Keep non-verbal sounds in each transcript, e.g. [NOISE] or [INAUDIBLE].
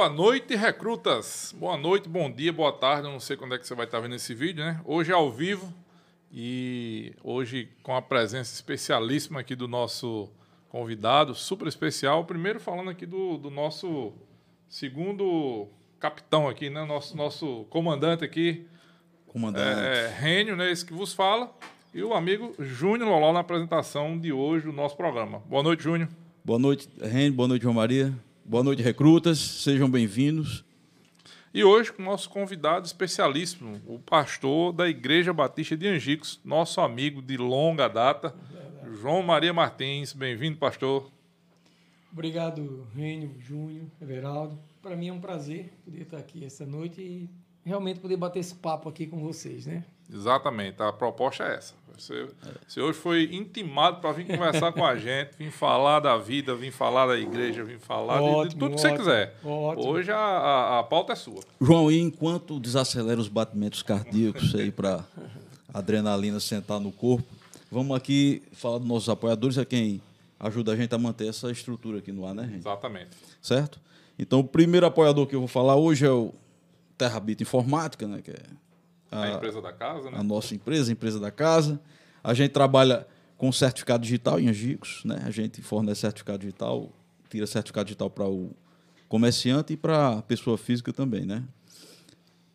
Boa noite, recrutas. Boa noite, bom dia, boa tarde. Eu não sei quando é que você vai estar vendo esse vídeo, né? Hoje é ao vivo e hoje com a presença especialíssima aqui do nosso convidado, super especial. Primeiro falando aqui do, do nosso segundo capitão aqui, né? Nosso, nosso comandante aqui, Comandante. é, Rênio, né? Esse que vos fala. E o amigo Júnior Loló na apresentação de hoje do nosso programa. Boa noite, Júnior. Boa noite, Reni. Boa noite, João Maria. Boa noite, recrutas. Sejam bem-vindos. E hoje com o nosso convidado especialíssimo, o pastor da Igreja Batista de Angicos, nosso amigo de longa data, João Maria Martins. Bem-vindo, pastor. Obrigado, Rênio, Júnior, Everaldo. Para mim é um prazer poder estar aqui essa noite e realmente poder bater esse papo aqui com vocês, né? Exatamente, a proposta é essa. Você, você hoje foi intimado para vir conversar com a [LAUGHS] gente, vir falar da vida, vir falar da igreja, vir falar de- de, Ótimo, tudo que você ótimo, quiser. ótimo. Hoje a, a, a pauta é sua. João, e enquanto desacelera os batimentos cardíacos aí para adrenalina sentar no corpo, vamos aqui falar dos nossos apoiadores, a quem ajuda a gente a manter essa estrutura aqui no ar, né, Reni? Exatamente. Certo? Então, o primeiro apoiador que eu vou falar hoje é o Terrabit Informática, né, que é A, a, empresa da casa, né? a nossa empresa, a empresa da casa. A gente trabalha com certificado digital em Angicos, né? A gente fornece certificado digital, tira certificado digital para o comerciante e para a pessoa física também, né?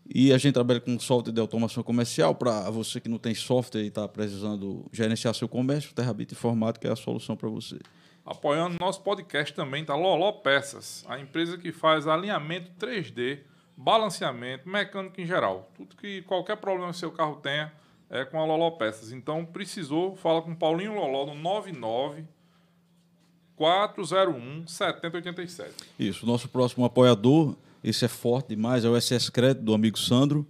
E a gente trabalha com software de automação comercial para você que não tem software e está precisando gerenciar seu comércio, o Terrabit Informática é a solução para você. Apoiando nosso podcast também tá Loló Peças, a empresa que faz alinhamento 3D, balanceamento, mecânica em geral. Tudo que qualquer problema que seu carro tenha é com a Loló Peças. Então, precisou, fala com Paulinho Loló no 99 401 7087. Isso, nosso próximo apoiador, esse é forte demais, é o SS Crédito do amigo Sandro.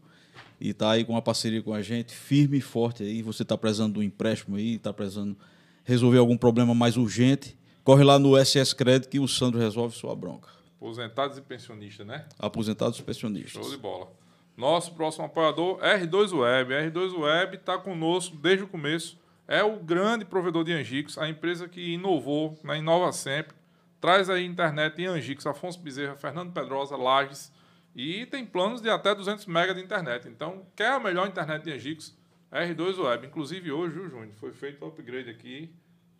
E está aí com uma parceria com a gente, firme e forte aí. Você está precisando de um empréstimo aí, está precisando resolver algum problema mais urgente. Corre lá no SS Crédito que o Sandro resolve sua bronca. Aposentados e pensionistas, né? Aposentados e pensionistas. Show de bola. Nosso próximo apoiador, R2 Web. R2 Web está conosco desde o começo. É o grande provedor de Angicos, a empresa que inovou, né, inova sempre. Traz aí internet em Angicos, Afonso Bezerra, Fernando Pedrosa, Lages. E tem planos de até 200 MB de internet. Então, quer a melhor internet de Angicos? R2 Web. Inclusive hoje, viu, Júnior? Foi feito o upgrade aqui.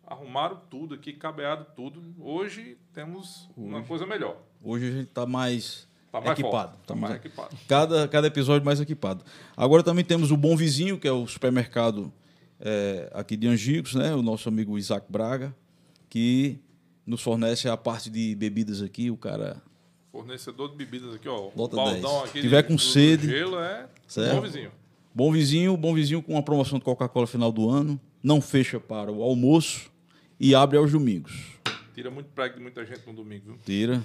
Arrumaram tudo aqui, cabeado tudo. Hoje temos uma coisa melhor. Hoje a gente está mais, Tá mais equipado. forte, Tá mais equipado. Cada, cada episódio mais equipado. Agora também temos o Bom Vizinho, que é o supermercado é, aqui de Angicos, né? O nosso amigo Isaac Braga, que nos fornece a parte de bebidas aqui. O cara Fornecedor de bebidas aqui, ó. Nota baldão 10. aqui Tiver de- com do- do sede. gelo é Certo. bom vizinho. Bom Vizinho, Bom Vizinho com uma promoção de Coca-Cola final do ano, não fecha para o almoço e abre aos domingos. Tira muito prego de muita gente no domingo, viu? Tira.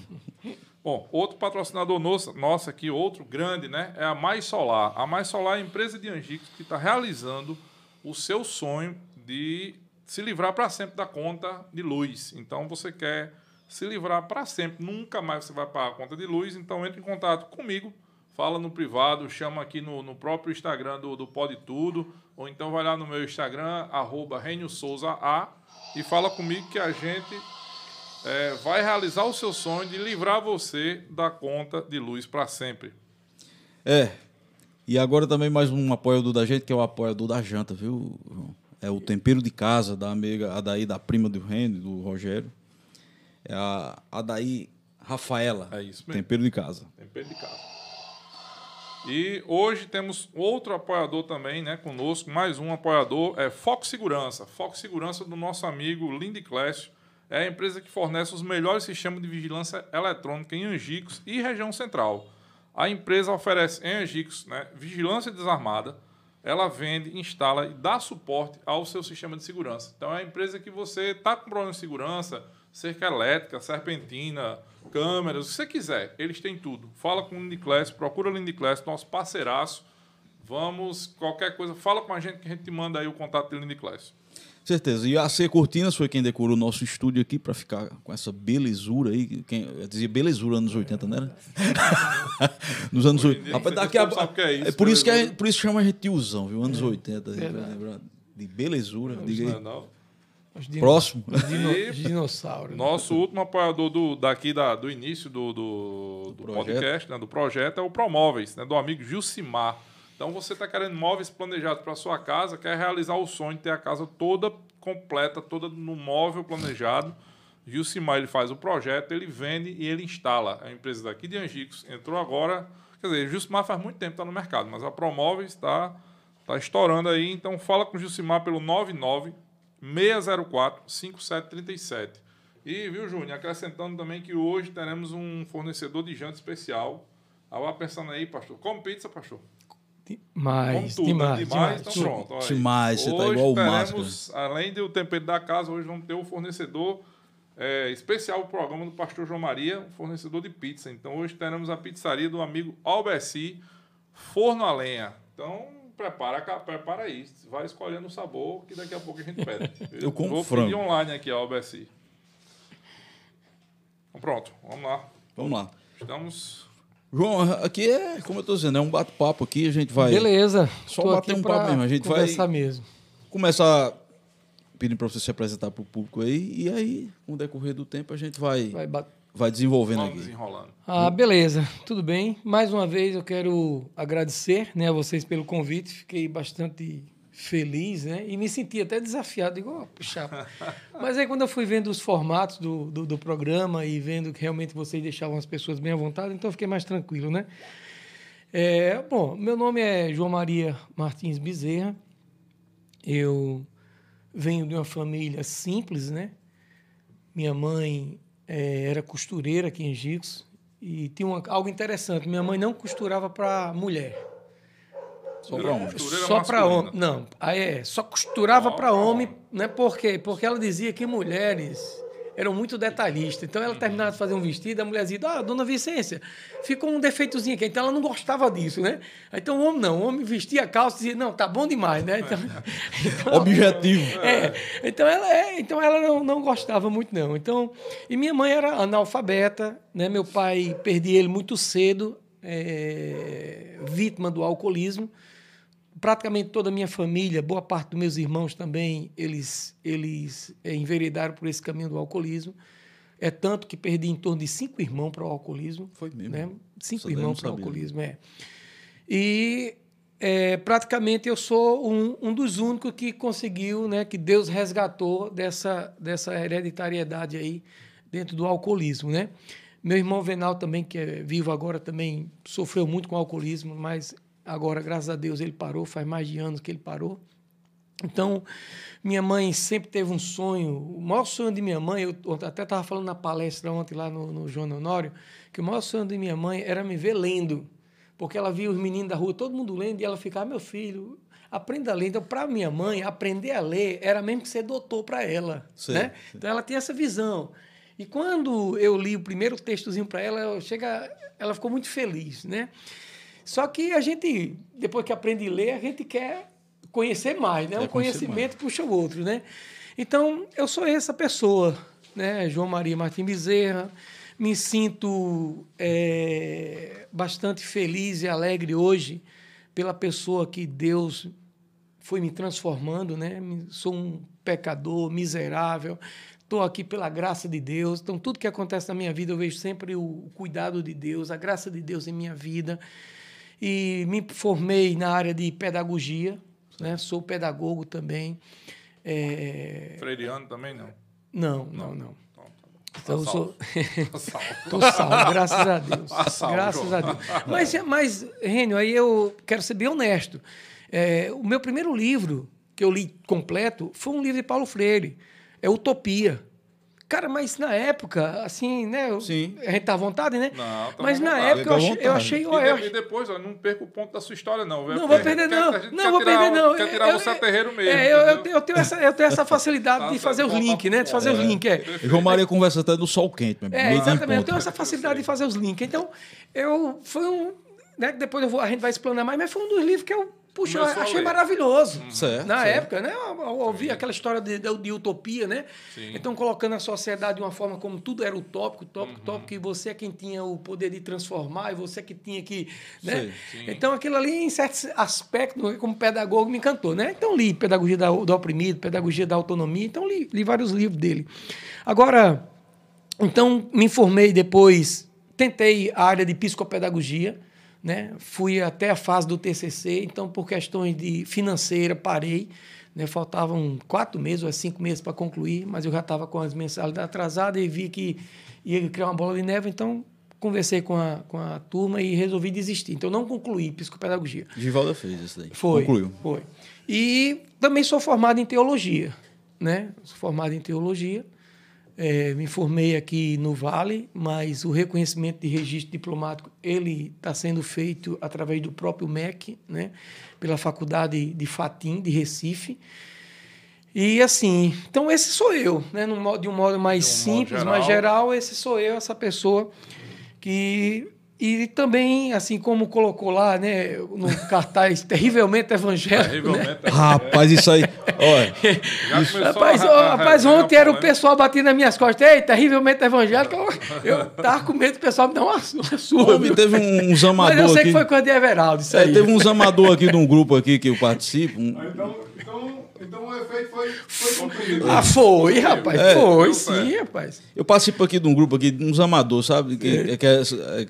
Bom, outro patrocinador nosso, nosso aqui, outro grande, né? É a Mais Solar. A Mais Solar é a empresa de Angicos que está realizando o seu sonho de se livrar para sempre da conta de luz. Então, você quer se livrar para sempre. Nunca mais você vai pagar a conta de luz. Então, entre em contato comigo. Fala no privado, chama aqui no, no próprio Instagram do, do Pode Tudo. Ou então vai lá no meu Instagram, arroba Souza A, e fala comigo que a gente é, vai realizar o seu sonho de livrar você da conta de luz para sempre. É. E agora também mais um apoiador da gente, que é o apoiador da janta, viu? João? É o tempero de casa da amiga Adaí, da prima do Rende, do Rogério. É a Adaí Rafaela. É isso mesmo. Tempero de casa. Tempero de casa. E hoje temos outro apoiador também, né, conosco, mais um apoiador, é Foco Segurança. Foco Segurança do nosso amigo Lindy Clash. É a empresa que fornece os melhores sistemas de vigilância eletrônica em Angicos e região central. A empresa oferece em Angicos né, vigilância desarmada, ela vende, instala e dá suporte ao seu sistema de segurança. Então é a empresa que você está com problema de segurança, cerca elétrica, serpentina, câmeras, o que você quiser, eles têm tudo. Fala com o Lindy Class, procura o Lindy Class, nosso parceiraço. Vamos, qualquer coisa, fala com a gente que a gente te manda aí o contato do Lindy Class. Certeza. E a C Cortinas foi quem decorou o nosso estúdio aqui para ficar com essa belezura aí. Quem, eu dizia belezura anos 80, não era? Nos anos Hoje em 80. dia, Rapaz, daqui a, que é isso, é por isso que gente- por isso chama a gente tiozão, viu? Anos 80. Verdade. lembra? De belezura. Diga Não, aí. é não. Os dino- Próximo. Os, dino- E- os dinossauros. Nosso último apoiador do, daqui da, do início do, do, do projeto. podcast, né, do projeto, é o Promóveis, né, do amigo Gilcimar. Então você está querendo móveis planejados para sua casa, quer realizar o sonho de ter a casa toda completa, toda no móvel planejado. Gilcimar ele faz o projeto, ele vende e ele instala. Uma empresa daqui de Angicos, entrou agora. Quer dizer, Gilcimar faz muito tempo está no mercado, mas a Promóveis está tá estourando aí. Então fala com o Gilcimar pelo 99 604 5737. E, viu, Júnior, acrescentando também que hoje teremos um fornecedor de janta especial. Agora pensando aí, pastor. Come pizza, pastor? Demais, tudo, demais, demais, demais. então pronto. olha. Demais, você tá Hoje igual o teremos, Além do tempero da casa, hoje vamos ter o fornecedor é, especial do programa do pastor João Maria, um fornecedor de pizza. Então hoje teremos a pizzaria do amigo Albeci, Forno a Lenha. Então prepara, prepara aí, vai escolhendo o sabor que daqui a pouco a gente [LAUGHS] pede. Eu como Vou frango. pedir online aqui, Albeci. Então, pronto, vamos lá. Vamos lá. Estamos João, aqui é, como eu tô dizendo, é um bate-papo aqui, a gente vai Beleza. Só Tô bater um papo mesmo, a gente vai- conversar mesmo. começar pedindo para você se apresentar para o público aí, e aí, com o decorrer do tempo, a gente vai, Vai bat- vai desenvolvendo vamos aqui. desenrolando. Ah, beleza. Tudo bem. Mais uma vez eu quero agradecer né, a vocês pelo convite. Fiquei bastante feliz, né? E me senti até desafiado, igual, puxa. Mas aí quando eu fui vendo os formatos do, do, do programa e vendo que realmente vocês deixavam as pessoas bem à vontade, então eu fiquei mais tranquilo, né? É, bom, meu nome é João Maria Martins Bezerra. Eu venho de uma família simples, né? Minha mãe eh, era costureira aqui em Gicos e tinha uma- algo interessante. Minha mãe não costurava para mulher. Só para um. Costureira Só para homem. Não, aí é, só costurava para homem, homem. né? Por quê? Porque ela dizia que mulheres eram muito detalhistas. Então ela terminava de fazer um vestido, a mulher dizia: "Ah, dona Vicência, ficou um defeitozinho aqui". Então ela não gostava disso, né? Então o homem não, o homem vestia a calça e dizia: "Não, tá bom demais", né? Então, [LAUGHS] [LAUGHS] então- Objetivo. é, então ela, é, então ela não, não gostava muito, não. Então, e minha mãe era analfabeta, né? Meu pai perdi ele muito cedo, é, vítima do alcoolismo. Praticamente toda a minha família, boa parte dos meus irmãos também, eles, eles é, enveredaram por esse caminho do alcoolismo. É tanto que perdi em torno de cinco irmãos para o alcoolismo. Foi mesmo? Né? Cinco eu irmãos para o alcoolismo, é. E é, praticamente eu sou um, um dos únicos que conseguiu, né, que Deus resgatou dessa, dessa hereditariedade aí dentro do alcoolismo, né? Meu irmão Venal também, que é vivo agora, também sofreu muito com alcoolismo, mas agora, graças a Deus, ele parou, faz mais de anos que ele parou. Então, minha mãe sempre teve um sonho. O maior sonho de minha mãe, eu até estava falando na palestra ontem lá no, no João Honório, que o maior sonho de minha mãe era me ver lendo. Porque ela via os meninos da rua, todo mundo lendo, e ela ficava, meu filho, aprenda a ler. Então, para minha mãe, aprender a ler era mesmo que ser doutor para ela. Sei, né? sei. Então, ela tinha essa visão. E quando eu li o primeiro textozinho para ela, eu chega, ela ficou muito feliz, né? Só que a gente, depois que aprende a ler, a gente quer conhecer mais, né? Quer Um conhecimento puxa o outro, né? Então, eu sou essa pessoa, né? João Maria Martins Bezerra. Me sinto é, bastante feliz e alegre hoje pela pessoa que Deus foi me transformando, né? Sou um pecador miserável. Estou aqui pela graça de Deus. Então, tudo que acontece na minha vida, eu vejo sempre o cuidado de Deus, a graça de Deus em minha vida. E me formei na área de pedagogia, né? Sou pedagogo também. É, Freiriano também não. Não, não, não. Então, tá. Então, eu Tá sou. Tá salvo. [LAUGHS] Salvo, graças a Deus. Tá salvo, graças João. a Deus. Mas, mas, Rênio, aí eu quero ser bem honesto. É, o meu primeiro livro que eu li completo foi um livro de Paulo Freire, é Utopia. Cara, mas na época, assim, né? eu- Sim. A gente tá à vontade, né? Não, tá mas na vontade. época eu achei, eu achei. E, de- e depois, ó, não perca o ponto da sua história, não. Não porque vou perder, quer- não. Não vou perder, não. Quer tirar Eu- você a terreiro mesmo. É, eu, eu, tenho- eu tenho essa, eu tenho essa facilidade de fazer os links, né? De fazer os links, é. João Maria conversa até no sol quente, meu É, exatamente. Eu tenho essa facilidade de fazer os links. Então, eu foi um. Né, depois eu vou, a gente vai explanar mais, mas foi um dos livros que eu Puxa, eu achei maravilhoso. Certo, Na certo. época, né? Eu, eu ouvi aquela história de, de, de utopia, né? Sim. Então, colocando a sociedade de uma forma como tudo era utópico, utópico, Uhum. utópico, que você é quem tinha o poder de transformar e você é que tinha que. Né? Sim, sim. Então, aquilo ali, em certos aspectos, como pedagogo, me encantou, né? Então, li Pedagogia da- do Oprimido, Pedagogia da Autonomia, então, li, li vários livros dele. Agora, então, me informei depois, tentei a área de psicopedagogia, né? Fui até a fase do TCC, então, por questões de financeira, parei. Né? Faltavam quatro meses ou cinco meses para concluir, mas eu já estava com as mensalidades atrasadas e vi que ia criar uma bola de neve, então conversei com a, com a turma e resolvi desistir. Então, não concluí psicopedagogia. Givalda fez isso daí. Foi. Concluiu. Foi. E também sou formado em teologia, né? Sou formado em teologia. É, me formei aqui no Vale, mas o reconhecimento de registro diplomático ele está sendo feito através do próprio MEC, né? Pela Faculdade de Fatim de Recife. E assim, então esse sou eu, né? De um modo mais De um modo simples, geral. mais geral, esse sou eu, essa pessoa que e também assim como colocou lá, né, no cartaz [LAUGHS] terrivelmente evangélico, né? Terrivelmente. Rapaz, isso aí. Olha, Rapaz, a- rapaz, ontem era o pessoal batendo nas minhas costas. Ei, terrivelmente evangélico. Eu, eu tava com medo do pessoal me dar uma, su- uma surra. Viu? teve um- uns Mas eu sei aqui. que foi coisa de Everaldo, isso É, aí. teve uns amador aqui de um grupo aqui que eu participo. um- Então, então, então o efeito foi, foi cumprido. Ah, foi, rapaz. É, foi, sim, rapaz. Eu participo aqui de um grupo aqui, de uns amadores, sabe? Que, que é- é-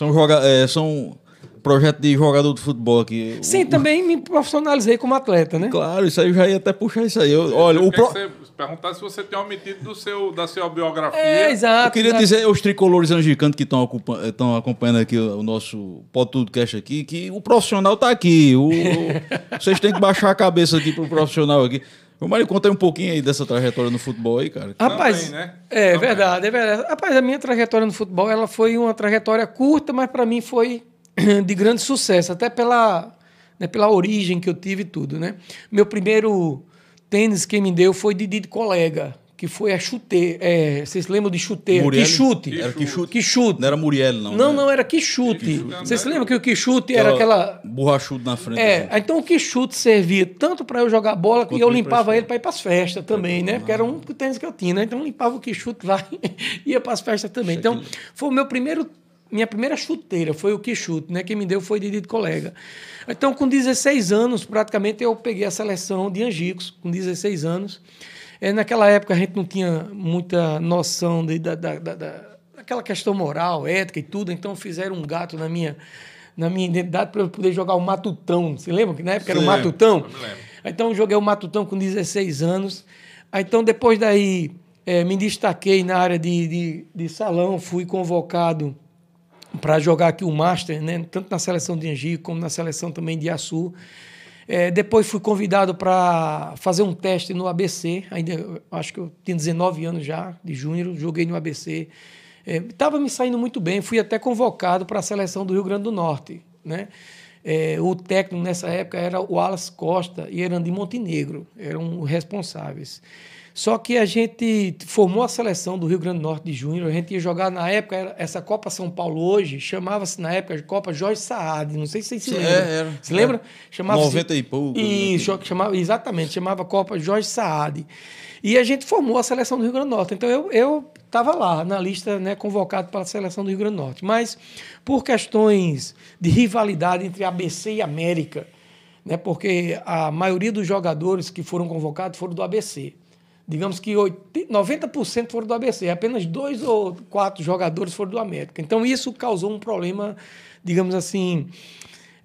são, joga, é, são projeto de jogador de futebol aqui. Sim, O- também me profissionalizei como atleta, né? Claro, isso aí eu já ia até puxar isso aí. Eu, olha, o Eu pro... queria que você perguntasse se você tem omitido do seu, da sua biografia. É, exato. Eu queria exato. dizer aos tricolores angicantes que estão acompa- estão acompanhando aqui o o nosso Pode Tudo Cash aqui, que o profissional tá aqui. O, o- vocês têm que baixar a cabeça aqui pro profissional aqui. Ô, Mário, conta aí um pouquinho aí dessa trajetória no futebol aí, cara. Rapaz, Também, né? é Também. verdade, é verdade. Rapaz, a minha trajetória no futebol ela foi uma trajetória curta, mas para mim foi [CLEARS THROAT] de grande sucesso, até pela, né, pela origem que eu tive e tudo, né? Meu primeiro tênis quem me deu foi Didi de colega, que foi a chuteira. É, vocês lembram de chuteira? Muriel? Que chute. Era que chute. Que chute. Não era Muriel, não. Não, né? não, era que chute. Vocês se lembram que o que chute era aquela. Borrachudo na frente. É, assim. então o que chute servia tanto para eu jogar bola que eu limpava ele para ir para as festas também, né? Porque era um único tênis que eu tinha, né? Então eu limpava o que chute lá [LAUGHS] e ia para as festas também. Então foi o meu primeiro, minha primeira chuteira, foi o que chute, né? Quem me deu foi Didi de colega. Então com 16 anos, praticamente eu peguei a seleção de Angicos, com 16 anos. É, naquela época a gente não tinha muita noção de, da, da, da, da- daquela questão moral, ética e tudo, então fizeram um gato na minha na minha identidade para eu poder jogar o Matutão. Você lembra que na época era o Sim. Matutão? Então joguei o Matutão com 16 anos. Então depois daí eh, me destaquei na área de, de, de salão, fui convocado para jogar aqui o Master, né? tanto na seleção de Angico como na seleção também de Açu. Eh, depois fui convidado para fazer um teste no ABC, ainda acho que eu tinha 19 anos já, de júnior, joguei no ABC. Estava me saindo muito bem, fui até convocado para a seleção do Rio Grande do Norte. Né? Eh, o técnico nessa época era o Alas Costa e Erandi Montenegro, eram os responsáveis. Só que a gente formou a seleção do Rio Grande do Norte de Júnior. A gente ia jogar na época, era- essa Copa São Paulo hoje, chamava-se na época de Copa Jorge Saad. Não sei se vocês se Sim, lembram. é, era. Se lembra? É. Chamava-se- 90 e pouco? Isso, chamava, exatamente, chamava Copa Jorge Saad. E a gente formou a seleção do Rio Grande do Norte. Então eu eu estava lá na lista, né, convocado para a seleção do Rio Grande do Norte. Mas por questões de rivalidade entre ABC e América, né, porque a maioria dos jogadores que foram convocados foram do ABC. Digamos que 80 90% foram do ABC, apenas dois ou quatro jogadores foram do América. Então isso causou um problema, digamos assim,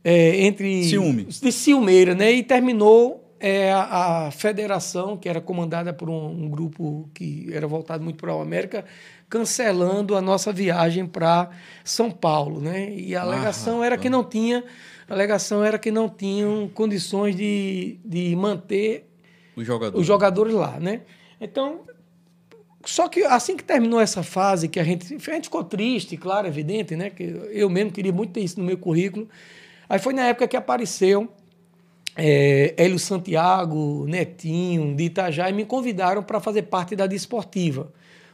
é, entre Ciúme. de ciumeira, né? E terminou é, a, a federação, que era comandada por um, um grupo que era voltado muito para o América, cancelando a nossa viagem para São Paulo, né? E a alegação era que não tinha, a alegação era que não tinham condições de, de manter O jogador. os jogadores lá, né? Então, só que assim que terminou essa fase, que a gente, a gente ficou triste, claro, evidente, né? Que eu mesmo queria muito ter isso no meu currículo. Aí foi na época que apareceu é, Hélio Santiago, Netinho, de Itajá, e me convidaram para fazer parte da desportiva.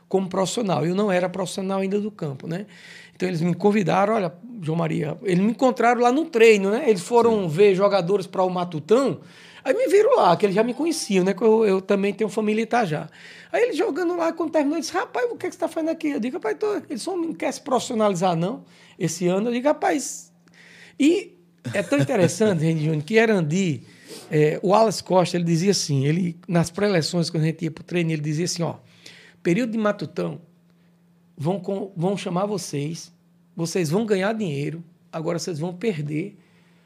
como profissional. Eu não era profissional ainda do campo, né? Então eles me convidaram, olha, João Maria, eles me encontraram lá no treino, né? Eles foram Sim. ver jogadores para o Matutão, aí me viram lá, que eles já me conheciam, né? Que eu, eu também tenho família em Itajá. Aí ele jogando lá, quando terminou, disse, rapaz, o que, é que você está fazendo aqui? Eu digo, rapaz, tô... eles só não querem se profissionalizar, não, esse ano. Eu digo, rapaz... E é tão interessante, [LAUGHS] Rendi Júnior, que Erandi, é, o Wallace Costa, ele dizia assim, ele, nas pré-eleções, quando a gente ia para o treino, ele dizia assim, ó, período de matutão, vão, com, vão chamar vocês, vocês vão ganhar dinheiro, agora vocês vão perder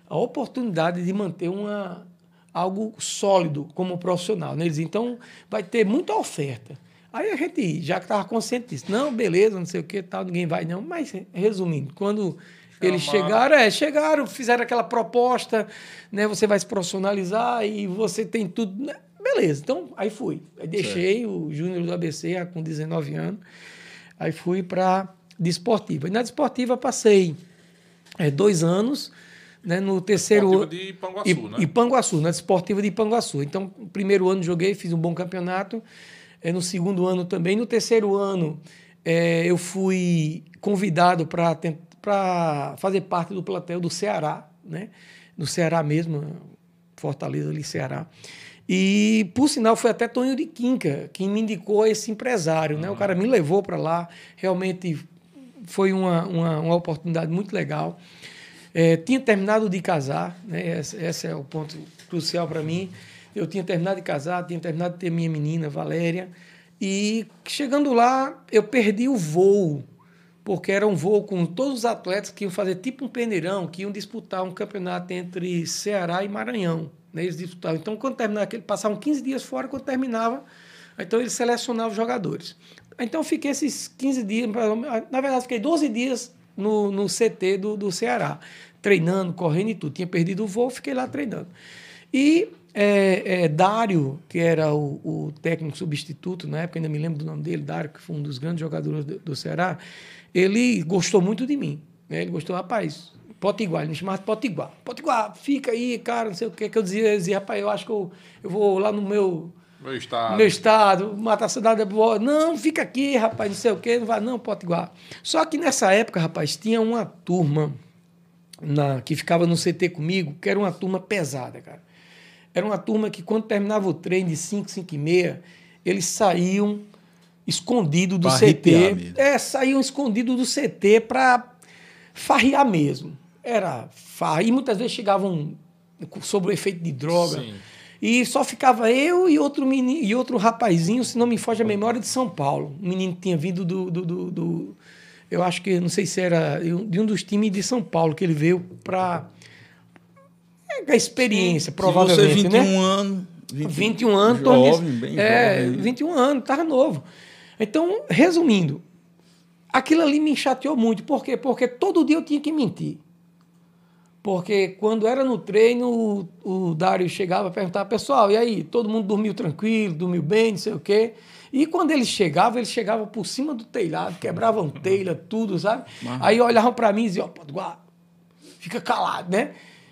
a oportunidade de manter uma, algo sólido como profissional. Né? Eles, então, vai ter muita oferta. Aí a gente já estava consciente disso. Não, beleza, não sei o que, tal, ninguém vai não. Mas, resumindo, quando eles chegaram, é, chegaram, fizeram aquela proposta, né? Você vai se profissionalizar e você tem tudo. Né? Beleza, então aí fui. Aí deixei certo. o Júnior do ABC com 19 anos. Aí fui para desportiva. E na desportiva passei é, dois anos né, no terceiro ano. de Ipanguaçu, I, né? Ipanguaçu, na Desportiva de Ipanguaçu. Então, primeiro ano joguei, fiz um bom campeonato. É, no segundo ano também. No terceiro ano, é, eu fui convidado para fazer parte do plateio do Ceará, né? No Ceará mesmo, Fortaleza ali, Ceará. E, por sinal, foi até Tonho de Quinca quem me indicou esse empresário. Uhum. Né? O cara me levou para lá. Realmente foi uma, uma, uma oportunidade muito legal. É, tinha terminado de casar, né? esse, esse é o ponto crucial para mim. Eu tinha terminado de casar, tinha terminado de ter minha menina, Valéria, e chegando lá, eu perdi o voo, porque era um voo com todos os atletas que iam fazer tipo um peneirão, que iam disputar um campeonato entre Ceará e Maranhão. Né? Eles disputavam. Então, quando terminava, eles passavam 15 dias fora, quando terminava, então eles selecionavam os jogadores. Então, eu fiquei esses 15 dias, na verdade, fiquei 12 dias no, no CT do, do Ceará, treinando, correndo e tudo. Tinha perdido o voo, fiquei lá treinando. E é, é, Dário, que era o, o, técnico substituto, na época ainda me lembro do nome dele, Dário, que foi um dos grandes jogadores do, do Ceará, ele gostou muito de mim. Né? Ele gostou, rapaz, Potiguar, ele me chamava Potiguar. Potiguar, fica aí, cara, não sei o que, que eu dizia, eu dizia, rapaz, eu acho que eu, eu vou lá no meu meu estado. Meu estado, matar a cidade é boa. Não, fica aqui, rapaz, não sei o quê, não vai, não, Potiguar. Só que nessa época, rapaz, tinha uma turma na, que ficava no CT comigo, que era uma turma pesada, cara. Era uma turma que, quando terminava o treino de 5, 5 e meia, eles saíam escondidos do CT. Mesmo. É, saíam escondidos do CT para farrear mesmo. Era farra. E muitas vezes chegavam sob o efeito de droga. Sim. E só ficava eu e outro menino, e outro rapazinho, se não me foge a memória, de São Paulo. Um menino que tinha vindo do, do, do, do eu acho que, não sei se era de um dos times de São Paulo, que ele veio para é, a experiência, Sim. provavelmente. Se você 21 né? anos. 20, 21 anos, jovem, bem é, jovem. 21 anos, estava novo. Então, resumindo, aquilo ali me chateou muito. Por quê? Porque todo dia eu tinha que mentir. Porque quando era no treino, o, o Dário chegava a perguntar, pessoal, e aí, todo mundo dormiu tranquilo, dormiu bem, não sei o quê. E quando eles chegavam, eles chegavam por cima do telhado, quebravam telha, tudo, sabe? Mas... Aí olhavam para mim e diziam, ó, fica calado, né?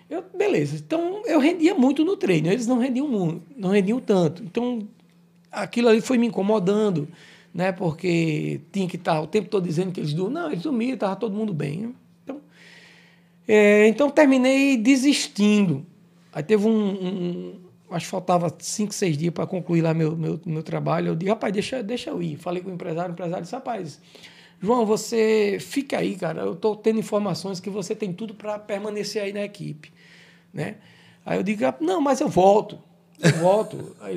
Eu, beleza. Então eu rendia muito no treino, eles não rendiam muito, não rendiam tanto. Então aquilo ali foi me incomodando, né? Porque tinha que estar o tempo todo dizendo que eles dormiam. Não, eles dormiam, estava todo mundo bem. Né? É, então terminei desistindo. Aí teve um, um acho que faltava cinco, seis dias para concluir lá meu, meu, meu trabalho. Eu disse, rapaz, deixa, deixa eu ir. Falei com o empresário, o empresário disse, rapaz, João, você fica aí, cara. Eu estou tendo informações que você tem tudo para permanecer aí na equipe. Né? Aí eu digo, não, mas eu volto. Eu volto. aí,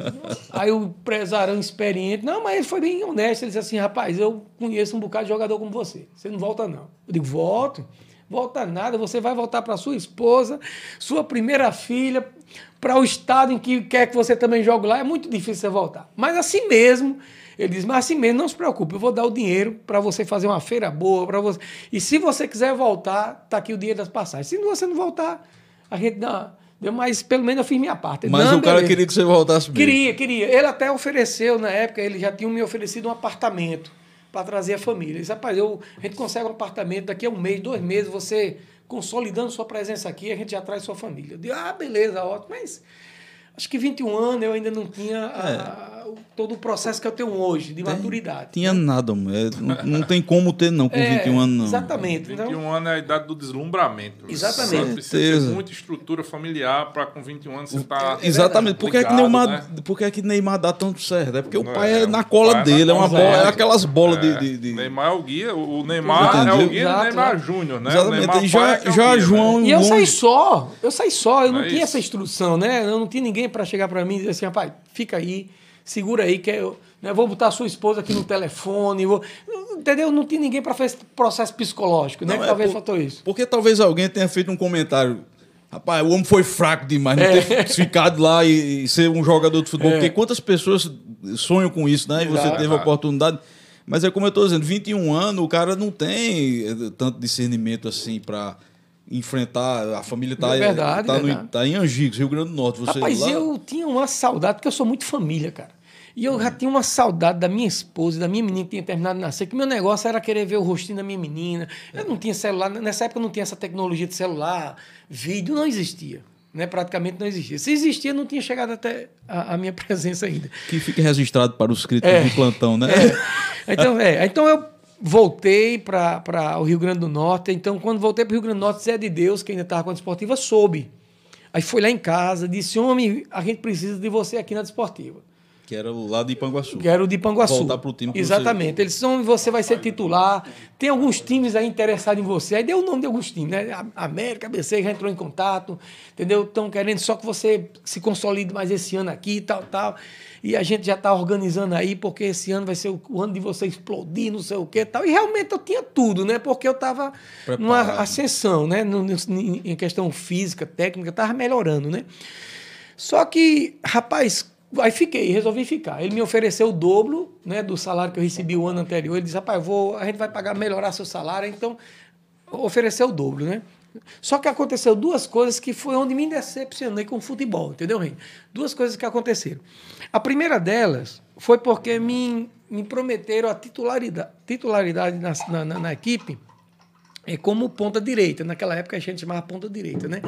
aí o empresário experiente, não, mas ele foi bem honesto. Ele disse assim, rapaz, eu conheço um bocado de jogador como você. Você não volta, não. Eu digo, volto. Volta nada, você vai voltar para sua esposa, sua primeira filha, para o estado em que quer que você também jogue lá. É muito difícil você voltar. Mas assim mesmo, ele diz, mas assim mesmo, não se preocupe, eu vou dar o dinheiro para você fazer uma feira boa, para você. E se você quiser voltar, tá aqui o dinheiro das passagens. Se você não voltar, a gente dá. Deu, mas pelo menos eu fiz minha parte. Mas não, o cara beleza. queria que você voltasse mesmo. Queria, queria. Ele até ofereceu, na época, ele já tinha me oferecido um apartamento para trazer a família. Disse, rapaz, eu, a gente consegue um apartamento daqui a um mês, dois meses, você consolidando sua presença aqui, a gente já traz sua família. Eu ah, beleza, ótimo, mas acho que 21 anos eu ainda não tinha a, é. Todo o processo que eu tenho hoje, de maturidade. Tinha nada, mano. É, não, não tem como ter, não, com É, 21 anos, não. Exatamente. 21 Então, anos é a idade do deslumbramento. Exatamente. Você precisa ter muita estrutura familiar para com 21 anos você tá Exatamente. Por que, é que Neymar, né? por que, é que Neymar dá tanto certo? É porque o Não, pai é, é, na cola é dele, na é uma bola, é aquelas bolas É, de, de, de- Neymar é o guia, o Neymar é Entendeu? o guia do Exato, Neymar. Júnior, né? Exatamente. Neymar E já, é é já guia, João. E eu saí só, eu saí só, eu não, é tinha essa instrução, né? Eu não tinha ninguém para chegar para mim e dizer assim, rapaz, fica aí, segura aí, que eu né, vou botar a sua esposa aqui no telefone, vou... entendeu? Não tinha ninguém para fazer esse processo psicológico, né? Não, que é talvez por- faltou isso. Porque talvez alguém tenha feito um comentário. Rapaz, o homem foi fraco demais, não É. ter ficado lá e, e ser um jogador de futebol. É. Porque quantas pessoas sonham com isso, né? E você Exato. teve a oportunidade. Mas é como eu estou dizendo, 21 anos, o cara não tem eh, tanto discernimento assim para enfrentar. A família tá, É verdade, tá, no- tá em Angicos, Rio Grande do Norte. Você Rapaz, lá, eu tinha uma saudade, porque eu sou muito família, cara. E eu já tinha uma saudade da minha esposa, da minha menina que tinha terminado de nascer, que meu negócio era querer ver o rostinho da minha menina. Eu não tinha celular, nessa época não tinha essa tecnologia de celular, vídeo, não existia. Né? Praticamente não existia. Se existia, não tinha chegado até a, a minha [LAUGHS] presença ainda. Que fique registrado para os críticos É. de plantão, né? Então, é, então eu voltei para o Rio Grande do Norte. Então, quando voltei para o Rio Grande do Norte, Zé de Deus, que ainda estava com a Desportiva, soube. Aí foi lá em casa, disse: Homem, a gente precisa de você aqui na Desportiva. Que era o lado de Ipanguaçu. Que era o de Panguaçu. Voltar pro time que Exatamente. Eles são, você vai ser titular. Tem alguns times aí interessados em você. Aí deu o nome de alguns times, né? A América, ABC já entrou em contato, entendeu? Estão querendo só que você se consolide mais esse ano aqui, tal, tal. E a gente já está organizando aí, porque esse ano vai ser o, o ano de você explodir, não sei o quê tal. E realmente eu tinha tudo, né? Porque eu estava numa ascensão, né? No- no- em questão física, técnica, estava melhorando, né? Só que, rapaz, aí fiquei, resolvi ficar. Ele me ofereceu o dobro né, do salário que eu recebi o ano anterior. Ele disse, rapaz, vou, a gente vai pagar, melhorar seu salário, então ofereceu o dobro, né? Só que aconteceu duas coisas que foi onde me decepcionei com o futebol, entendeu, Rei? Duas coisas que aconteceram. A primeira delas foi porque me, me prometeram a titularidade, titularidade na, na, na- na equipe é como ponta direita. Naquela época a gente chamava ponta direita, né?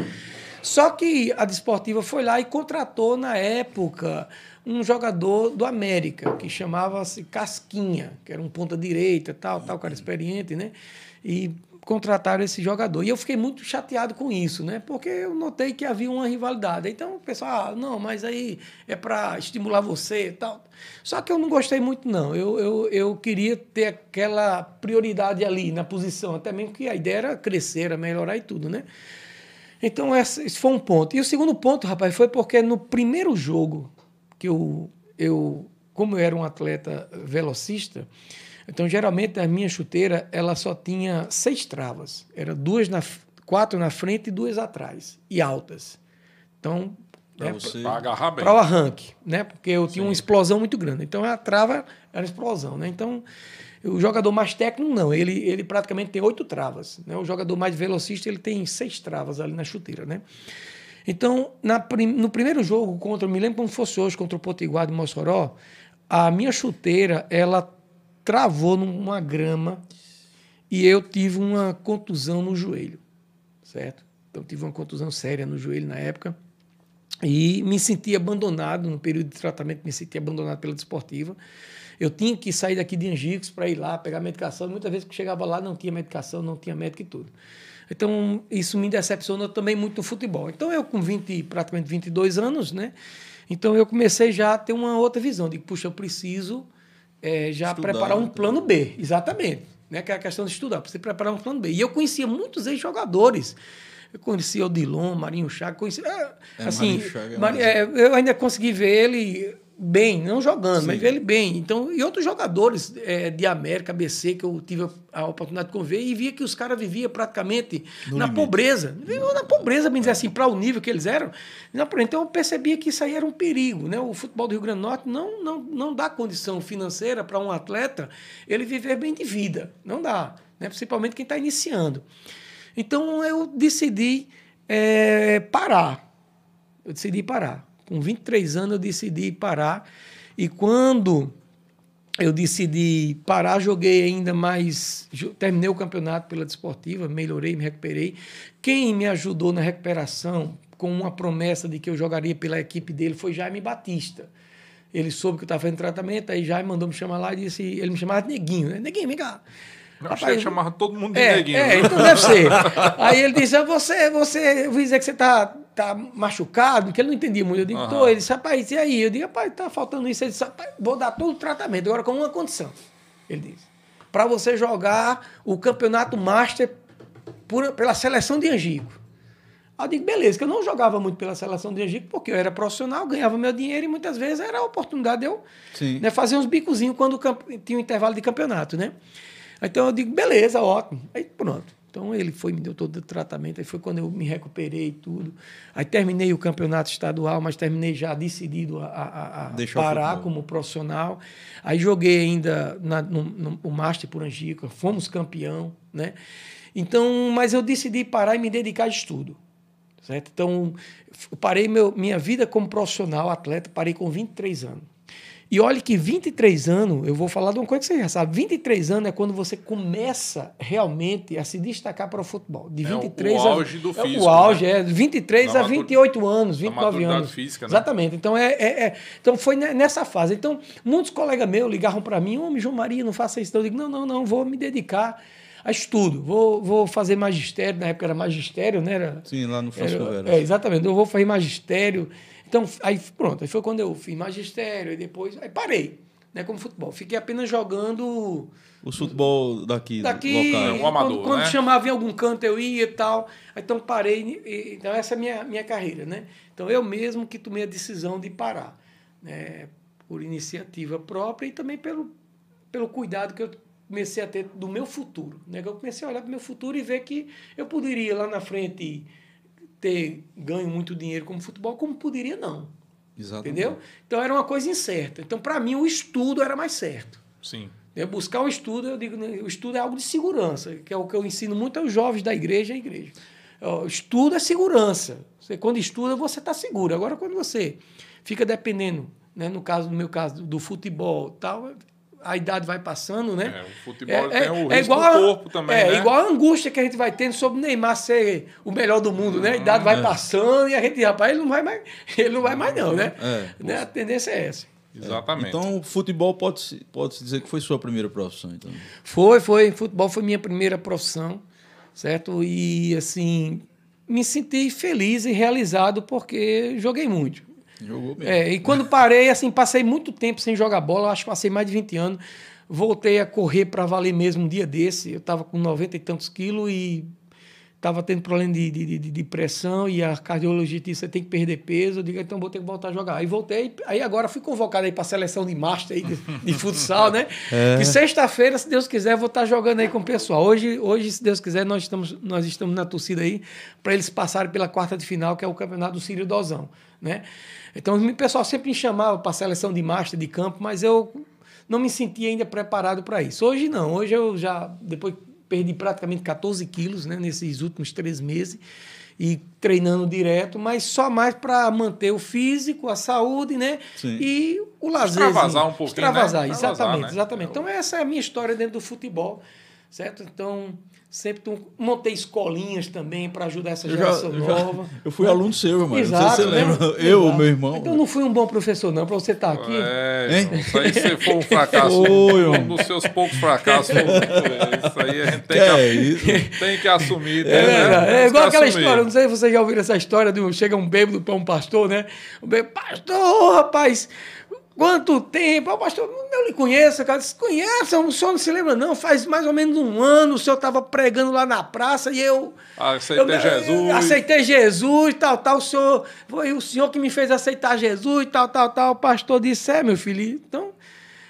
Só que a Desportiva foi lá e contratou na época um jogador do América que chamava-se Casquinha, que era um ponta direita, tal, tal, cara experiente, né? E contrataram esse jogador. E eu fiquei muito chateado com isso, né? Porque eu notei que havia uma rivalidade. Então o pessoal, ah, não, mas aí é para estimular você e tal. Só que eu não gostei muito, não. Eu, eu, eu queria ter aquela prioridade ali na posição, até mesmo que a ideia era crescer, era melhorar e tudo, né? Então, essa- esse foi um ponto. E o segundo ponto, rapaz, foi porque no primeiro jogo que eu, eu como eu era um atleta velocista, então geralmente a minha chuteira ela só tinha seis travas. Era duas na, quatro na frente e duas atrás, e altas. Então, Pra né, agarrar bem. para o arranque, né? Porque eu tinha uma explosão muito grande. Então a trava era explosão, né? Então o jogador mais técnico não, ele, ele praticamente tem oito travas, né? O jogador mais velocista ele tem seis travas ali na chuteira, né? Então na, no primeiro jogo contra, me lembro como fosse hoje contra o Potiguar de Mossoró, a minha chuteira ela travou numa grama e eu tive uma contusão no joelho, certo? Então tive uma contusão séria no joelho na época. E me senti abandonado, no período de tratamento, me senti abandonado pela desportiva. Eu tinha que sair daqui de Angicos para ir lá pegar medicação. Muitas vezes que chegava lá não tinha medicação, não tinha médico e tudo. Então, isso me decepcionou também muito no futebol. Então, eu com 20, praticamente 22 anos, né? Então, eu comecei já a ter uma outra visão. De, puxa, eu preciso eh, já Estudar, preparar um então. plano B. Exatamente. Né? Que é a questão de estudar. Precisa preparar um plano B. E eu conhecia muitos ex-jogadores. Eu conhecia o Dilon, Marinho Chaga, conhecia... é, É, assim, Marinho Chaga é mais- é, eu ainda consegui ver ele bem, não jogando, mas ver ele bem. Então, e outros jogadores é, de América, ABC, que eu tive a, oportunidade de conviver, e via que os caras viviam praticamente No na limite. pobreza. Viviam na pobreza, bem dizer assim, para o nível que eles eram. Então, eu percebia que isso aí era um perigo. Né? O futebol do Rio Grande do Norte não, não, não dá condição financeira para um atleta ele viver bem de vida. Não dá. Né? Principalmente quem está iniciando. Então, eu decidi é, parar. Eu decidi parar. Com 23 anos, eu decidi parar. E quando eu decidi parar, joguei ainda mais. Terminei o campeonato pela Desportiva, melhorei, me recuperei. Quem me ajudou na recuperação, com uma promessa de que eu jogaria pela equipe dele, foi Jaime Batista. ele soube que eu estava fazendo tratamento, aí já mandou me chamar lá e disse, ele me chamava de Neguinho, né? Neguinho, vem cá. Eu achei que chamava todo mundo de É, neguinho. é, então deve ser. [LAUGHS] Aí ele disse, "Ah, você, você, eu ouvi dizer que você tá, tá machucado, que ele não entendia muito. Eu digo, tô. Aham. Ele disse, rapaz, e aí? Eu digo, rapaz, tá faltando isso. Ele disse, rapaz, vou dar todo o tratamento, agora com uma condição. Ele disse, para você jogar o campeonato Master por- pela seleção de Angico. Aí eu digo, beleza, que eu não jogava muito pela seleção de Angico, porque eu era profissional, ganhava meu dinheiro e muitas vezes era a oportunidade de eu né, fazer uns bicozinhos quando tinha um intervalo de campeonato, né? Então eu digo, beleza, ótimo. Aí pronto. Então ele foi, me deu todo o tratamento, aí foi quando eu me recuperei tudo. Aí terminei o campeonato estadual, mas terminei já decidido a, a- a parar como profissional. Aí joguei ainda na, no, no, o Master por Angico, fomos campeão, né? Então, mas eu decidi parar e me dedicar a estudo. Certo? Então, parei meu, minha vida como profissional, atleta, parei com 23 anos. E olhe que 23 anos, eu vou falar de uma coisa que você já sabe, 23 anos é quando você começa realmente a se destacar para o futebol. De É o- 23 o a, auge do é físico, O auge, né? é. De 23 Da a matu- 28 anos, da 29 maturidade anos. física, né? Exatamente. Então, é, é- é- então foi ne- nessa fase. Então, muitos colegas meus ligavam para mim, homem, João Maria, não faça isso. Eu digo, não, não, não, vou me dedicar a estudo. Vou, vou fazer magistério, na época era magistério, né? Era, Sim, lá no Francisco era- Vera. é, exatamente. Eu vou fazer magistério. Então, aí pronto. Aí foi quando eu fiz magistério e depois. Aí parei, né? Como futebol. Fiquei apenas jogando O futebol daqui, daqui. local. É, um amador, quando, quando né? chamava em algum canto eu ia e tal. Então parei. e- Então essa é a minha, minha carreira, né? Então eu mesmo que tomei a decisão de parar, né? Por iniciativa própria e também pelo, pelo cuidado que eu comecei a ter do meu futuro, né? Eu comecei a olhar para o meu futuro e ver que eu poderia lá na frente ter ganho muito dinheiro como futebol, como poderia não. Exatamente. Entendeu? Então era uma coisa incerta. Então, para mim, o estudo era mais certo. Sim. né? Buscar um estudo, eu digo, né, o estudo é algo de segurança, que é o que eu ensino muito aos jovens da igreja, a igreja. Estudo é segurança. Você, quando estuda, você está seguro. Agora, quando você fica dependendo, né, no caso, no meu caso, do futebol tal, a idade vai passando, né? É, o futebol tem o risco igual do a- corpo também, É, né? igual a angústia que a gente vai tendo sobre o Neymar ser o melhor do mundo, né? A idade vai passando e a gente, rapaz, ele não vai mais, [LAUGHS] ele não vai mais não, né? É. Né? A tendência é essa. Exatamente. Então, o futebol pode-se pode -se dizer que foi sua primeira profissão, então. Foi, foi. Futebol foi minha primeira profissão, certo? E, assim, me senti feliz e realizado porque joguei muito. Jogou mesmo. É, e quando parei, assim, passei muito tempo sem jogar bola, acho que passei mais de 20 anos. Voltei a correr para valer mesmo um dia desse. Eu estava com 90 e tantos quilos e estava tendo problema de, de, de, de pressão e a cardiologista disse, você tem que perder peso. Eu digo, então vou ter que voltar a jogar. Aí voltei, aí agora fui convocado aí para a seleção de master aí de, de futsal, né? [LAUGHS] E sexta-feira, se Deus quiser, vou estar jogando aí com o pessoal. Hoje, hoje se Deus quiser, nós estamos, nós estamos na torcida aí para eles passarem pela quarta de final, que é o campeonato do Sírio Dozão, né? Então o pessoal sempre me chamava para a seleção de master de campo, mas eu não me sentia ainda preparado para isso. Hoje não, hoje eu já, depois perdi praticamente 14 quilos né, nesses últimos três meses e treinando direto, mas só mais para manter o físico, a saúde, né? Sim. E o lazer. Extravasar um pouquinho, Extravasar, né? exatamente, Extravasar, né? exatamente. Então essa é a minha história dentro do futebol, certo? Então sempre tu- montei escolinhas também para ajudar essa já, geração eu, já- nova. eu fui aluno seu, mano. Exato, não sei se você né? lembra. Eu, Exato. meu irmão. Então eu não fui um bom professor, não, para você estar aqui. É, Hein? Isso aí se for um fracasso, Foi, um dos seus poucos fracassos, é, isso aí a gente tem Que que, é isso? tem que assumir. É, né? é Temos igual que aquela assumir. história, não sei se vocês já ouviram essa história de um, chega um bêbado para um pastor, né? O bêbado, pastor, rapaz, quanto tempo? O pastor, eu lhe conheço, cara. Disse, conhece, o senhor não se lembra, não. Faz mais ou menos um ano, o senhor estava pregando lá na praça e eu. Aceitei eu- Jesus. Aceitei Jesus, tal, tal. O senhor, foi o senhor que me fez aceitar Jesus, tal, tal, tal. O pastor disse: É, meu filho. Então.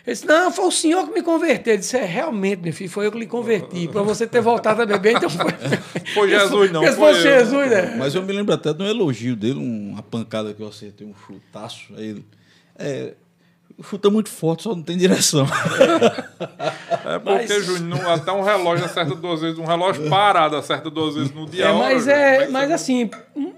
Ele disse, não, foi o senhor que me converteu. Ele disse, é, realmente, meu filho, foi eu que lhe converti. Para você ter voltado a beber, então foi. [LAUGHS] Foi Jesus, não Porque se foi fosse eu. Jesus, né? Mas eu me lembro até de um elogio dele, um- uma pancada que eu acertei, um chutaço. Aí ele. É. Chuta muito forte, só não tem direção. É porque, Mas- Júnior, até um relógio acerta duas vezes, um relógio parado acerta duas vezes no dia. É, hora, mas. Como é, que mas assim, hum,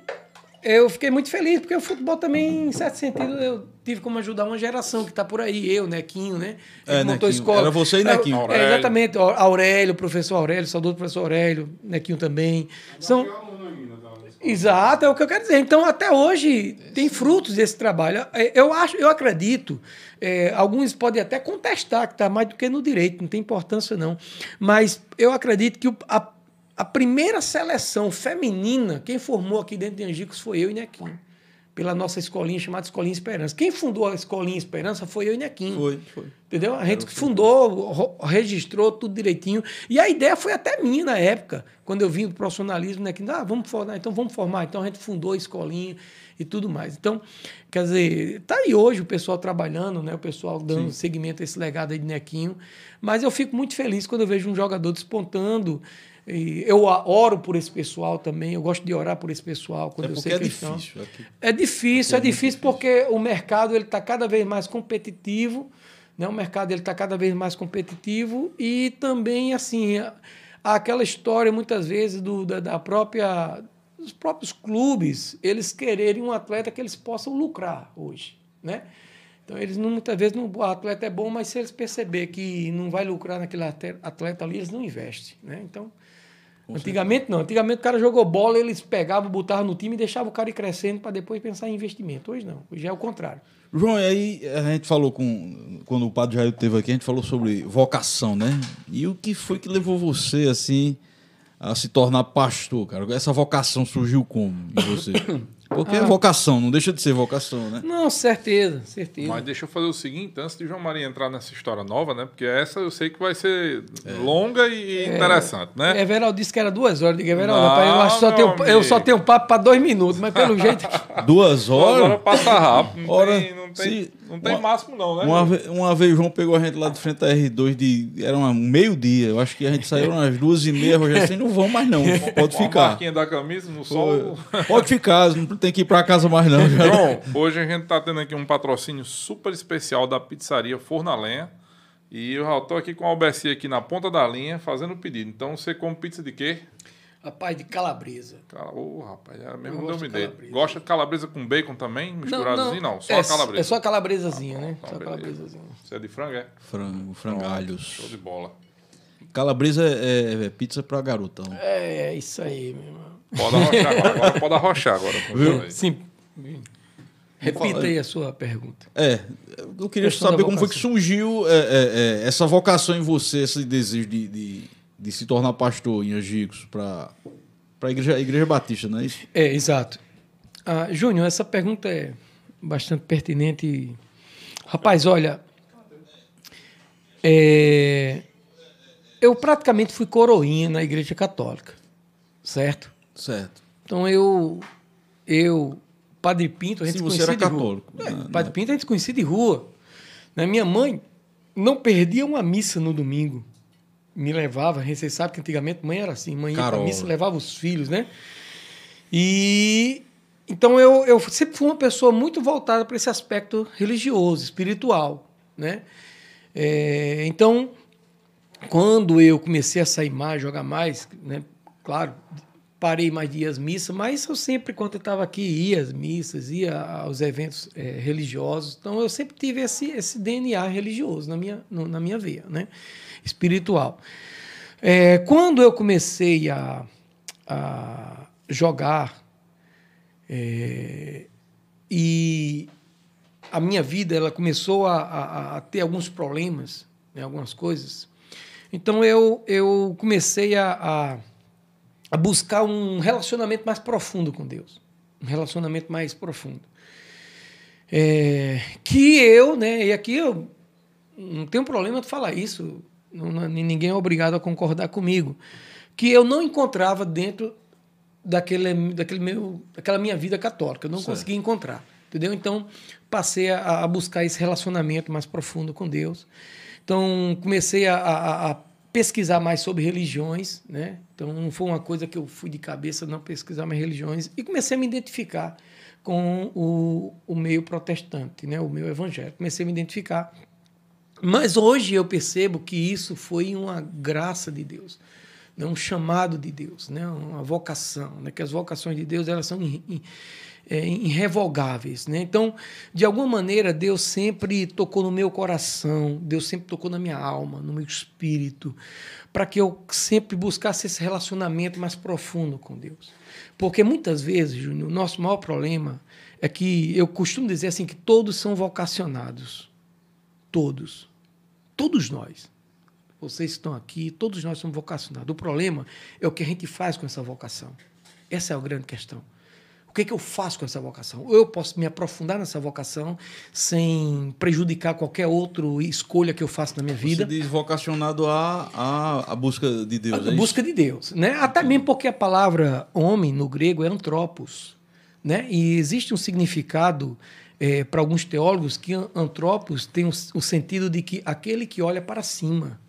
eu fiquei muito feliz, porque o futebol também, em certo sentido, eu tive como ajudar uma geração que está por aí, eu, Nequinho, né? É, Ele montou Nequinho. Era você e É, Nequinho. É, Aurélio. exatamente, Aurélio, professor Aurélio, saudoso professor Aurélio, Nequinho também. São, Exato, é o que eu quero dizer. Então, até hoje, tem frutos desse trabalho. É, Eu acho, eu acredito, é, alguns podem até contestar que está mais do que no direito, não tem importância não. Mas eu acredito que a, a primeira seleção feminina, quem formou aqui dentro de Angicos foi eu e Nequinho. Pela nossa escolinha chamada Escolinha Esperança. Quem fundou a Escolinha Esperança foi eu e Nequinho. Foi, foi. Entendeu? A gente fundou, ro- registrou tudo direitinho. E a ideia foi até minha na época, quando eu vim do profissionalismo, né? Que, ah, vamos formar, então vamos formar. Então a gente fundou a escolinha e tudo mais. Então, quer dizer, tá aí hoje o pessoal trabalhando, né? O pessoal dando seguimento a esse legado aí de Nequinho. Mas eu fico muito feliz quando eu vejo um jogador despontando. E eu oro por esse pessoal também. Eu gosto de orar por esse pessoal quando É eu sei é difícil. Aqui. é difícil, é, É muito difícil porque o mercado ele está cada vez mais competitivo, né? O mercado ele está cada vez mais competitivo e também assim a- aquela história muitas vezes do, da, da própria dos próprios clubes eles quererem um atleta que eles possam lucrar hoje, né? Então eles não, muitas vezes não, o atleta é bom, mas se eles perceber que não vai lucrar naquele atleta ali eles não investem, né? Então Antigamente não. Antigamente o cara jogou bola, eles pegavam, botavam no time e deixavam o cara ir crescendo para depois pensar em investimento. Hoje não. Hoje é o contrário. João, e aí a gente falou com. Quando o Padre Jair esteve aqui, a gente falou sobre vocação, né? E o que foi que levou você, assim, a se tornar pastor, cara? Essa vocação surgiu como em você? [COUGHS] Porque é vocação, não deixa de ser vocação, né? Não, certeza, certeza. Mas deixa eu fazer o seguinte, antes de João Maria entrar nessa história nova, né? Porque essa eu sei que vai ser longa e interessante, né? Everaldo disse que era duas horas. Eu digo, Everaldo, Não, rapaz, eu, acho que só tenho, eu só tenho papo para dois minutos, mas pelo [LAUGHS] jeito. Duas Agora horas? passa rápido. Não Ora, tem, não tem, se- não tem uma- máximo, não, né? Uma, ve- uma vez o João pegou a gente lá de frente à R2 de. Era um meio-dia. Eu acho que a gente saiu umas duas e meia, Rogério, assim, não vão mais não. Pode [LAUGHS] Uma ficar. marquinha da camisa no sol. Pode ficar, não tem que ir pra casa mais não. João, hoje a gente tá tendo aqui um patrocínio super especial da pizzaria Forno a Lenha. E eu já tô aqui com a Albercia aqui na ponta da linha fazendo o pedido. Então você come pizza de quê? Rapaz, de calabresa. Ô, rapaz, é mesmo uma de ideia. calabresa. Gosta de calabresa com bacon também? Misturadozinho? Não, só é, a calabresa. É só a calabresazinha, né? Então, Só a calabresazinha. Você é de frango, é? Frango, Show frangalhos. de bola. Calabresa é, é pizza pra garotão. É, é isso aí, meu irmão. Pode arrochar agora. [LAUGHS] agora pode arrochar agora. aí. Sim. Repita aí a sua pergunta. É, eu queria saber como foi que surgiu é, é, é, essa vocação em você, esse desejo de, de, de se tornar pastor em Angicos para a igreja, a igreja Batista, não é isso? É, exato. Ah, Júnior, essa pergunta é bastante pertinente. Rapaz, olha, é, eu praticamente fui coroinha na Igreja Católica, certo? Certo. Então eu, eu, Padre Pinto, a gente Sim, você conhecia era de rua. católico, É, né? Padre Pinto a gente conhecia de rua. Né? Minha mãe não perdia uma missa no domingo. Me levava, você sabe que antigamente mãe era assim, mãe ia para Carola. missa levava os filhos, né? E então eu, eu sempre fui uma pessoa muito voltada para esse aspecto religioso, espiritual, né? É, então, quando eu comecei a sair mais, jogar mais, né? Claro, parei mais de ir às missas, mas eu sempre, quando eu estava aqui, ia às missas, ia aos eventos eh, religiosos. Então, eu sempre tive esse, esse DNA religioso na minha, no- na minha veia, né? Espiritual. Eh, quando eu comecei a, a jogar eh, e a minha vida ela começou a, a- a ter alguns problemas, né, algumas coisas. Então eu, eu comecei a, a, a buscar um relacionamento mais profundo com Deus, um relacionamento mais profundo. É, que eu, né, e aqui eu não tenho problema de falar isso, não- ninguém é obrigado a concordar comigo, que eu não encontrava dentro daquele, daquele meu, daquela minha vida católica. Eu não Certo. conseguia encontrar. Entendeu? Então, passei a, a buscar esse relacionamento mais profundo com Deus. Então, comecei a, a- a pesquisar mais sobre religiões. Né? Então, não foi uma coisa que eu fui de cabeça, não pesquisar mais religiões. E comecei a me identificar com o, o meio protestante, né? o meio evangélico. Comecei a me identificar. Mas hoje eu percebo que isso foi uma graça de Deus, né? um chamado de Deus, né? uma vocação, né? que as vocações de Deus elas são é, irrevogáveis. Né? Então, de alguma maneira, Deus sempre tocou no meu coração, Deus sempre tocou na minha alma, no meu espírito, para que eu sempre buscasse esse relacionamento mais profundo com Deus. Porque muitas vezes, Júnior, o nosso maior problema é que eu costumo dizer assim que todos são vocacionados. Todos. Todos nós. Vocês estão aqui, todos nós somos vocacionados. O problema é o que a gente faz com essa vocação. Essa é a grande questão. O que, é que eu faço com essa vocação? Ou eu posso me aprofundar nessa vocação sem prejudicar qualquer outra escolha que eu faço na minha vida. Você diz vocacionado à, à, à busca de Deus. A é busca de Deus. Né? Até mesmo porque a palavra homem no grego é antropos. Né? E existe um significado é, para alguns teólogos que antropos tem o, o sentido de que aquele que olha para cima.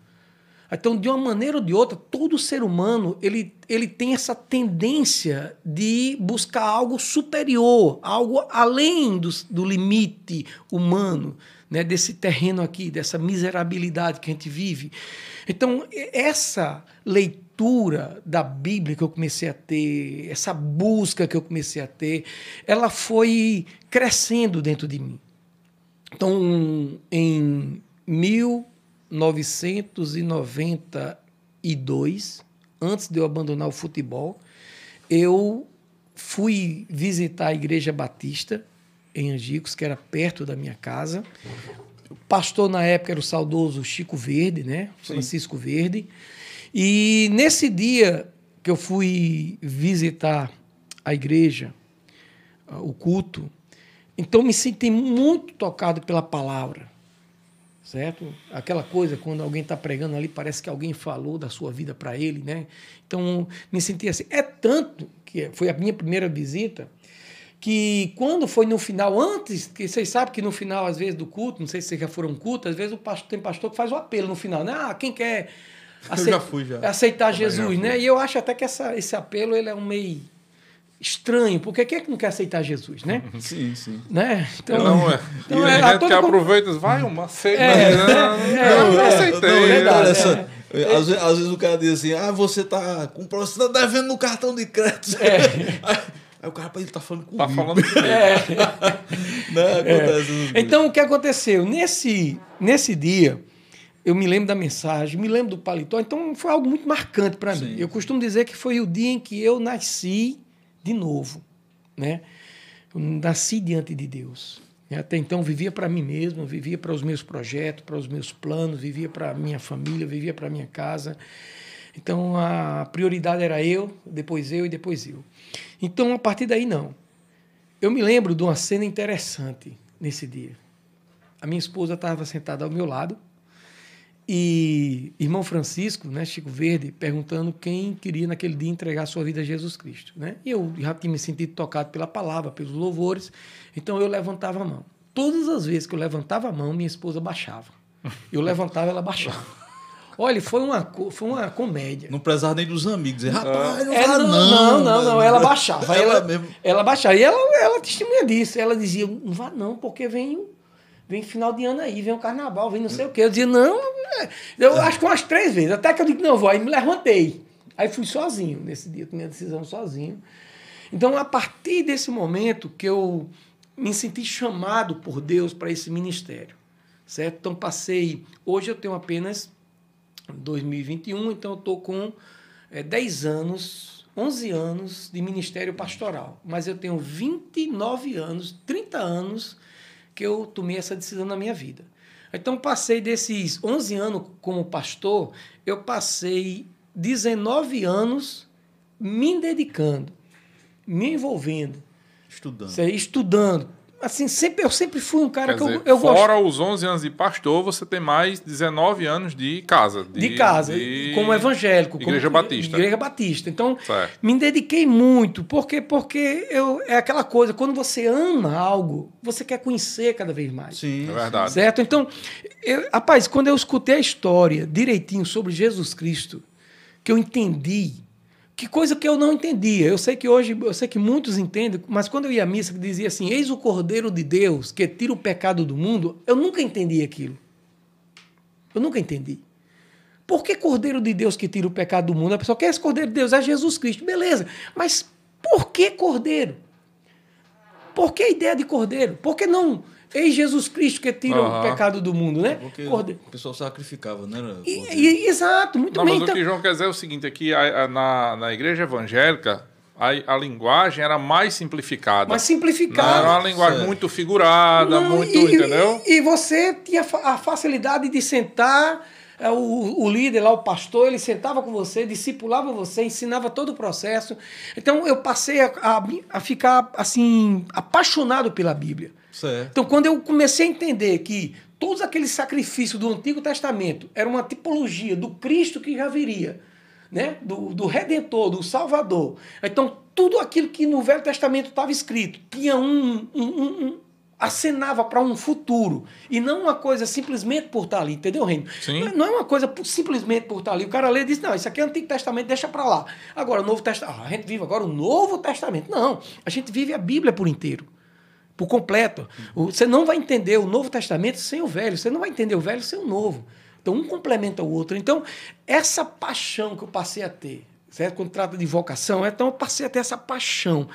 Então, de uma maneira ou de outra, todo ser humano ele, ele tem essa tendência de buscar algo superior, algo além do, do limite humano, né, desse terreno aqui, dessa miserabilidade que a gente vive. Então, essa leitura da Bíblia que eu comecei a ter, essa busca que eu comecei a ter, ela foi crescendo dentro de mim. Então, em mil 1992, antes de eu abandonar o futebol, eu fui visitar a Igreja Batista em Angicos, que era perto da minha casa. O pastor na época era o saudoso Chico Verde, né? Francisco Sim. Verde. E nesse dia que eu fui visitar a igreja, o culto, então me senti muito tocado pela palavra certo? Aquela coisa quando alguém está pregando ali parece que alguém falou da sua vida para ele, né? Então me senti assim. É tanto que foi a minha primeira visita que quando foi no final, antes, que vocês sabem que no final às vezes do culto, não sei se vocês já foram culto, às vezes o pastor, tem pastor que faz o apelo no final, né? Ah, quem quer aceitar, já fui, já. aceitar Jesus, né? E eu acho até que essa, esse apelo ele é um meio estranho, porque quem é que não quer aceitar Jesus, né? [LAUGHS] Sim, sim. Né? Então, não, é. Então, é, gente que aproveita e vai, uma aceita. [LAUGHS] É, não, não, não, não aceitei. Não, é é. Às, vezes, às, vezes, o cara diz assim, ah, você tá com você tá devendo no cartão de crédito. É. [LAUGHS] Aí, o cara, ele tá falando comigo. Tá falando comigo. É. Não, acontece é. Então, o que aconteceu? Nesse, nesse dia, eu me lembro da mensagem, me lembro do paletó, então foi algo muito marcante para mim. Eu costumo dizer que foi o dia em que eu nasci de novo, né? Eu nasci diante de Deus. Até então vivia para mim mesmo, vivia para os meus projetos, para os meus planos, vivia para minha família, vivia para a minha casa. Então a prioridade era eu, depois eu e depois eu. Então a partir daí não. Eu me lembro de uma cena interessante nesse dia. A minha esposa estava sentada ao meu lado e irmão Francisco, né, Chico Verde, perguntando quem queria naquele dia entregar sua vida a Jesus Cristo. Né? E eu já tinha me sentido tocado pela palavra, pelos louvores, então eu levantava a mão. Todas as vezes que eu levantava a mão, minha esposa baixava. Eu levantava, ela baixava. Olha, foi uma, foi uma comédia. Não precisava nem dos amigos. Rapaz, não, é, não, não, não, não, não, Ela baixava. Ela, ela, mesmo. ela baixava. E ela, ela testemunha disso. Ela dizia: não vá não, porque vem vem final de ano aí, vem o carnaval, vem não sei o quê. Eu dizia, não, é. eu acho que umas três vezes, até que eu digo, não, vou, aí me levantei. Aí fui sozinho nesse dia, tomei a decisão sozinho. Então, a partir desse momento que eu me senti chamado por Deus para esse ministério, certo? Então, passei, hoje eu tenho apenas 2021, então eu estou com é, 10 anos, 11 anos de ministério pastoral, mas eu tenho 29 anos, 30 anos que eu tomei essa decisão na minha vida. Então, passei desses 11 anos como pastor, eu passei 19 anos me dedicando, me envolvendo. Estudando. Estudando, assim, sempre, eu sempre fui um cara Quer que dizer, eu, eu Fora gosto. os 11 anos de pastor, você tem mais 19 anos de casa. De, de casa, de... como evangélico. Igreja como, Batista. Igreja Batista. Então, certo. me dediquei muito. Por quê? Porque eu, é aquela coisa, quando você ama algo, você quer conhecer cada vez mais. Sim. É verdade. Certo? Então, eu, rapaz, quando eu escutei a história direitinho sobre Jesus Cristo, que eu entendi que coisa que eu não entendia. Eu sei que hoje, eu sei que muitos entendem, mas quando eu ia à missa que dizia assim: "Eis o Cordeiro de Deus que tira o pecado do mundo", eu nunca entendi aquilo. Eu nunca entendi. Por que Cordeiro de Deus que tira o pecado do mundo? A pessoa quer esse Cordeiro de Deus é Jesus Cristo, beleza? Mas por que Cordeiro? por que a ideia de cordeiro? Por que não Ei Jesus Cristo que tira o pecado do mundo, né? Porque Cordeiro. o pessoal sacrificava, né? era E- e- exato, muito Não, bem. mas Então, o que João quer dizer é o seguinte, aqui a, a- na, na igreja evangélica, a, a linguagem era mais simplificada. mas Não era uma linguagem Certo. muito figurada, Não, muito, e, entendeu? E, e você tinha a facilidade de sentar, é, o, o líder lá, o pastor, ele sentava com você, discipulava você, ensinava todo o processo. Então eu passei a, a- a ficar assim apaixonado pela Bíblia. Certo. Então, quando eu comecei a entender que todos aqueles sacrifícios do Antigo Testamento eram uma tipologia do Cristo que já viria, né? do, do Redentor, do Salvador. Então, tudo aquilo que no Velho Testamento estava escrito tinha um, um- um- acenava para um futuro. E não uma coisa simplesmente por estar ali, entendeu, Reino? Sim. Não, não é uma coisa por- simplesmente por estar ali. O cara lê e diz: não, isso aqui é Antigo Testamento, deixa para lá. Agora, o Novo Testamento. Ah, a gente vive agora o Novo Testamento. Não, a gente vive a Bíblia por inteiro por completo. O- Você não vai entender o Novo Testamento sem o Velho, você não vai entender o Velho sem o Novo. Então, um complementa o outro. Então, essa paixão que eu passei a ter, certo? Quando trata de vocação, então eu passei a ter essa paixão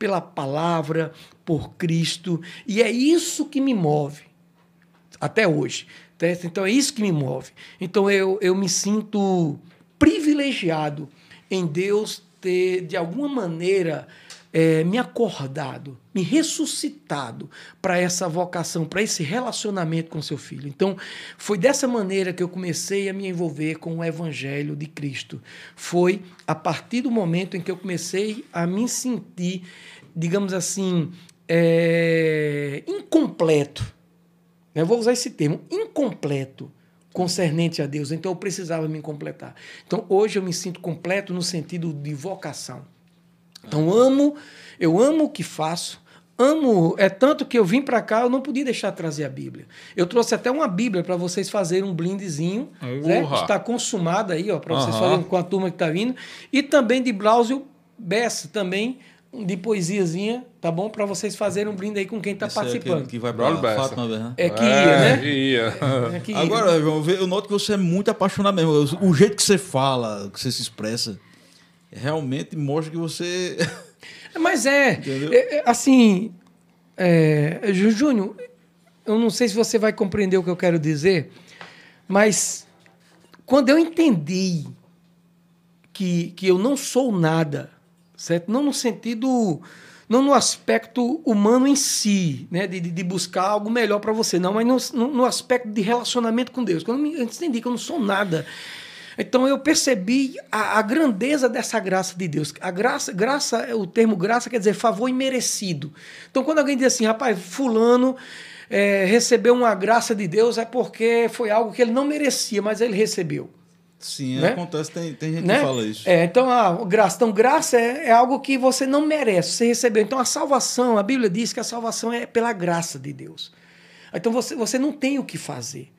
pela palavra, por Cristo, e é isso que me move até hoje. certo? Então é isso que me move. Então eu, eu me sinto privilegiado em Deus ter, de alguma maneira, eh, me acordado, me ressuscitado para essa vocação, para esse relacionamento com seu filho. Então foi dessa maneira que eu comecei a me envolver com o Evangelho de Cristo. Foi a partir do momento em que eu comecei a me sentir, digamos assim, eh, incompleto eu vou usar esse termo, incompleto concernente a Deus. Então eu precisava me completar. Então hoje eu me sinto completo no sentido de vocação. Então amo, eu amo o que faço. Amo, é tanto que eu vim para cá, eu não podia deixar de trazer a Bíblia. Eu trouxe até uma Bíblia para vocês fazerem um blindezinho, né? Está consumada aí, ó, para vocês Aham. fazerem com a turma que está vindo, e também de Blausio Bessa, também de poesiazinha, tá bom? Para vocês fazerem um brinde aí com quem está Esse é participando. que vai Braulio pra. Fátima, né? É que ia, né? Ia. É que ia. Agora, João, eu noto que você é muito apaixonado mesmo. O jeito que você fala, que você se expressa, realmente mostra que você. Mas é, é, é, assim, é, Jú- Júnior, eu não sei se você vai compreender o que eu quero dizer, mas quando eu entendi que, que eu não sou nada, certo? Não no sentido, não no aspecto humano em si, né? De, de- buscar algo melhor para você, não, mas no, no- aspecto de relacionamento com Deus. Quando eu entendi que eu não sou nada. Então eu percebi a, a grandeza dessa graça de Deus. A graça, graça, o termo graça quer dizer favor imerecido. Então quando alguém diz assim, rapaz, fulano eh, recebeu uma graça de Deus é porque foi algo que ele não merecia, mas ele recebeu Sim, Né? acontece, tem, tem gente né? que fala isso. É, então, a graça, então, graça é, é algo que você não merece, você recebeu. Então, a salvação, a Bíblia diz que a salvação é pela graça de Deus. Então, você, você não tem o que fazer.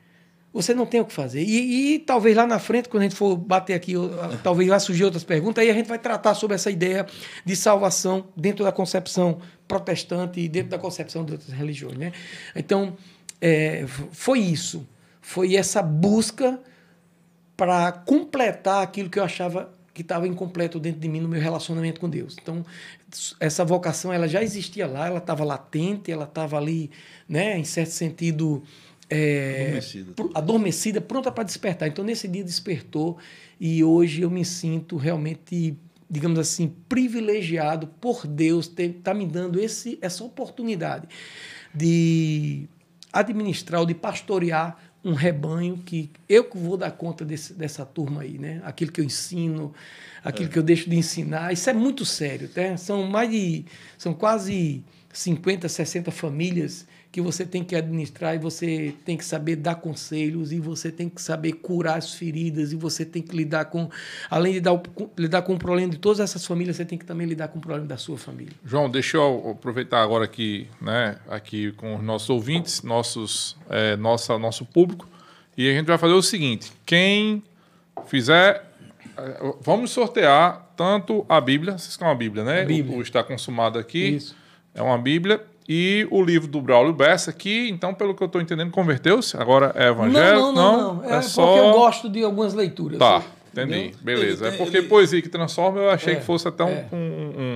Você não tem o que fazer. E, e talvez lá na frente, quando a gente for bater aqui, talvez vai surgir outras perguntas, aí a gente vai tratar sobre essa ideia de salvação dentro da concepção protestante e dentro da concepção de outras religiões. Né? Então, é, foi isso. Foi essa busca para completar aquilo que eu achava que estava incompleto dentro de mim no meu relacionamento com Deus. Então, essa vocação ela já existia lá, ela estava latente, ela estava ali, né, em certo sentido, é, Adormecida. pro- adormecida, pronta para despertar. Então, nesse dia despertou e hoje eu me sinto realmente, digamos assim, privilegiado por Deus ter tá me dando esse, essa oportunidade de administrar ou de pastorear um rebanho que eu que vou dar conta desse, dessa turma aí, né? Aquilo que eu ensino, aquilo que eu deixo de ensinar, isso é muito sério, tá? São mais de são quase 50, 60 famílias que você tem que administrar e você tem que saber dar conselhos e você tem que saber curar as feridas e você tem que lidar com além de dar, com- lidar com o problema de todas essas famílias, você tem que também lidar com o problema da sua família. João, deixa eu aproveitar agora aqui, né, aqui com os nossos ouvintes, nossos, é, nossa, nosso público, e a gente vai fazer o seguinte: quem fizer, é, vamos sortear tanto a Bíblia, vocês querem uma Bíblia, né? Bíblia. O, o está consumado aqui Isso. é uma Bíblia e o livro do Braulio Bessa, que então, pelo que eu estou entendendo, converteu-se. Agora é evangélico, não, não, não, É, É, só. porque eu gosto de algumas leituras. Tá, entendeu? entendi. Beleza. Ele é porque ele- poesia que transforma, eu achei É, que fosse até um, é. um-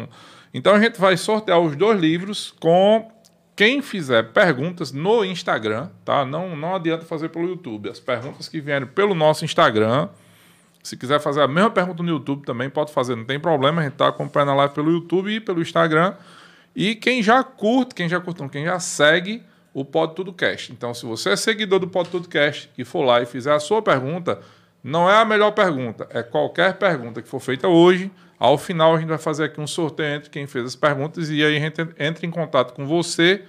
um- Então a gente vai sortear os dois livros com quem fizer perguntas no Instagram, tá? Não, não adianta fazer pelo YouTube. As perguntas que vierem pelo nosso Instagram, se quiser fazer a mesma pergunta no YouTube também pode fazer, não tem problema. A gente está acompanhando a live pelo YouTube e pelo Instagram. E quem já curte, quem já curte, quem já segue o Pod Tudo Cast. Então, se você é seguidor do Pod Tudo Cast e for lá e fizer a sua pergunta, não é a melhor pergunta, é qualquer pergunta que for feita hoje. Ao final, a gente vai fazer aqui um sorteio entre quem fez as perguntas e aí a gente entra em contato com você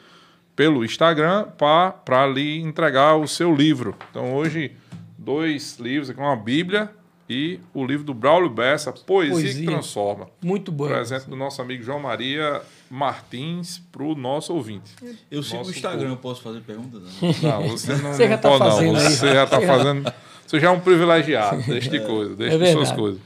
pelo Instagram para ali entregar o seu livro. Então, hoje, dois livros aqui, uma Bíblia e o livro do Braulio Bessa, Poesia, Poesia. que Transforma. Muito bom. Presente do nosso amigo João Maria Martins para o nosso ouvinte. Eu sigo Nosso o Instagram, eu posso fazer perguntas? Não? Não, você não, [LAUGHS] Você já não tá pode, fazendo não. Você já está Você fazendo. Você já é um privilegiado, [LAUGHS] deixa de coisa, deixa É de suas coisas.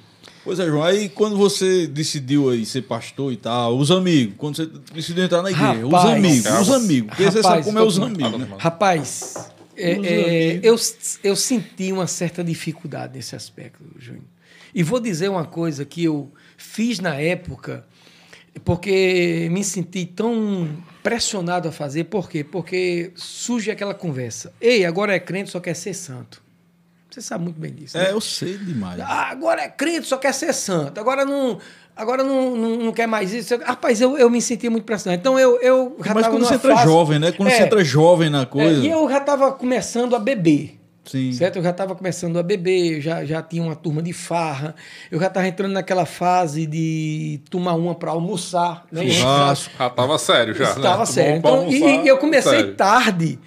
Pois é, João. Aí quando você decidiu aí ser pastor e tal, os amigos, quando você decidiu entrar na igreja, os Rapaz. amigos, Calma. os amigos. Porque você Rapaz, sabe como é os amigos, né? Rapaz, é, Os é, amigos. eu, eu senti uma certa dificuldade nesse aspecto, Júnior. E vou dizer uma coisa que eu fiz na época, porque me senti tão pressionado a fazer. Por quê? Porque surge aquela conversa. Ei, agora é crente, só quer ser santo. Você sabe muito bem disso. né? É, eu sei demais. Ah, agora é crente, só quer ser santo. Agora não, agora não, não, não quer mais isso. Rapaz, eu, eu me sentia muito pressionado. Então eu, eu já Mas quando você entra fase- jovem, né? Quando É, você entra jovem na é, coisa. e eu já estava começando a beber. Sim. Certo? Eu já estava começando a beber, eu já, já tinha uma turma de farra, eu já estava entrando naquela fase de tomar uma para almoçar. Né? Churrasco. Já estava sério já. Estava né? sério. Então, e, e eu comecei sério. tarde,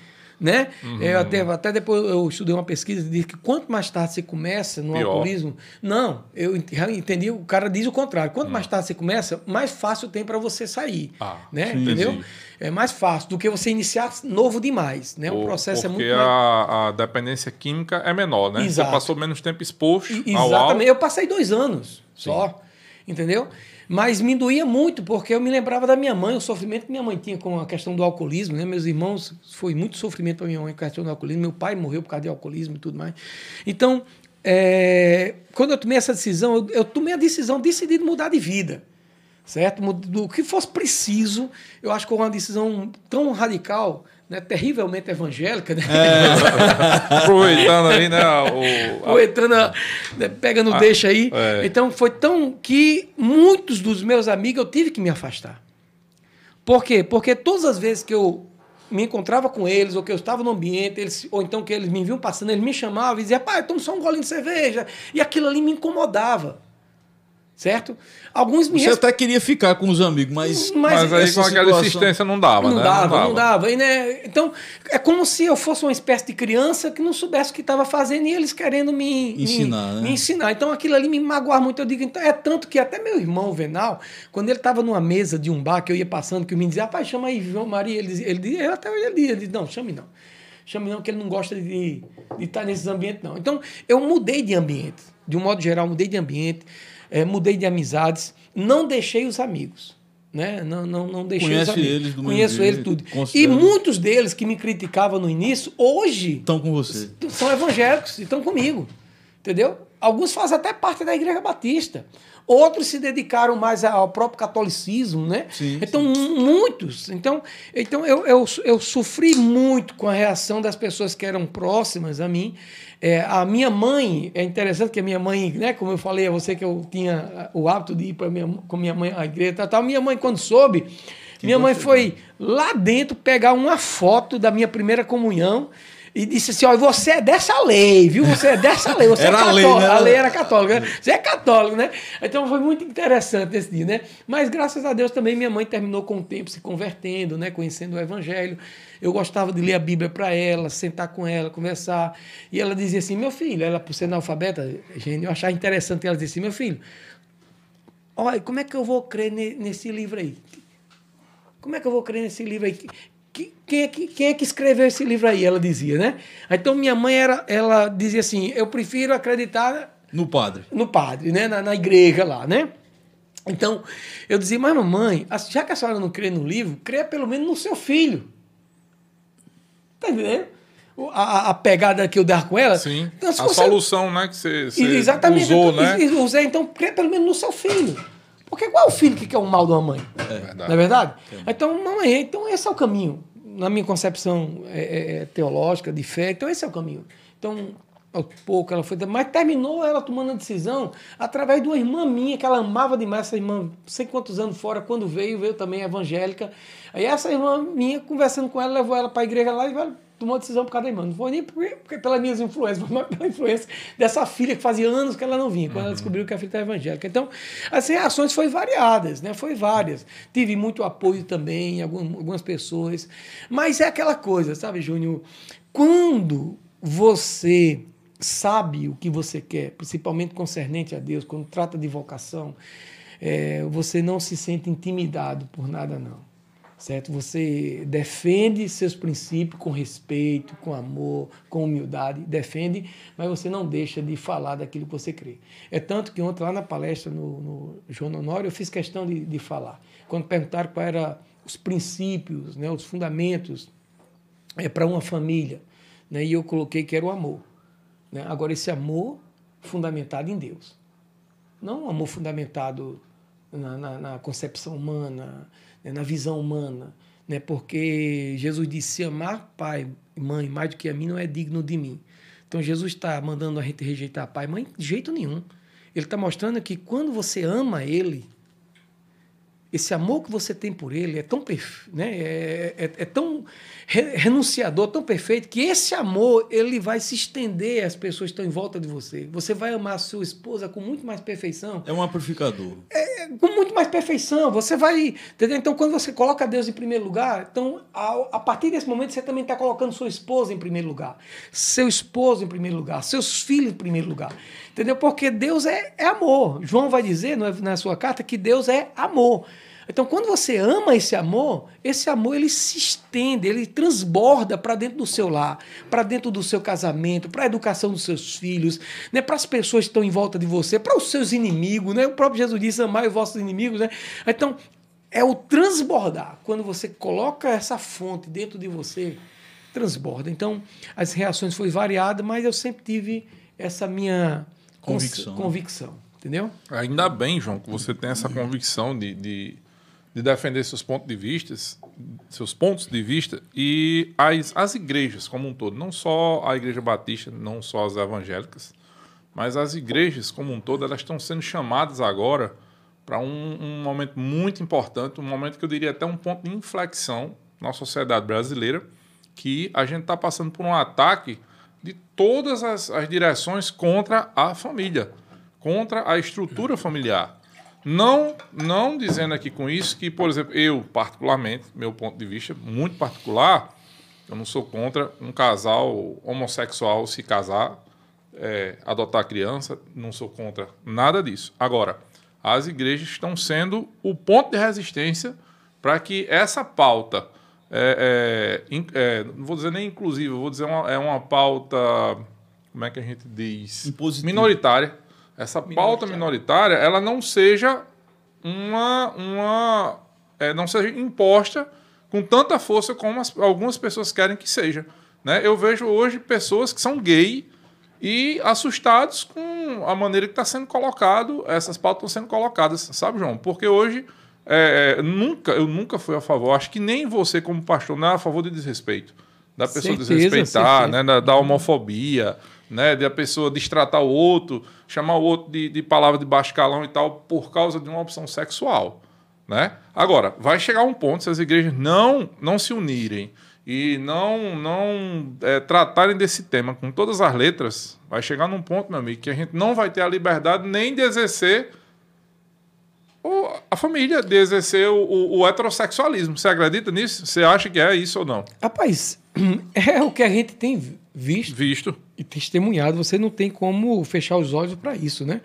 né? Uhum. Eu até, até depois eu estudei uma pesquisa que diz que quanto mais tarde você começa no Pior. alcoolismo, não, eu entendi, o cara diz o contrário. Quanto Hum. mais tarde você começa, mais fácil tem para você sair, Ah, né? sim. Entendeu? É mais fácil do que você iniciar novo demais, né? O Por- processo é porque muito mais a, a dependência química é menor, né? Exato. Você passou menos tempo exposto E- ao Exatamente. álcool. Eu passei dois anos só, entendeu? Mas me doía muito, porque eu me lembrava da minha mãe, o sofrimento que minha mãe tinha com a questão do alcoolismo, né? Meus irmãos, foi muito sofrimento para minha mãe com a questão do alcoolismo. Meu pai morreu por causa de alcoolismo e tudo mais. Então, é, quando eu tomei essa decisão, eu, eu tomei a decisão, decidi mudar de vida. Certo? Do que fosse preciso, eu acho que foi uma decisão tão radical, né? terrivelmente evangélica, né? [LAUGHS] Aproveitando aí, né? O, Ou entrando, né, pega no deixa aí. é. Então foi tão que muitos dos meus amigos eu tive que me afastar. Por quê? Porque todas as vezes que eu me encontrava com eles, ou que eu estava no ambiente, eles, ou então que eles me viam passando, eles me chamavam e diziam, pai, toma só um golinho de cerveja. E aquilo ali me incomodava. Certo? Alguns me Você até queria ficar com os amigos, mas. mas aí essa com aquela situação- insistência não dava, não né? dava, não dava. E, né, então, é como se eu fosse uma espécie de criança que não soubesse o que estava fazendo e eles querendo me Ensinar, me, né? me ensinar. Então, aquilo ali me magoava muito. Eu digo, então, é tanto que até meu irmão, Venal, quando ele estava numa mesa de um bar que eu ia passando, que eu me dizia, rapaz, chama aí João Maria. Ele, dizia- ele, dizia- ele até hoje ele dizia, ele dizia, não, chame não. Chame não, que ele não gosta de, de estar nesses ambientes, não. Então, eu mudei de ambiente. De um modo geral, mudei de ambiente, eh, mudei de amizades, não deixei os amigos. Né? Não, não, não deixei Conhece os amigos. eles do Conheço eles tudo. E muitos deles que me criticavam no início, hoje Estão com você. são evangélicos e estão comigo. Entendeu? Alguns fazem até parte da Igreja Batista. Outros se dedicaram mais ao próprio catolicismo, né? Sim, então, muitos. Então, então eu, eu, eu sofri muito com a reação das pessoas que eram próximas a mim. É, a minha mãe, é interessante que a minha mãe, né, como eu falei a você que eu tinha o hábito de ir para minha, com minha mãe à igreja e tal, minha mãe, quando soube, minha mãe foi lá dentro pegar uma foto da minha primeira comunhão e disse assim: olha, você é dessa lei, viu? Você é dessa lei. Você Era é a católico. lei, né? A lei era católica. né? Você é católico, né? Então foi muito interessante esse dia, né? Mas graças a Deus também minha mãe terminou com o tempo se convertendo, né? Conhecendo o Evangelho. Eu gostava de ler a Bíblia para ela, sentar com ela, conversar. E ela dizia assim: meu filho, ela por ser analfabeta, gente, eu achava interessante ela dizer assim: meu filho, olha, como é que eu vou crer ne- nesse livro aí? Como é que eu vou crer nesse livro aí? Que- Quem é, que, quem é que escreveu esse livro aí? Ela dizia, né? Então minha mãe era, ela dizia assim: eu prefiro acreditar No padre. no padre, né? Na, na igreja lá, né? Então, eu dizia, mas mamãe, já que a senhora não crê no livro, crê pelo menos no seu filho. Tá entendendo? A, a- pegada que eu dar com ela. Sim. Então, a você- solução, né, que você, você Exatamente. usou, então, né? Usei, então, crê pelo menos no seu filho. Porque qual é o filho que quer o mal de uma mãe? verdade. Não é verdade? Então, mamãe, então esse é o caminho. Na minha concepção é, é, teológica, de fé, então esse é o caminho. Então, aos pouco ela foi. Mas terminou ela tomando a decisão através de uma irmã minha, que ela amava demais, essa irmã, não sei quantos anos fora, quando veio, veio também evangélica. Aí essa irmã minha, conversando com ela, levou ela para a igreja lá e tomou a decisão por causa da irmã. Não foi nem porque, porque pelas minhas influências, [LAUGHS] mais pela influência dessa filha que fazia anos que ela não vinha, quando ela descobriu que a filha estava evangélica. Então, as reações foram variadas, né? Foi várias. Tive muito apoio também, algum- algumas pessoas. Mas é aquela coisa, sabe, Júnior? Quando você sabe o que você quer, principalmente concernente a Deus, quando trata de vocação, é, você não se sente intimidado por nada, não. Certo? Você defende seus princípios com respeito, com amor, com humildade, defende, mas você não deixa de falar daquilo que você crê. É tanto que ontem, lá na palestra no, no João Honório, eu fiz questão de, de falar. Quando perguntaram quais eram os princípios, né, os fundamentos é para uma família. Né? E eu coloquei que era o amor. Né? Agora, esse amor fundamentado em Deus. Não um amor fundamentado na, na, na concepção humana, né? na visão humana. Né? Porque Jesus disse: se amar pai e mãe mais do que a mim não é digno de mim. Então, Jesus está mandando a gente rejeitar pai e mãe de jeito nenhum. Ele está mostrando que quando você ama ele, esse amor que você tem por ele é tão perfe... né? é, é, é tão renunciador, tão perfeito, que esse amor ele vai se estender às pessoas que estão em volta de você. Você vai amar a sua esposa com muito mais perfeição, É um amplificador. com muito mais perfeição. Você vai. Entendeu? Então, quando você coloca Deus em primeiro lugar, então, a, a partir desse momento, você também está colocando sua esposa em primeiro lugar, seu esposo em primeiro lugar, seus filhos em primeiro lugar. Entendeu? Porque Deus é, é amor. João vai dizer não é, na sua carta que Deus é amor. Então, quando você ama esse amor, esse amor ele se estende, ele transborda para dentro do seu lar, para dentro do seu casamento, para a educação dos seus filhos, né, para as pessoas que estão em volta de você, para os seus inimigos. Né? O próprio Jesus disse: amai os vossos inimigos. Né? Então, é o transbordar. Quando você coloca essa fonte dentro de você, transborda. Então, as reações foram variadas, mas eu sempre tive essa minha Convicção, né? convicção entendeu? Ainda bem, João, que você tem essa convicção de, de, de defender seus pontos de vista, seus pontos de vista e as, as igrejas como um todo, não só a igreja batista, não só as evangélicas, mas as igrejas como um todo, elas estão sendo chamadas agora para um, um momento muito importante, um momento que eu diria até um ponto de inflexão na sociedade brasileira, que a gente está passando por um ataque de todas as, as direções contra a família, contra a estrutura familiar. Não, não dizendo aqui com isso que, por exemplo, eu, particularmente, meu ponto de vista muito particular, eu não sou contra um casal homossexual se casar, é, adotar criança, não sou contra nada disso. Agora, as igrejas estão sendo o ponto de resistência para que essa pauta, é, é, é, não vou dizer nem inclusiva, vou dizer uma, é uma pauta, como é que a gente diz? Impositiva. Minoritária. Essa pauta minoritária, ela não seja uma, uma é, não seja imposta com tanta força como as- algumas pessoas querem que seja. Né? Eu vejo hoje pessoas que são gay e assustados com a maneira que está sendo colocado, essas pautas estão sendo colocadas, sabe, João? Porque hoje é, é, nunca, eu nunca fui a favor, acho que nem você, como pastor, não é a favor de desrespeito. Da pessoa Certeza, desrespeitar, certeza. né? da, da homofobia, né? de a pessoa destratar o outro, chamar o outro de, de palavra de baixo calão e tal, por causa de uma opção sexual. Né? Agora, vai chegar um ponto, se as igrejas não, não se unirem e não, não é, tratarem desse tema com todas as letras, vai chegar num ponto, meu amigo, que a gente não vai ter a liberdade nem de exercer o- a família, de exercer o, o- o heterossexualismo. Você acredita nisso? Você acha que é isso ou não? Rapaz, [CLEARS THROAT] é o que a gente tem visto Visto. E testemunhado. Você não tem como fechar os olhos para isso, né?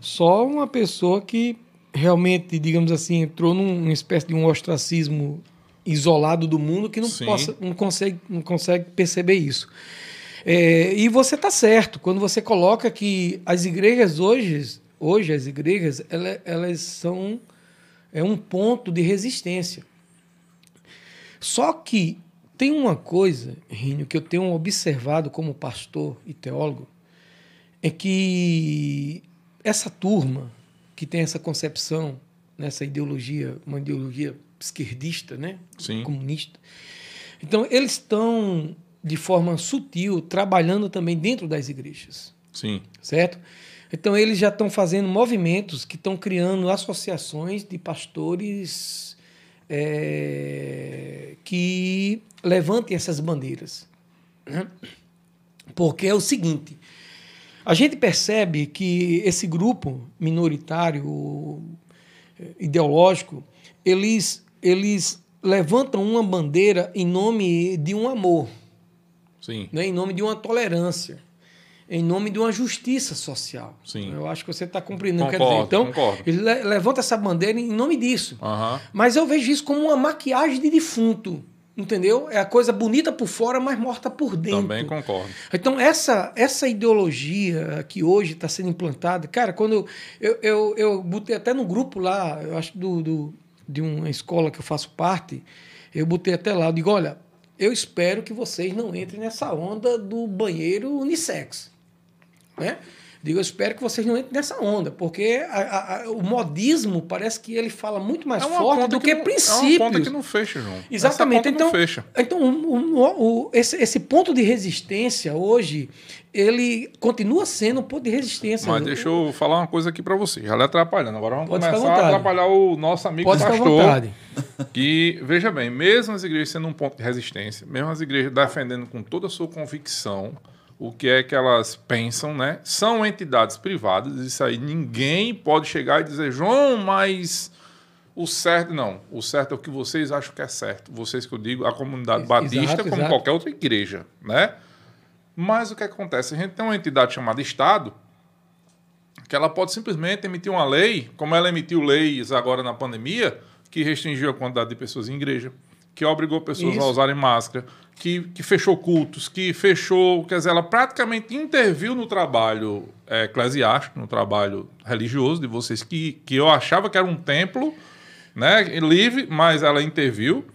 Só uma pessoa que realmente, digamos assim, entrou num- numa espécie de um ostracismo isolado do mundo que não, Sim. possa, não, consegue, não consegue perceber isso. É, e você está certo quando você coloca que as igrejas hoje, hoje as igrejas, ela- elas são é um ponto de resistência. Só que tem uma coisa, Rínio, que eu tenho observado como pastor e teólogo, é que essa turma que tem essa concepção nessa ideologia, uma ideologia esquerdista, né? Sim. comunista. Então, eles estão, de forma sutil, trabalhando também dentro das igrejas, Sim. certo? Então, eles já estão fazendo movimentos que estão criando associações de pastores é, que levantem essas bandeiras. né? Porque é o seguinte: a gente percebe que esse grupo minoritário eh, ideológico, eles, eles levantam uma bandeira em nome de um amor, Sim. né? em nome de uma tolerância, em nome de uma justiça social. Sim. Eu acho que você está compreendendo o que eu Concordo, dizer. Então, concordo. ele le- levanta essa bandeira em nome disso. Aham. Mas eu vejo isso como uma maquiagem de defunto. Entendeu? É a coisa bonita por fora, mas morta por dentro. Também concordo. Então, essa, essa ideologia que hoje está sendo implantada, cara, quando eu, eu, eu botei até no grupo lá, eu acho do, do, de uma escola que eu faço parte, eu botei até lá, eu digo, olha, eu espero que vocês não entrem nessa onda do banheiro unissex. Né? Digo, eu espero que vocês não entrem nessa onda, porque a- a- o modismo parece que ele fala muito mais É forte do que, não- princípios. É uma conta que não fecha, João. Exatamente. Essa conta então, não fecha. então o- o- o- esse, esse ponto de resistência hoje, ele continua sendo um ponto de resistência. Mas deixa eu falar uma coisa aqui pra você. Já lhe atrapalhando. Agora vamos Pode começar a atrapalhar o nosso amigo Pode pastor. Que, veja bem, mesmo as igrejas sendo um ponto de resistência, mesmo as igrejas defendendo com toda a sua convicção o que é que elas pensam, né? São entidades privadas, isso aí ninguém pode chegar e dizer, João, mas o certo, não. O certo é o que vocês acham que é certo. Vocês que eu digo, a comunidade batista, exato, como exato. qualquer outra igreja, né? Mas o que acontece? A gente tem uma entidade chamada Estado, que ela pode simplesmente emitir uma lei, como ela emitiu leis agora na pandemia, que restringiu a quantidade de pessoas em igreja, que obrigou pessoas a Isso. usarem máscara, que, que fechou cultos, que fechou, quer dizer, ela praticamente interviu no trabalho é, eclesiástico, no trabalho religioso de vocês, que, que eu achava que era um templo né, livre, mas ela interviu.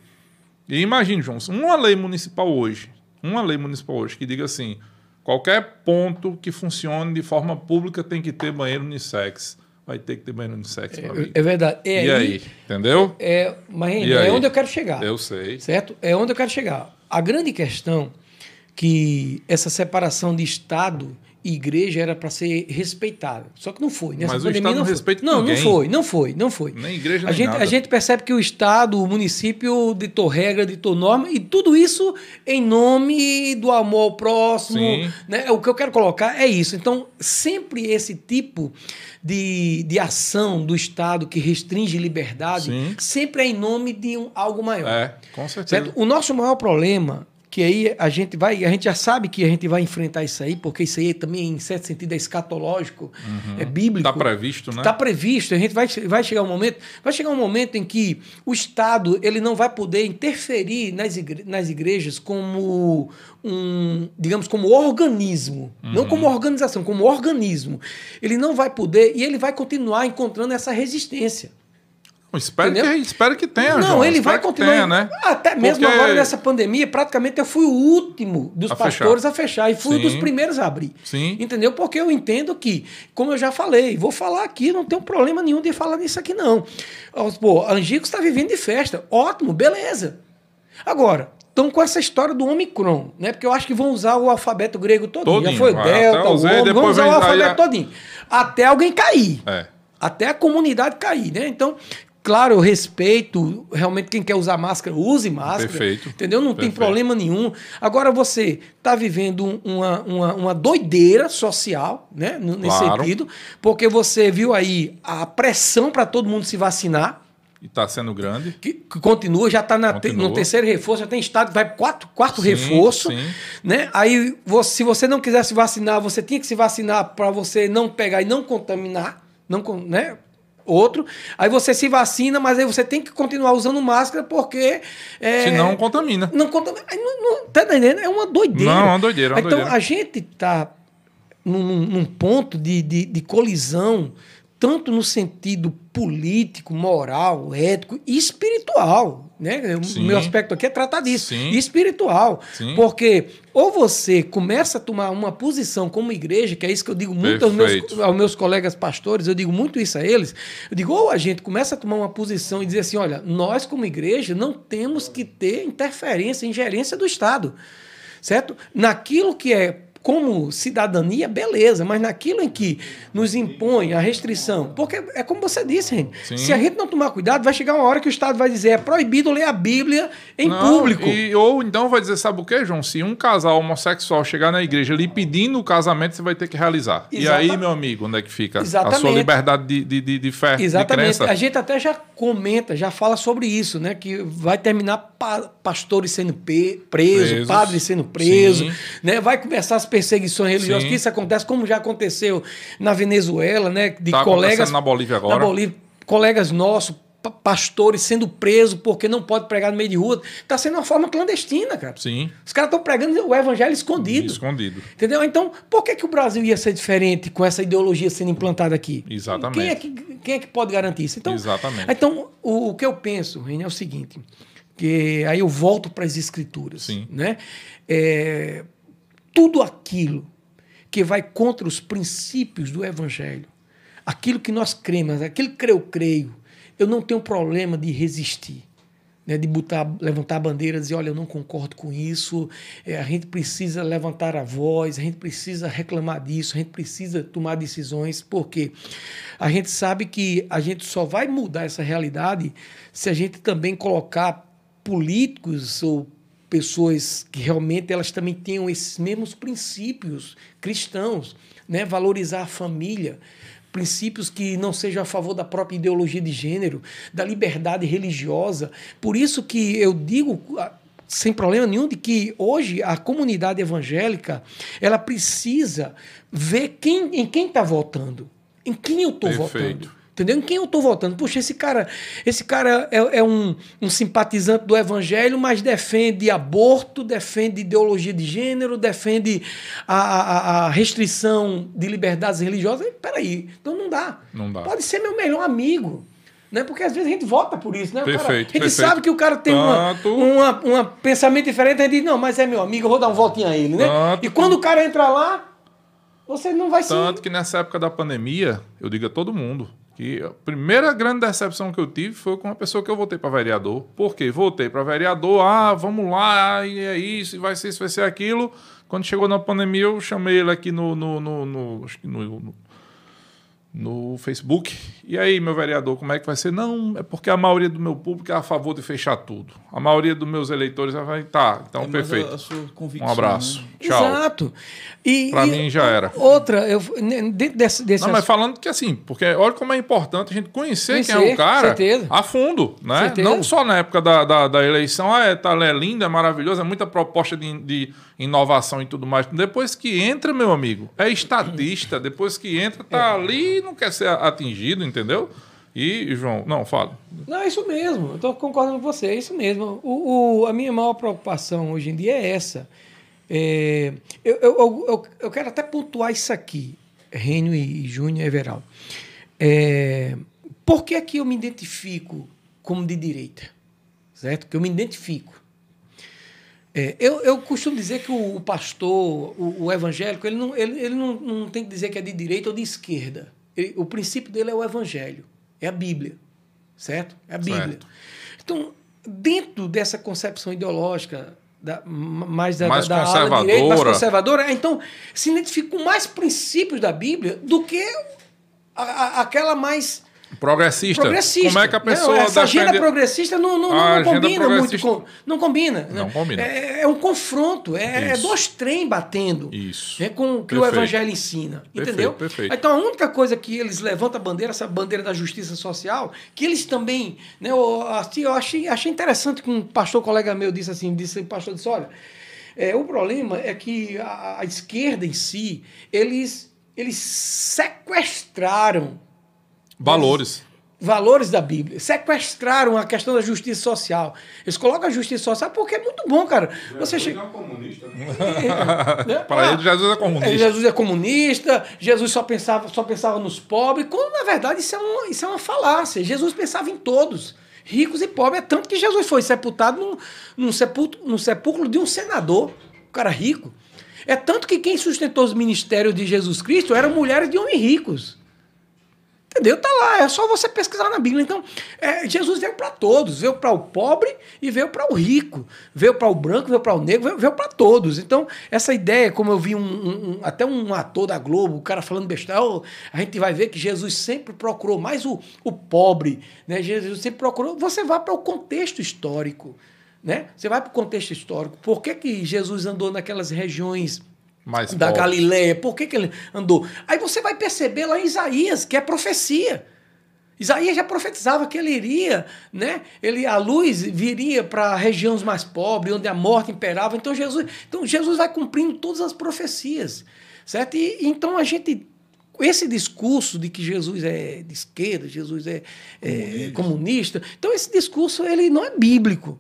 E imagine, João, uma lei municipal hoje, uma lei municipal hoje que diga assim, qualquer ponto que funcione de forma pública tem que ter banheiro unissex. Vai ter que ter banheiro unissex, amigo. É verdade. É e aí, entendeu? É, mas é aí? onde eu quero chegar. Eu sei. Certo? É onde eu quero chegar. A grande questão que essa separação de Estado igreja era para ser respeitada. Só que não foi. Nessa Mas o pandemia Estado não foi. respeita Não, ninguém. não foi, não foi, não foi. Nem igreja, a nem gente, nada. a gente percebe que o Estado, o município ditou regra, ditou norma, e tudo isso em nome do amor ao próximo. Sim. Né? O que eu quero colocar é isso. Então, sempre esse tipo de, de ação do Estado que restringe liberdade, Sim. sempre é em nome de um, algo maior. É, com certeza. Certo? O nosso maior problema, que aí a gente vai, a gente já sabe que a gente vai enfrentar isso aí, porque isso aí também, em certo sentido, é escatológico, é bíblico. Está previsto, né? Está previsto, a gente vai, vai chegar um momento, vai chegar um momento em que o Estado ele não vai poder interferir nas, igre- nas igrejas como um, digamos, como organismo, não Uhum. como organização, como organismo. Ele não vai poder e ele vai continuar encontrando essa resistência. Espero, que, espero que tenha, Não, João. ele Espero vai continuar. tenha, né? Até mesmo Porque- agora nessa pandemia, praticamente eu fui o último dos A pastores fechar. a fechar e fui um Sim. dos primeiros a abrir. Sim. Entendeu? Porque eu entendo que, como eu já falei, vou falar aqui, não tem problema nenhum de falar nisso aqui, não. Pô, Angicos está vivendo de festa. Ótimo, beleza. Agora, estão com essa história do Omicron, né? Porque eu acho que vão usar o alfabeto grego todinho. Todinho. Já foi o Vai, Delta, o o Z, Ômicron, depois vamos usar o alfabeto a- todinho. Até alguém cair É. até a comunidade cair, né? Então, claro, eu respeito realmente quem quer usar máscara, use máscara. Perfeito. Entendeu? Não tem Perfeito. problema nenhum. Agora você está vivendo um- uma, uma, uma doideira social, né? N- Nesse Claro. sentido, porque você viu aí a pressão para todo mundo se vacinar. E está sendo grande. Que, que continua, já está Continua. no terceiro reforço, já tem estado que vai para quarto, quarto Sim, reforço. sim. Né? Aí, você- se você não quiser se vacinar, você tinha que se vacinar para você não pegar e não contaminar, não, né? Outro. Aí você se vacina, mas aí você tem que continuar usando máscara porque. É, Senão contamina. não contamina. Não, não- tá entendendo? É uma doideira. Não, é uma doideira, é uma então, doideira. a gente está num, num- num ponto de, de, de colisão, tanto no sentido político, moral, ético e espiritual. Né? O Sim. meu aspecto aqui é tratar disso. Sim. E espiritual. Sim. Porque ou você começa a tomar uma posição como igreja, que é isso que eu digo muito aos meus, aos meus colegas pastores, eu digo muito isso a eles. Eu digo, ou a gente começa a tomar uma posição e dizer assim: olha, nós como igreja não temos que ter interferência, ingerência do Estado. Certo? Naquilo que é como cidadania, beleza, mas naquilo em que nos impõe a restrição, porque é como você disse, Sim. se a gente não tomar cuidado, vai chegar uma hora que o Estado vai dizer é proibido ler a Bíblia em Não, público. E, ou então vai dizer, sabe o que, João? Se um casal homossexual chegar na igreja lhe pedindo o casamento, você vai ter que realizar. E Exata- aí, meu amigo, onde é que fica a Exatamente. sua liberdade de, de, de, de fé, de Exatamente. crença? A gente até já comenta, já fala sobre isso, né? Que vai terminar pa- pastores sendo presos, Presos. padres sendo presos, né? Vai começar as perseguições religiosas, Sim. que isso acontece, como já aconteceu na Venezuela, né? De Tá colegas na Bolívia agora. na Bolívia, colegas nossos, pa- pastores sendo presos porque não pode pregar no meio de rua. Está sendo uma forma clandestina, cara. Sim, Os caras estão pregando o evangelho escondido. escondido. Entendeu? Então, por que, que o Brasil ia ser diferente com essa ideologia sendo implantada aqui? Exatamente. Quem é que, quem é que pode garantir isso? Então, Exatamente. Então, o, o que eu penso, René, é o seguinte, que aí eu volto para as escrituras. Sim. Né? É, tudo aquilo que vai contra os princípios do evangelho, aquilo que nós cremos, aquilo que eu creio, eu não tenho problema de resistir né, de botar, levantar a bandeira e dizer, olha, eu não concordo com isso, é, a gente precisa levantar a voz, a gente precisa reclamar disso, a gente precisa tomar decisões, porque a gente sabe que a gente só vai mudar essa realidade se a gente também colocar políticos ou pessoas que realmente elas também tenham esses mesmos princípios cristãos, né? valorizar a família, princípios que não sejam a favor da própria ideologia de gênero, da liberdade religiosa. Por isso que eu digo ah, sem problema nenhum de que hoje a comunidade evangélica ela precisa ver quem, em quem está votando, em quem eu estou votando. Entendeu? Em quem eu estou votando? Puxa, esse cara, esse cara é, é um, um simpatizante do evangelho, mas defende aborto, defende ideologia de gênero, defende a, a, a restrição de liberdades religiosas. Peraí, então não dá. Não dá. Pode ser meu melhor amigo. Né? Porque às vezes a gente vota por isso, né? O cara- Perfeito, a gente perfeito. sabe que o cara tem Tanto- uma, uma pensamento diferente, a gente diz, não, mas é meu amigo, eu vou dar um votinho a ele, né? Tanto- E quando o cara entra lá, você não vai se. Tanto que nessa época da pandemia, eu digo a todo mundo que a primeira grande decepção que eu tive foi com uma pessoa que eu votei para vereador. Por quê? Votei para vereador, ah, vamos lá, e é isso, vai ser isso, vai ser aquilo. Quando chegou na pandemia, eu chamei ele aqui no, no, no, no- no, no, Facebook. E aí, meu vereador, como é que vai ser? Não, é porque a maioria do meu público é a favor de fechar tudo. A maioria dos meus eleitores vai, tá, então É, perfeito. Um abraço. né? Tchau. Exato. E, Pra e mim já era. Outra, eu, dentro desse, desse Não, mas falando que assim, porque olha como é importante a gente conhecer, quem é Conhecer, o cara certeza. a fundo, né? Certeza. Não só na época da, da, da eleição, ah, é, tá, é lindo, é maravilhoso, é muita proposta de, de inovação e tudo mais. Depois que entra, meu amigo, é estatista, depois que entra, tá ali e não quer ser atingido, entendeu? E, João, não, fala. Não, é isso mesmo. Eu estou concordando com você, é isso mesmo. O, o- a minha maior preocupação hoje em dia é essa. É, eu, eu, eu, eu- quero até pontuar isso aqui, Rênio e Júnior Everal. É, por que, é que eu me identifico como de direita? Certo? Que eu me identifico. É, eu, eu costumo dizer que o, o pastor, o, o evangélico, ele, não, ele, ele não, não tem que dizer que é de direita ou de esquerda. Ele- o princípio dele é o evangelho, é a Bíblia. Certo? É a Bíblia. Certo. Então, dentro dessa concepção ideológica da, ma- mais da, Mais da, da ala direita, mais conservadora. conservadora, então se identifica com mais princípios da Bíblia do que a- a- aquela mais Progressista. progressista. Como é que a pessoa não, essa agenda defende- progressista não, não, A não agenda combina muito com. Não combina. Não combina. É, é um confronto, é, é dois trem batendo. Isso. É com o que o Perfeito. evangelho ensina. Perfeito, entendeu? perfeito. Então a única coisa que eles levantam a bandeira, essa bandeira da justiça social, que eles também. Né, eu, assim, eu achei, achei interessante que um pastor colega meu disse assim: disse, o pastor disse, olha, é, o problema é que a, a esquerda em si, eles, eles sequestraram Valores. valores da Bíblia, sequestraram a questão da justiça social. Eles colocam a justiça social porque é muito bom, cara. Você Ele chega. é um comunista. né? né? [LAUGHS] Para Ah, ele, Jesus é comunista. é, Jesus é comunista, Jesus só pensava, só pensava nos pobres, quando na verdade isso é, uma, isso é uma falácia. Jesus pensava em todos. ricos e pobres. É tanto que Jesus foi sepultado num, num, sepulcro, num sepulcro de um senador, um cara rico. É tanto que quem sustentou os ministérios de Jesus Cristo eram mulheres de homens ricos. Entendeu? Tá lá, é só você pesquisar na Bíblia. Então, é, Jesus veio para todos, veio para o pobre e veio para o rico, veio para o branco, veio para o negro, veio, veio para todos. Então, essa ideia, como eu vi um, um, até um ator da Globo, o cara falando besteira, a gente vai ver que Jesus sempre procurou mais o, o pobre, né? Jesus sempre procurou. Você vai para o contexto histórico, né? Você vai para o contexto histórico. Por que, que Jesus andou naquelas regiões Mais da pobres. Galileia. Por que, que ele andou? Aí você vai perceber lá em Isaías, que é profecia. Isaías já profetizava que ele iria, né? Ele, a luz viria para regiões mais pobres, onde a morte imperava. Então Jesus, então Jesus vai cumprindo todas as profecias, certo? E então a gente esse discurso de que Jesus é de esquerda, Jesus é, é comunista. então esse discurso ele não é bíblico.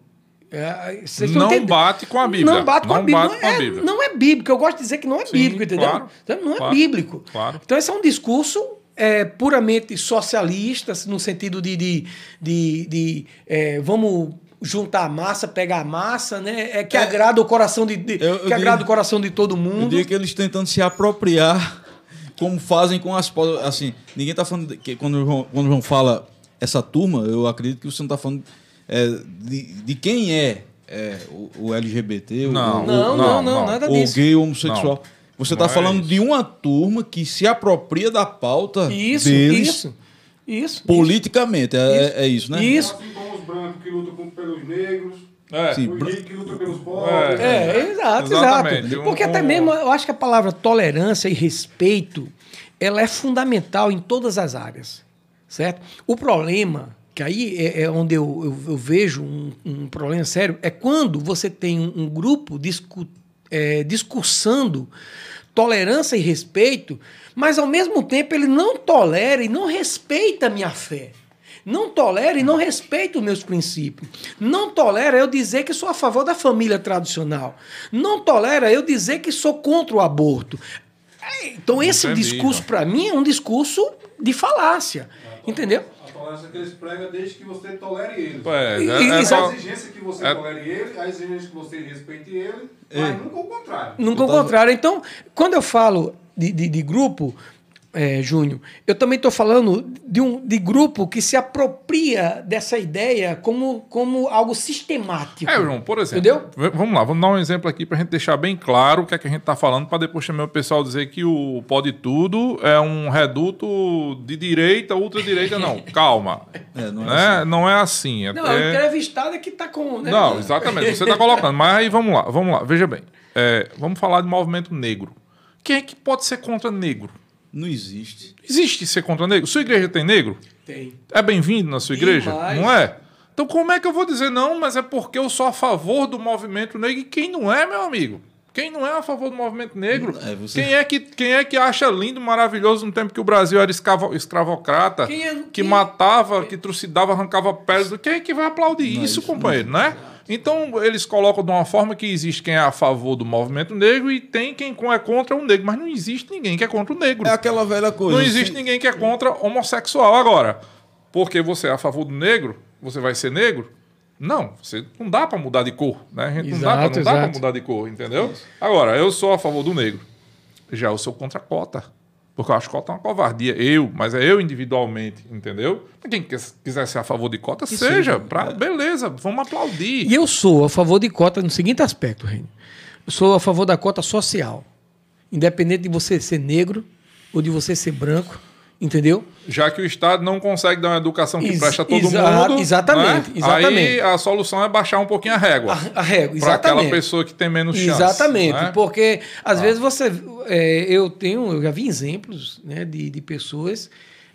É, Não bate com a Bíblia. Não bate com a Não Bíblia. bate não, com a é, Bíblia. não é bíblico. Eu gosto de dizer que não é Sim, bíblico, entendeu? claro. Então, não é Claro. bíblico. Claro. Então, esse é um discurso é, puramente socialista, no sentido de, de, de, de, é, vamos juntar a massa, pegar a massa, né? É, que É. agrada o coração de, de- Eu- eu que diria- agrada o coração de todo Eu mundo. diria que eles tentando se apropriar, como fazem com as. Assim, ninguém está falando. que quando, o João, quando o João fala essa turma, eu acredito que você não está falando é, de, de quem é, é, o, o LGBT, o- Não. o, Não, não, não, não, não. nada o disso. gay, o homossexual. Não. Você está é falando isso. de uma turma que se apropria da pauta Isso, deles isso, isso. politicamente. É, é- é isso, né? Isso. Assim como os brancos que lutam com- pelos negros, É. Sim. que lutam pelos pobres. É, exato, Exatamente. exato. Um- Porque até um- mesmo eu acho que a palavra tolerância e respeito ela é fundamental em todas as áreas, certo? O problema, que aí é, é onde eu, eu- eu vejo um, um problema sério, é quando você tem um, um grupo discu é, discursando tolerância e respeito, mas ao mesmo tempo ele não tolera e não respeita a minha fé. Não tolera e não respeita os meus princípios. Não tolera eu dizer que sou a favor da família tradicional. Não tolera eu dizer que sou contra o aborto. É, Então, esse Entendi, discurso, para mim, é um discurso de falácia. Entendeu? A tolerância que eles pregam desde que você tolere eles. É, E- é, é a exigência que você é- tolere ele, a exigência que você respeite ele, mas nunca o contrário. Nunca o tava- contrário. Então, quando eu falo de, de, de grupo, é, Júnior, eu também estou falando de um de grupo que se apropria dessa ideia como, como algo sistemático. É, João, por exemplo. Entendeu? Vamos lá, vamos dar um exemplo aqui pra gente deixar bem claro o que é que a gente tá falando, para depois também o pessoal dizer que o Pode Tudo é um reduto de direita, ultradireita. Não, [LAUGHS] calma. É, não é né? Não é assim. É, Não, é o é- entrevistado é que está com. né? Não, exatamente. Você está colocando. Mas aí vamos lá, vamos lá. Veja bem. É, vamos falar de movimento negro. Quem é que pode ser contra negro? Não existe. Existe ser contra negro? Sua igreja tem negro? Tem. É bem-vindo na sua igreja? Demais. Não é? Então como é que eu vou dizer não, mas é porque eu sou a favor do movimento negro? E quem não é, meu amigo? Quem não é a favor do movimento negro? É, você- quem, é que, quem é que acha lindo, maravilhoso no tempo que o Brasil era escravo, escravocrata, Quem é- que quem- matava, que trucidava, arrancava peles? do- Quem é que vai aplaudir Não, isso, isso companheiro, né? Então eles colocam de uma forma que existe quem é a favor do movimento negro e tem quem é contra o negro, mas não existe ninguém que é contra o negro. É aquela velha coisa. Não existe se- ninguém que é contra homossexual. Agora, porque você é a favor do negro, você vai ser negro? Não, você não dá pra mudar de cor, né? A gente não dá, pra, Exato, não dá exato. mudar de cor, entendeu? Agora, eu sou a favor do negro. Já eu sou contra a cota. Porque eu acho cota uma covardia. Eu, mas é eu individualmente, entendeu? Quem quis- quiser ser a favor de cota, seja. seja, Pra, Beleza, vamos aplaudir. E eu sou a favor de cota no seguinte aspecto, Reino. Eu sou a favor da cota social. Independente de você ser negro ou de você ser branco, entendeu? Já que o Estado não consegue dar uma educação que Ex- presta a todo exa- mundo. exatamente, né? exatamente. Aí a solução é baixar um pouquinho a régua. A, a régua, Para aquela pessoa que tem menos chance. Exatamente, né? porque às vezes você. é, eu tenho, eu já vi exemplos né, de, de pessoas.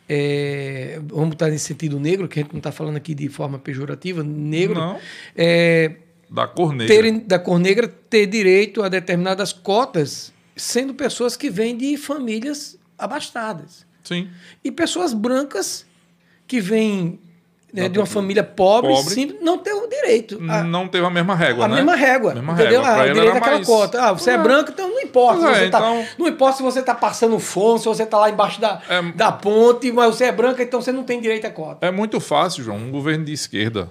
é, vamos estar nesse sentido negro, que a gente não está falando aqui de forma pejorativa, negro. Não. é, Da cor negra. terem, da cor negra ter direito a determinadas cotas, sendo pessoas que vêm de famílias abastadas. Sim. E pessoas brancas que vêm né, de uma família pobre, Pobre. simples, não têm o direito. A, Não teve a mesma régua, a né? mesma régua. Mesma entendeu? régua. Pra Ah, direito era àquela mais- cota. Ah, você é É. branco, então não importa. É, tá- então- não importa se você está passando fome, se você está lá embaixo da, É- da ponte, mas você é branca, então você não tem direito a cota. É muito fácil, João. Um governo de esquerda,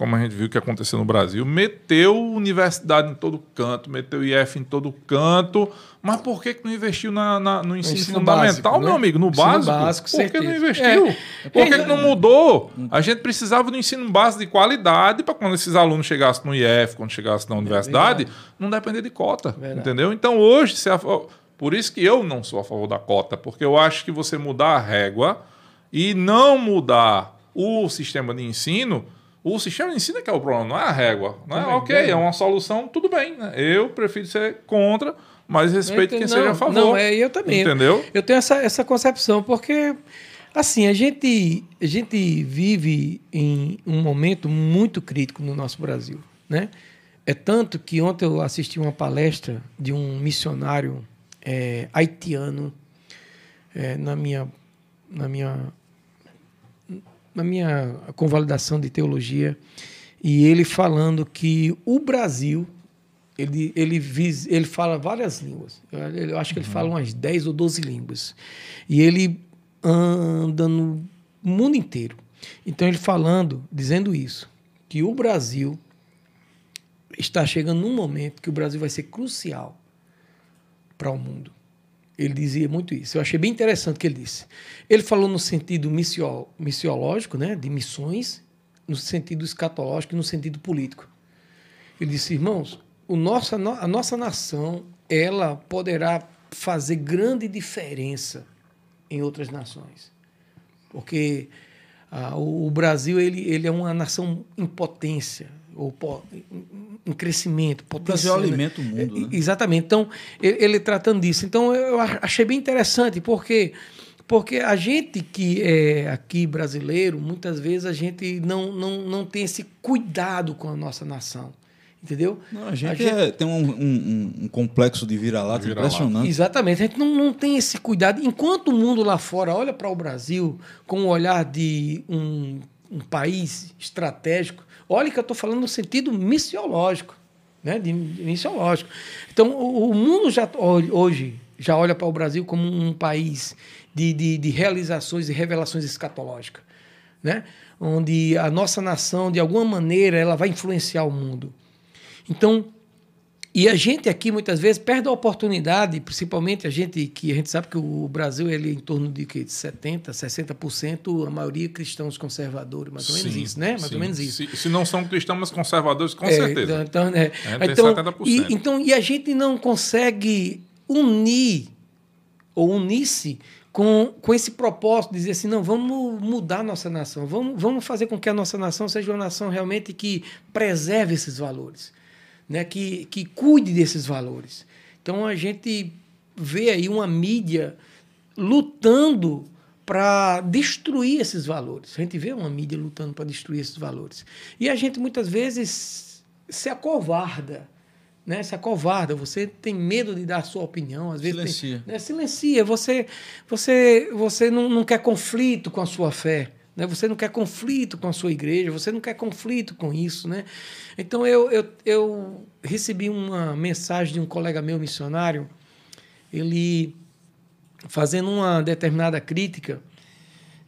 como a gente viu que aconteceu no Brasil, meteu universidade em todo canto, meteu IF em todo canto. Mas por que, que não investiu na, na- no ensino, ensino fundamental, básico, meu né? amigo? No Ensino básico? básico, por que certeza. não investiu? É. Por que, É, que não mudou? A gente precisava do ensino básico de qualidade para quando esses alunos chegassem no IF, quando chegassem na universidade, não depender de cota. Verdade. Entendeu? Então hoje, se a- por isso que eu não sou a favor da cota, porque eu acho que você mudar a régua e não mudar o sistema de ensino, o sistema de ensino é que é o problema, não é a régua. Não é, Também, ok, verdade. é uma solução, tudo bem. né? Eu prefiro ser contra, mas respeito quem Não, seja a favor. Não, é, eu também. Entendeu? Eu tenho essa, essa concepção, porque, assim, a gente, a gente vive em um momento muito crítico no nosso Brasil, né? É tanto que ontem eu assisti uma palestra de um missionário é, haitiano é, na minha na minha na minha convalidação de teologia e ele falando que o Brasil ele, ele, ele fala várias línguas. Eu, eu acho que ele fala umas 10 ou 12 línguas. E ele anda no mundo inteiro. Então, ele falando, dizendo isso, que o Brasil está chegando num momento que o Brasil vai ser crucial para o mundo. Ele dizia muito isso. Eu achei bem interessante o que ele disse. Ele falou no sentido missio, missiológico, né, de missões, no sentido escatológico e no sentido político. Ele disse, irmãos, o nosso, a nossa nação ela poderá fazer grande diferença em outras nações. Porque ah, o, Brasil ele, ele é uma nação em potência, ou em, em crescimento, O Brasil potencial. né? alimenta o mundo, né? Exatamente. Então, ele, ele tratando disso. Então, eu achei bem interessante, porque porque a gente que é aqui brasileiro, muitas vezes a gente não, não, não tem esse cuidado com a nossa nação. Entendeu? Não, a gente, é- tem um, um- um complexo de vira-lata Vira-lata. impressionante. Exatamente. A gente não, não tem esse cuidado. Enquanto o mundo lá fora olha para o Brasil com o olhar de um, um país estratégico, olha que eu estou falando no sentido missiológico. Né? De, de missiológico. Então, o, o mundo já hoje já olha para o Brasil como um país de, de, de realizações e revelações escatológicas. Né? Onde a nossa nação, de alguma maneira, ela vai influenciar o mundo. Então, e a gente aqui muitas vezes perde a oportunidade, principalmente a gente que a gente sabe que o Brasil ele é em torno de, que, de 70, 60%, a maioria cristãos conservadores, mais ou menos Sim, isso, né? Mais sim. ou menos isso. Se, se não são cristãos, mas conservadores, com É, certeza. Então, né? É, tem então, 70%. e, então, e a gente não consegue unir ou unir-se com, com esse propósito dizer assim, não, vamos mudar a nossa nação, vamos, vamos fazer com que a nossa nação seja uma nação realmente que preserve esses valores, né? que, que cuide desses valores. Então a gente vê aí uma mídia lutando para destruir esses valores. A gente vê uma mídia lutando para destruir esses valores. E a gente muitas vezes se acovarda, né? Se acovarda, você tem medo de dar a sua opinião, às vezes tem- Silencia. né? Silencia, você você você não, não quer conflito com a sua fé, né? Você não quer conflito com a sua igreja, você não quer conflito com isso, né? Então eu, eu, eu recebi uma mensagem de um colega meu missionário, ele fazendo uma determinada crítica,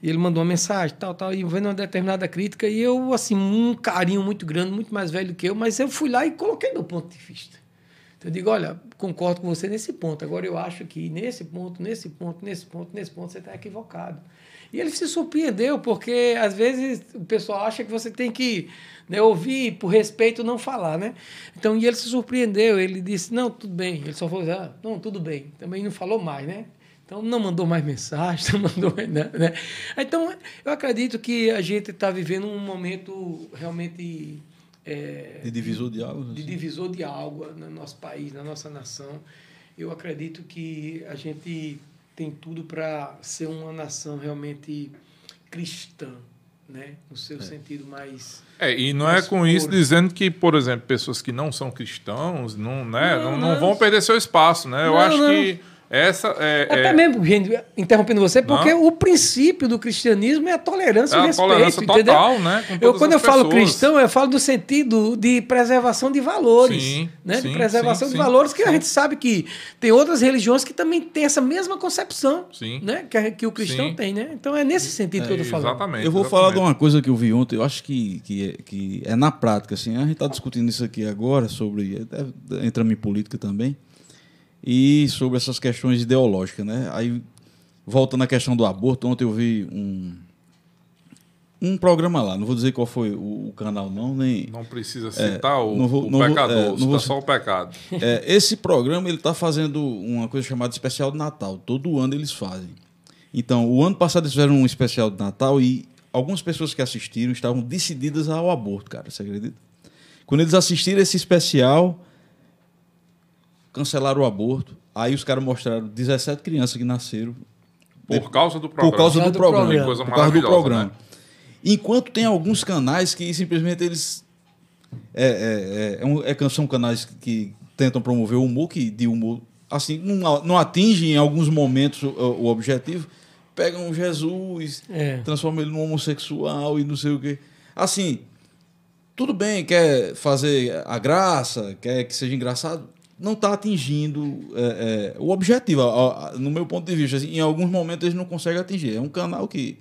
ele mandou uma mensagem, tal, tal, e vendo uma determinada crítica, e eu, assim, um carinho muito grande, muito mais velho que eu, mas eu fui lá e coloquei meu ponto de vista. Então, eu digo, olha, concordo com você nesse ponto, agora eu acho que nesse ponto, nesse ponto, nesse ponto, nesse ponto, você está equivocado. E ele se surpreendeu, porque às vezes o pessoal acha que você tem que né, ouvir por respeito não falar, né? Então, e ele se surpreendeu, ele disse, não, tudo bem. Ele só falou, ah, não, tudo bem. Também não falou mais, né? Então, não mandou mais mensagem, [LAUGHS] não mandou mais nada, né? Então, eu acredito que a gente está vivendo um momento realmente... é, De divisor de águas. de assim. divisor de água no nosso país, na nossa nação. Eu acredito que a gente tem tudo para ser uma nação realmente cristã, né? No seu sentido mais É, e não é com isso dizendo que, por exemplo, pessoas que não são cristãos não, né, Não, não, não não. vão perder seu espaço, né? Eu acho não. que Essa é. Até é- mesmo, gente, interrompendo você, porque Não. o princípio do cristianismo é a tolerância É e respeito. tolerância entendeu? total, né, com Eu, quando eu as falo pessoas. cristão, eu falo do sentido de preservação de valores. Sim, né? sim, de preservação sim, de sim, valores, que a gente sabe que tem outras religiões que também têm essa mesma concepção Sim. né? que, que o cristão Sim. tem. Né? Então é nesse sentido que eu estou falando. Exatamente. Eu vou exatamente. falar de uma coisa que eu vi ontem, eu acho que, que, é, que é na prática, assim, a gente está discutindo isso aqui agora, sobre. deve- Entramos em política também, e sobre essas questões ideológicas, né? Aí, voltando à questão do aborto, ontem eu vi um, um programa lá, não vou dizer qual foi o, o canal, não, nem. Não precisa citar o, É, não vou- o não vou- pecador, é, não vou- só o pecado. É, esse programa ele está fazendo uma coisa chamada especial de Natal. Todo ano eles fazem. Então, o ano passado eles fizeram um especial de Natal e algumas pessoas que assistiram estavam decididas ao aborto, cara. Você acredita? Quando eles assistiram esse especial, cancelaram o aborto. Aí os caras mostraram 17 crianças que nasceram Por causa do programa. por causa do do programa. programa. Coisa Por causa do maravilhosa, programa. né? Enquanto tem alguns canais que simplesmente eles. É, é, é, é, um- é são canais que tentam promover o humor, que de humor. Assim, não, não atingem em alguns momentos o, o objetivo. Pegam Jesus, É. transformam ele num homossexual e não sei o quê. Assim, tudo bem, quer fazer a graça, quer que seja engraçado, não está atingindo é, é, o objetivo. No meu ponto de vista, assim, em alguns momentos eles não conseguem atingir. É um canal que,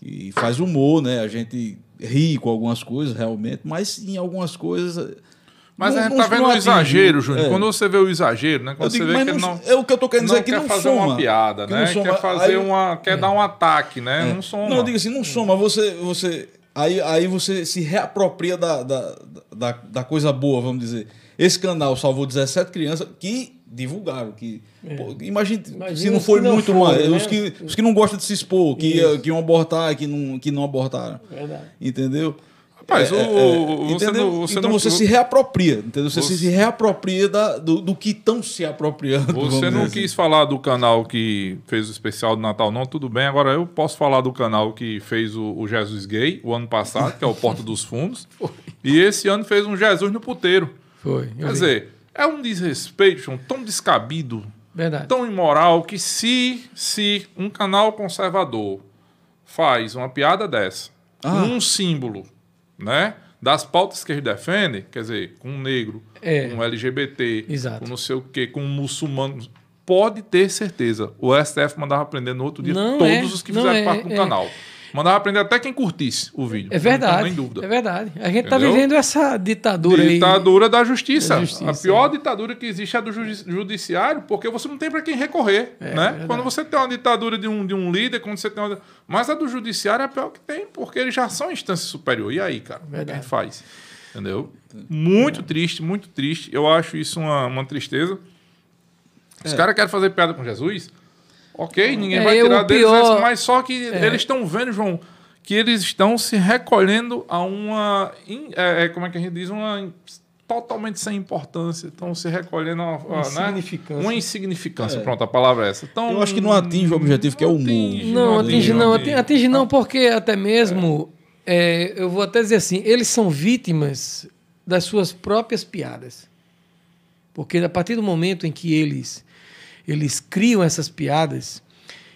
que faz humor, né? A gente ri com algumas coisas, realmente, mas em algumas coisas. Mas não- a gente não- tá vendo o exagero, Júnior. É. Quando você vê o exagero, né? Quando digo, você vê que não, é o que eu tô querendo dizer que quer não fazer soma. uma piada, Que né? não soma. Quer fazer Aí- uma. Quer dar um ataque, né? É. Não soma. Não, eu digo assim, não soma. Você, você, aí, aí você se reapropria da, da, da, da coisa boa, vamos dizer. Esse canal salvou 17 crianças que divulgaram. Que, pô, imagine, Imagina se não foi não muito mais. né? Os, que, os que não gostam de se expor, que, Isso. que iam abortar, que não, que não abortaram. Verdade. Entendeu? Rapaz, o- o- você entendeu? não- você então não- você se reapropria, entendeu? Você, Você- se reapropria da, do, do que estão se apropriando. Você não dizer assim. quis falar do canal que fez o especial do Natal, não, tudo bem. Agora eu posso falar do canal que fez o, o Jesus Gay o ano passado, que é o Porta dos Fundos. [LAUGHS] E esse ano fez um Jesus no puteiro. Foi. Quer vi. dizer, é um desrespeito, João, tão descabido, Verdade. tão imoral, que se, se um canal conservador faz uma piada dessa, Ah. um símbolo, né? Das pautas que eles defendem, quer dizer, com um negro, É. com um LGBT, Exato. com não sei o quê, com um muçulmano. Pode ter certeza. O STF mandava prender no outro dia Não todos é, os que fizeram é, parte do é. canal. Mandava prender até quem curtisse o vídeo. É Não verdade. nem dúvida. É verdade. A gente está vivendo essa ditadura, aí. Ditadura da justiça. Da justiça, A pior ditadura que existe é a do judi- judiciário, porque você não tem para quem recorrer. né? verdade. Quando você tem uma ditadura de um, de um líder, quando você tem uma... Mas a do judiciário é a pior que tem, porque eles já são instância superior. E aí, cara? O que a Verdade. gente faz? Entendeu? Muito triste, muito triste. Eu acho isso uma, uma tristeza. Os caras querem fazer piada com Jesus? Ok, ninguém É, vai tirar deles pior- essa, mas só que eles estão vendo, João, que eles estão se recolhendo a uma. in- é, é, como é que a gente diz? Uma. in- Totalmente sem importância. Estão se recolhendo a, a, né? Insignificância. Uma insignificância. Pronto, a palavra é essa. Então, Eu acho que não atinge o objetivo, que é o humor. atinge, Não, atinge não, atinge. atinge, atinge não, porque até mesmo, é, eu vou até dizer assim, eles são vítimas das suas próprias piadas. Porque a partir do momento em que eles, eles criam essas piadas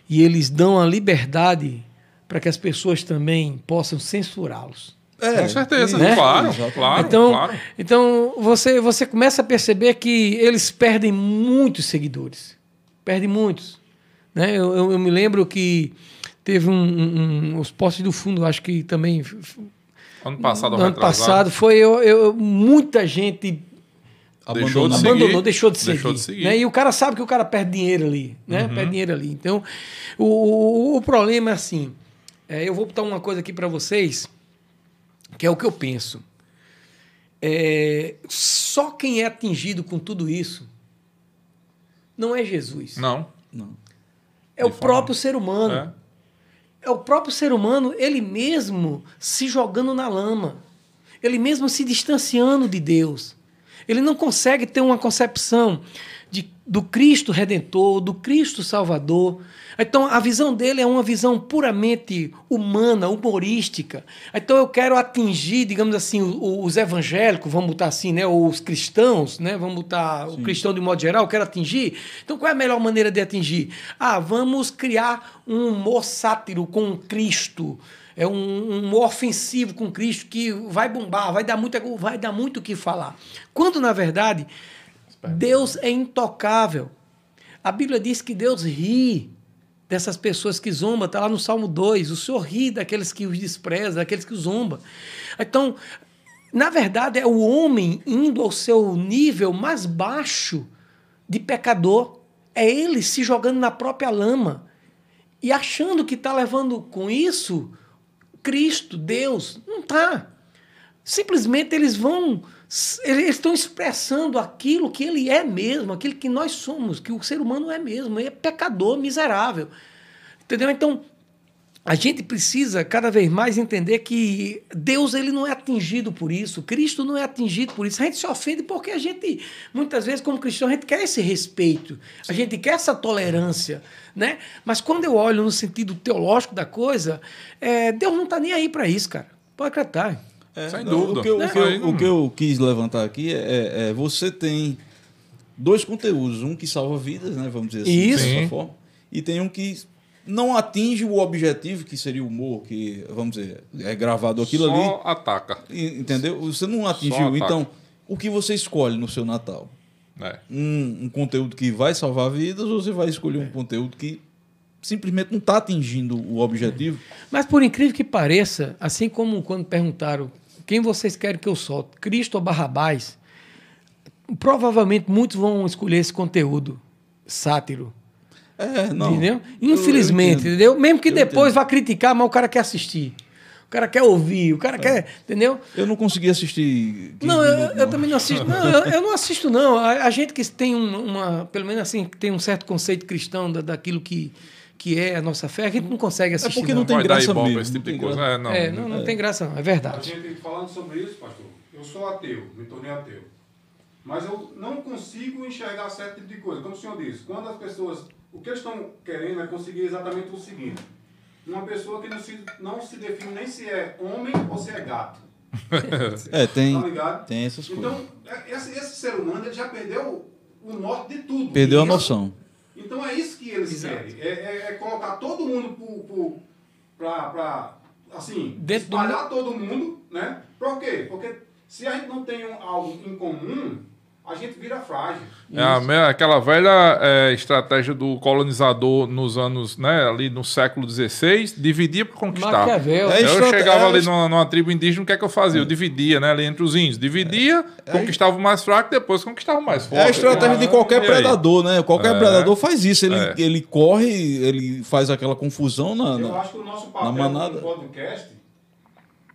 e eles dão a liberdade para que as pessoas também possam censurá-los. Com certeza, Né? claro, claro, então, claro. então você, você começa a perceber que eles perdem muitos seguidores. Perdem muitos. Né? Eu, eu, eu me lembro que teve um, um- um- os postos do fundo, acho que também Ano passado, no ano retrasado. passado foi eu, eu- muita gente Deixou de Abandonado. seguir. abandonou, deixou de seguir. Deixou de seguir. né? E o cara sabe que o cara perde dinheiro ali, né? Uhum. Perde dinheiro ali. Então, o, o, o problema é assim. é, eu vou botar uma coisa aqui para vocês, que é o que eu penso. É, só quem é atingido com tudo isso não é Jesus. Não. Não. é o próprio ser humano. É. É o próprio ser humano, ele mesmo se jogando na lama. Ele mesmo se distanciando de Deus. Ele não consegue ter uma concepção de, do Cristo Redentor, do Cristo Salvador. Então, a visão dele é uma visão puramente humana, humorística. Então, eu quero atingir, digamos assim, os evangélicos, vamos botar assim, né? ou os cristãos, né? vamos botar Sim. o cristão de modo geral, eu quero atingir. Então, qual é a melhor maneira de atingir? Ah, vamos criar um humor sátiro com Cristo é um, um ofensivo com Cristo que vai bombar, vai dar muito, vai dar muito o que falar. Quando, na verdade, Deus é intocável. A Bíblia diz que Deus ri dessas pessoas que zombam, está lá no Salmo 2. O Senhor ri daqueles que os desprezam, daqueles que os zombam. Então, na verdade, é o homem indo ao seu nível mais baixo de pecador. É ele se jogando na própria lama e achando que está levando com isso Cristo, Deus. Não está. Simplesmente eles vão. Eles estão expressando aquilo que ele é mesmo, aquilo que nós somos, que o ser humano é mesmo. Ele é pecador, miserável. Entendeu? Então, a gente precisa cada vez mais entender que Deus ele não é atingido por isso, Cristo não é atingido por isso. A gente se ofende porque a gente, muitas vezes, como cristão, a gente quer esse respeito, a gente quer essa tolerância. Né? Mas quando eu olho no sentido teológico da coisa, é, Deus não está nem aí para isso, cara. Pode acreditar. É, Sem dúvida. O que, eu, né? o, que eu, o que eu quis levantar aqui é, é, é, você tem dois conteúdos, um que salva vidas, né? Vamos dizer assim, isso. dessa forma, e tem um que não atinge o objetivo que seria o humor, que, vamos dizer, é gravado aquilo Só ali. Só ataca. Entendeu? Você não atingiu. Então, o que você escolhe no seu Natal? É. Um, um, conteúdo que vai salvar vidas ou você vai escolher é. um conteúdo que simplesmente não está atingindo o objetivo? Mas por incrível que pareça, assim como quando perguntaram quem vocês querem que eu solte, Cristo ou Barrabás, provavelmente muitos vão escolher esse conteúdo sátiro. É, não. Entendeu? Infelizmente, entendeu? Mesmo que eu depois entendo. vá criticar, mas o cara quer assistir. O cara quer ouvir, o cara é. quer. Entendeu? Eu não consegui assistir. Não, eu, minutos, eu também não assisto. Não, eu, eu, não assisto, não. A, a gente que tem uma. Pelo menos assim, que tem um certo conceito cristão da, daquilo que que é a nossa fé, a gente não consegue assistir. É porque não, não. tem Vai graça mesmo. Esse tipo de coisa. É, não, é, não, não é. tem graça não, é verdade. A gente falando sobre isso, pastor, eu sou ateu, me tornei ateu. Mas eu não consigo enxergar certo tipo de coisa. Como o senhor disse, quando as pessoas o que eles estão querendo é conseguir exatamente o seguinte: uma pessoa que não se, não se define nem se é homem ou se é gato. [LAUGHS] é, tem, tá tem essas então, coisas. Então, esse, esse, ser humano ele já perdeu o norte de tudo. Perdeu a noção. Então é isso que eles Exato. querem. É, é, é, colocar todo mundo para assim, Dentro espalhar do... todo mundo, né? Por quê? Porque se a gente não tem um, algo em comum, a gente vira frágil. É a, aquela velha é, estratégia do colonizador nos anos, né, ali no século XVI, dividia para conquistar. Maquiavel. É eu chegava ali numa, numa, tribo indígena, o que é que eu fazia? Eu dividia, né, ali entre os índios. Dividia, é. conquistava o mais fraco, depois conquistava o mais forte. É a estratégia de qualquer predador, né? Qualquer é. predador faz isso. Ele, é. ele corre, ele faz aquela confusão na, na, eu acho que o nosso papel no podcast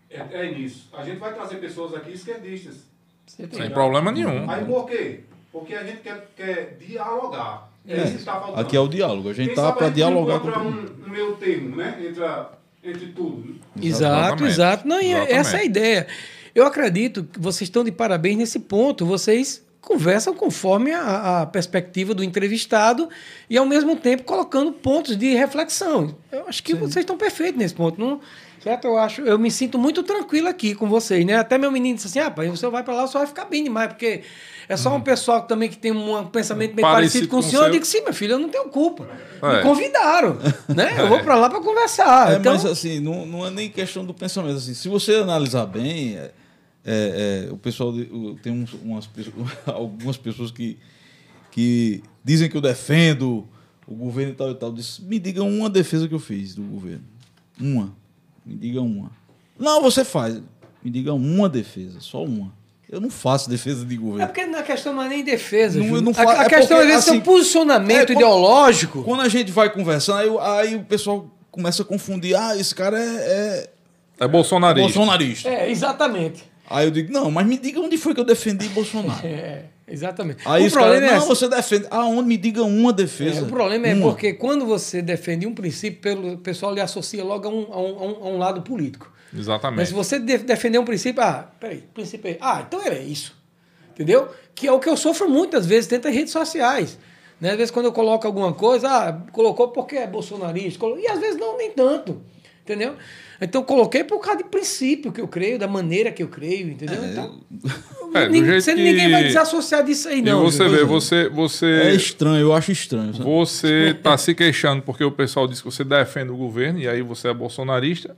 é, é nisso. A gente vai trazer pessoas aqui esquerdistas sem problema nenhum. Aí por quê? Porque a gente quer, quer dialogar. É, é isso tá. Aqui é o diálogo. A gente Quem tá para dialogar com um, um meio termo, né? Entre, a, entre tudo. Exato, exato. Não, é essa é a ideia. Eu acredito que vocês estão de parabéns nesse ponto. Vocês conversam conforme a, a, perspectiva do entrevistado e, ao mesmo tempo, colocando pontos de reflexão. Eu acho que Sim. vocês estão perfeitos nesse ponto. Não, Certo? Eu acho, eu me sinto muito tranquilo aqui com vocês, né? Até meu menino disse assim: ah, pai, você vai para lá, você vai ficar bem demais, porque é só um uhum. pessoal também que tem um pensamento bem parecido, parecido com, o senhor. Seu... Eu digo, sim, meu filho, eu não tenho culpa. É. Me convidaram, [LAUGHS] né? Eu vou para lá para conversar. É, então... Mas assim, não, não é nem questão do pensamento. Assim, se você analisar bem, é, é, é o pessoal tem uns, umas, [LAUGHS] algumas pessoas que, que dizem que eu defendo o governo e tal e tal. Diz, me digam uma defesa que eu fiz do governo. Uma. Me diga uma. Não, você faz. Me diga uma defesa, só uma. Eu não faço defesa de governo. É porque na questão não é nem defesa. Não, não a, a é questão porque, é assim, posicionamento é, ideológico. Quando a gente vai conversando, aí, aí, o pessoal começa a confundir. Ah, esse cara é. É, é bolsonarista. É bolsonarista. É, exatamente. Aí eu digo, não, mas me diga onde foi que eu defendi Bolsonaro. [LAUGHS] é, exatamente. Aí o problema cara, é não, você defende. Aonde me diga uma defesa. É, o problema é porque quando você defende um princípio, pelo, o pessoal lhe associa logo a um, a um, a um lado político. Exatamente. Mas se você defender um princípio, ah, peraí, princípio é. Ah, então era isso. Entendeu? Que é o que eu sofro muitas vezes dentro das redes sociais. Né? Às vezes, quando eu coloco alguma coisa, ah, colocou porque é bolsonarista. colo- E às vezes não, nem tanto. Entendeu? Então, coloquei por causa de princípio que eu creio, da maneira que eu creio, entendeu? Então, [LAUGHS] É, do nin- jeito você- que- ninguém vai desassociar disso aí, E não. você Júlio. vê, você, você, É estranho, eu acho estranho. sabe? você tá se queixando porque o pessoal diz que você defende o governo e aí você é bolsonarista.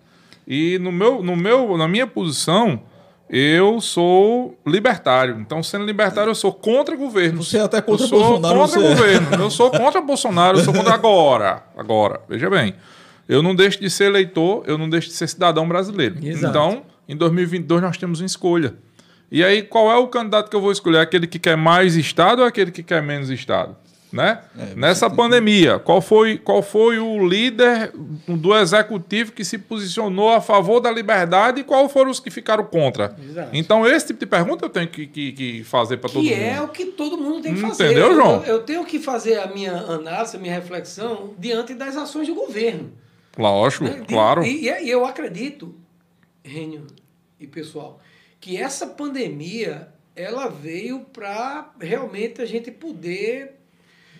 E no meu, no meu, na minha posição, eu sou libertário. Então, sendo libertário, eu sou contra o governo. Você é até contra eu sou Bolsonaro, contra você o é. governo. Eu sou contra Bolsonaro, eu sou contra agora. Agora, veja bem. Eu não deixo de ser eleitor, eu não deixo de ser cidadão brasileiro. Exato. Então, em 2022 nós temos uma escolha. E aí, qual é o candidato que eu vou escolher? Aquele que quer mais Estado ou aquele que quer menos Estado? Né? Nessa pandemia, qual foi, qual foi o líder do executivo que se posicionou a favor da liberdade e qual foram os que ficaram contra? Exato. Então, esse tipo de pergunta eu tenho que, que, que fazer para todo Que mundo. é o que todo mundo tem que fazer. Entendeu, Eu- João? Eu, eu tenho que fazer a minha análise, a minha reflexão diante das ações do governo. Lógico, né? Claro. E, e eu acredito, Rênio e pessoal, que essa pandemia ela veio para realmente a gente poder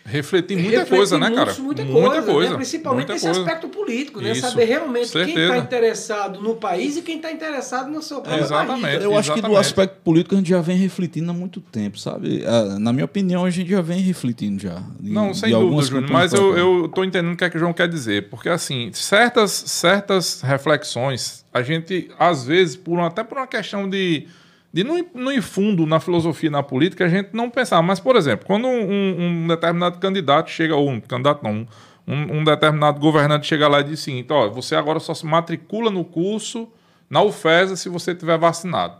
Refletir muita refletir coisa, né, cara? Muita coisa, né? principalmente muita nesse coisa. aspecto político, né? Isso, Saber realmente quem certeza. está interessado no país e quem está interessado no seu próprio Exatamente. barriga. Eu acho que do aspecto político a gente já vem refletindo há muito tempo, sabe? Ah, Na minha opinião, a gente já vem refletindo já. de- Não, sem dúvida, Júnior. Mas eu, tô entendendo o que é que o João quer dizer. Porque, assim, certas, certas reflexões, a gente, às vezes, por uma- até por uma questão de, de não, ir- não ir fundo na filosofia e na política, a gente não pensar. Mas, por exemplo, quando um, um determinado candidato chega, ou um candidato não, um, um determinado governante chega lá e diz o seguinte, ó, você agora só se matricula no curso na UFESA se você tiver vacinado.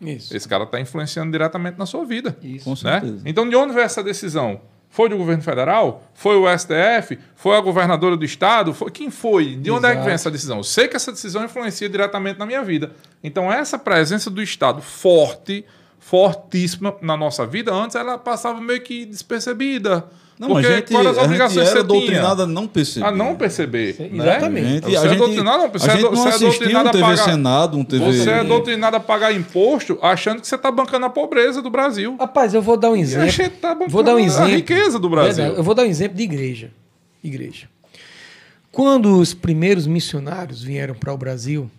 Isso. Esse cara está influenciando diretamente na sua vida. Isso. Com né? certeza. Então, de onde veio essa decisão? Foi do governo federal? Foi o STF? Foi a governadora do estado? Foi quem foi? De onde é que Exato. vem essa decisão? Eu sei que essa decisão influencia diretamente na minha vida. Então, essa presença do estado forte, fortíssima na nossa vida, antes ela passava meio que despercebida. Não, Porque a gente, quais as a gente obrigações era que você tinha? doutrinado a não perceber. A não perceber. Sim, né? exatamente. A gente, Você a é gente, doutrinado, não, você a é gente não você é assistia doutrinado um a TV pagar- Senado, um TV... Você é doutrinado a pagar imposto achando que você está bancando a pobreza do Brasil. Rapaz, eu vou dar um E a exemplo. gente tá bancando Vou dar um a exemplo. riqueza do Brasil. Verdade. Eu vou dar um exemplo de igreja. Igreja. Quando os primeiros missionários vieram para o Brasil,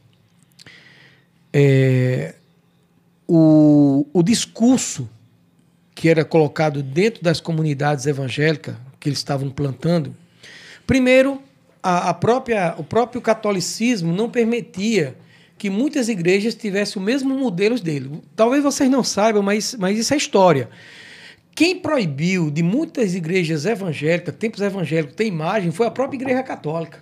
é, o, o discurso que era colocado dentro das comunidades evangélicas que eles estavam plantando, primeiro, a, a própria, o próprio catolicismo não permitia que muitas igrejas tivessem o mesmo modelo dele. Talvez vocês não saibam, mas, mas isso é história. Quem proibiu de muitas igrejas evangélicas, tempos evangélicos, ter imagem foi a própria igreja católica.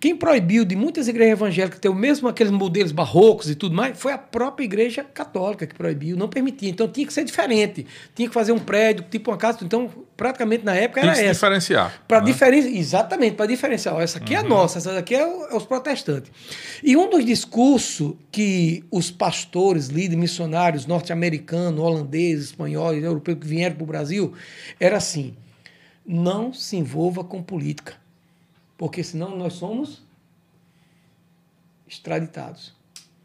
Quem proibiu de muitas igrejas evangélicas ter o mesmo aqueles modelos barrocos e tudo mais, foi a própria igreja católica que proibiu, não permitia. Então tinha que ser diferente. Tinha que fazer um prédio, tipo uma casa. Então, praticamente na época Tem era que se essa. diferenciar. Para né? diferenciar, exatamente, para diferenciar. Ó, essa aqui é a nossa, essa daqui é, o- é os protestantes. E um dos discursos que os pastores, líderes, missionários norte-americanos, holandeses, espanhóis, europeus que vieram para o Brasil, era assim: não se envolva com política, porque senão nós somos extraditados.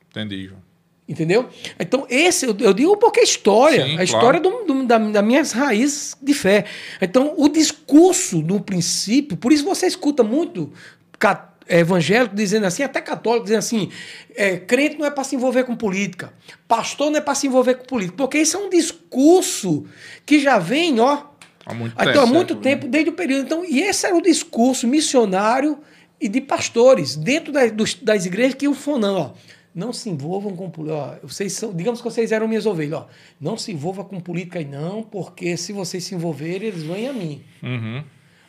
Entendi, João. Entendeu? Então, esse eu, eu digo porque é história. Sim, a história do, do, da, das minhas raízes de fé. Então, o discurso, no princípio, por isso você escuta muito evangélico dizendo assim, até católico dizendo assim: é, crente não é para se envolver com política, pastor não é para se envolver com política, porque isso é um discurso que já vem, ó, Há muito então, tempo. há muito tempo, desde o período. Então, e esse era o discurso missionário e de pastores dentro da- dos- das igrejas que iam fonando, ó. Não se envolvam com política. Vocês são, digamos que vocês eram minhas ovelhas, ó. Não se envolva com política aí, não, porque se vocês se envolverem, eles vêm a mim. Uhum.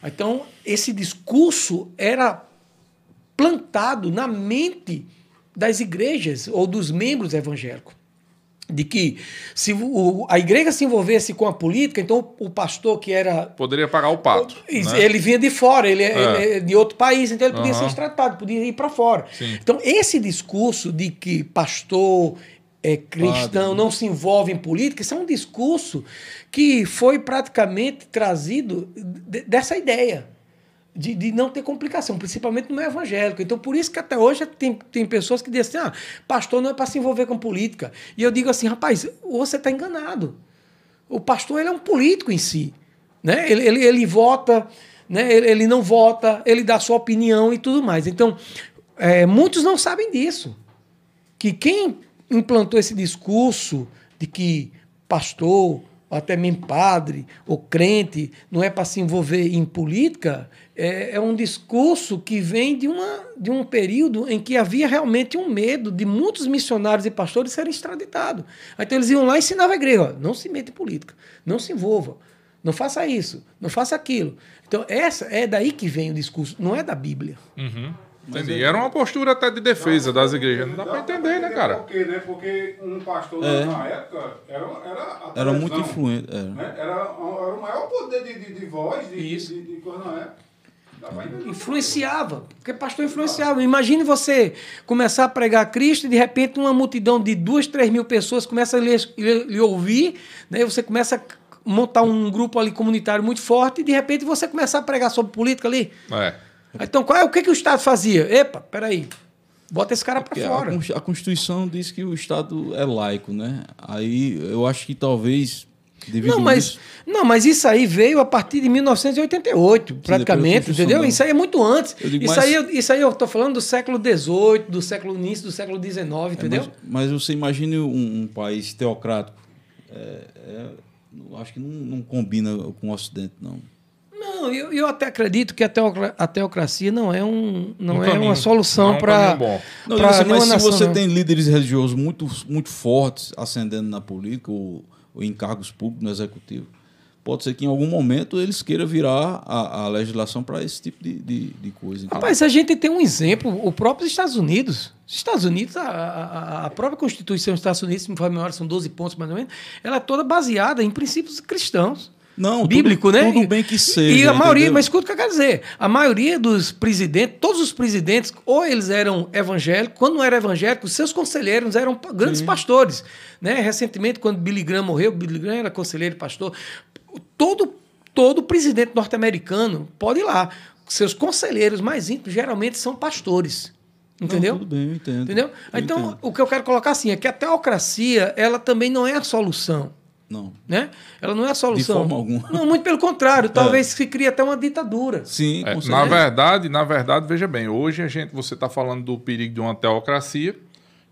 Então, esse discurso era plantado na mente das igrejas ou dos membros evangélicos. De que se o- a igreja se envolvesse com a política, então o pastor que era Poderia pagar o pato. né? Ele vinha de fora, ele é, É. ele é de outro país, então ele podia Aham. ser extratado, podia ir para fora. Sim. Então, esse discurso de que pastor é, cristão Padre. não se envolve em política, isso é um discurso que foi praticamente trazido de- dessa ideia. De, de não ter complicação, principalmente no meio evangélico. Então, por isso que até hoje tem, tem pessoas que dizem assim, ah, pastor não é para se envolver com política. E eu digo assim, rapaz, você está enganado. O pastor ele é um político em si. Né? Ele, ele, ele vota, né? ele, ele não vota, ele dá sua opinião e tudo mais. Então, é, muitos não sabem disso. Que quem implantou esse discurso de que pastor, até mesmo padre, ou crente, não é para se envolver em política, é, é, um discurso que vem de, uma, de um período em que havia realmente um medo de muitos missionários e pastores serem extraditados. Então eles iam lá e ensinavam a igreja: ó, não se meta em política, não se envolva, não faça isso, não faça aquilo. Então, essa é daí que vem o discurso, não é da Bíblia. Uhum. Entendi. Era uma postura até de defesa das igrejas. Não dá para entender, né, cara? Por quê, né? Porque um pastor é. na época era, era, era muito influente. Era, né? era, era o maior poder de, de, de voz de, Isso. de, de, de coisa na época. Influenciava, porque pastor influenciava. Imagine você começar a pregar Cristo e de repente uma multidão de duas, três mil pessoas começa a lhe, lhe ouvir, né? você começa a montar um grupo ali comunitário muito forte e de repente você começar a pregar sobre política ali. É. Então, qual é, o que, que o Estado fazia? Epa, peraí. Bota esse cara para fora. A Constituição diz que o Estado é laico, né? Aí eu acho que talvez não, mas, não, mas isso aí veio a partir de 1988, praticamente, entendeu? Não. Isso aí é muito antes. Digo, isso, mas... aí, isso aí eu estou falando do século XVIII, do século início do século XIX, entendeu? É, mas, mas, você imagine um, um país teocrático. É, é, acho que não, não, combina com o Ocidente, não. Não, eu, eu até acredito que a, teocra, a teocracia não é, um, não um é uma solução para. Não, mas nação, se você não. tem líderes religiosos muito, muito fortes ascendendo na política, ou ou em cargos públicos no executivo, pode ser que em algum momento eles queiram virar a, a legislação para esse tipo de, de, de coisa. Então, Rapaz, a gente tem um exemplo, o próprio Estados Unidos. Estados Unidos, a, a, a própria Constituição dos Estados Unidos, se me for memória, são 12 pontos mais ou menos, ela é toda baseada em princípios cristãos. Não, bíblico, tudo, né? Tudo bem que seja. E a maioria, entendeu? mas escuta o que eu quero dizer. A maioria dos presidentes, todos os presidentes, ou eles eram evangélicos, quando não eram evangélicos, seus conselheiros eram grandes Sim. pastores. Né? Recentemente, quando Billy Graham morreu, Billy Graham era conselheiro e pastor. Todo, todo presidente norte-americano pode ir lá. Seus conselheiros mais íntimos geralmente são pastores. Entendeu? Não, tudo bem, eu entendo. Entendeu? Eu então, entendo. o que eu quero colocar assim é que a teocracia, ela também não é a solução. Não. Né? Ela não é a solução. De forma alguma. Não, muito pelo contrário. [LAUGHS] Talvez é. se crie até uma ditadura. Sim, é, Na verdade, na verdade, veja bem, hoje a gente, você está falando do perigo de uma teocracia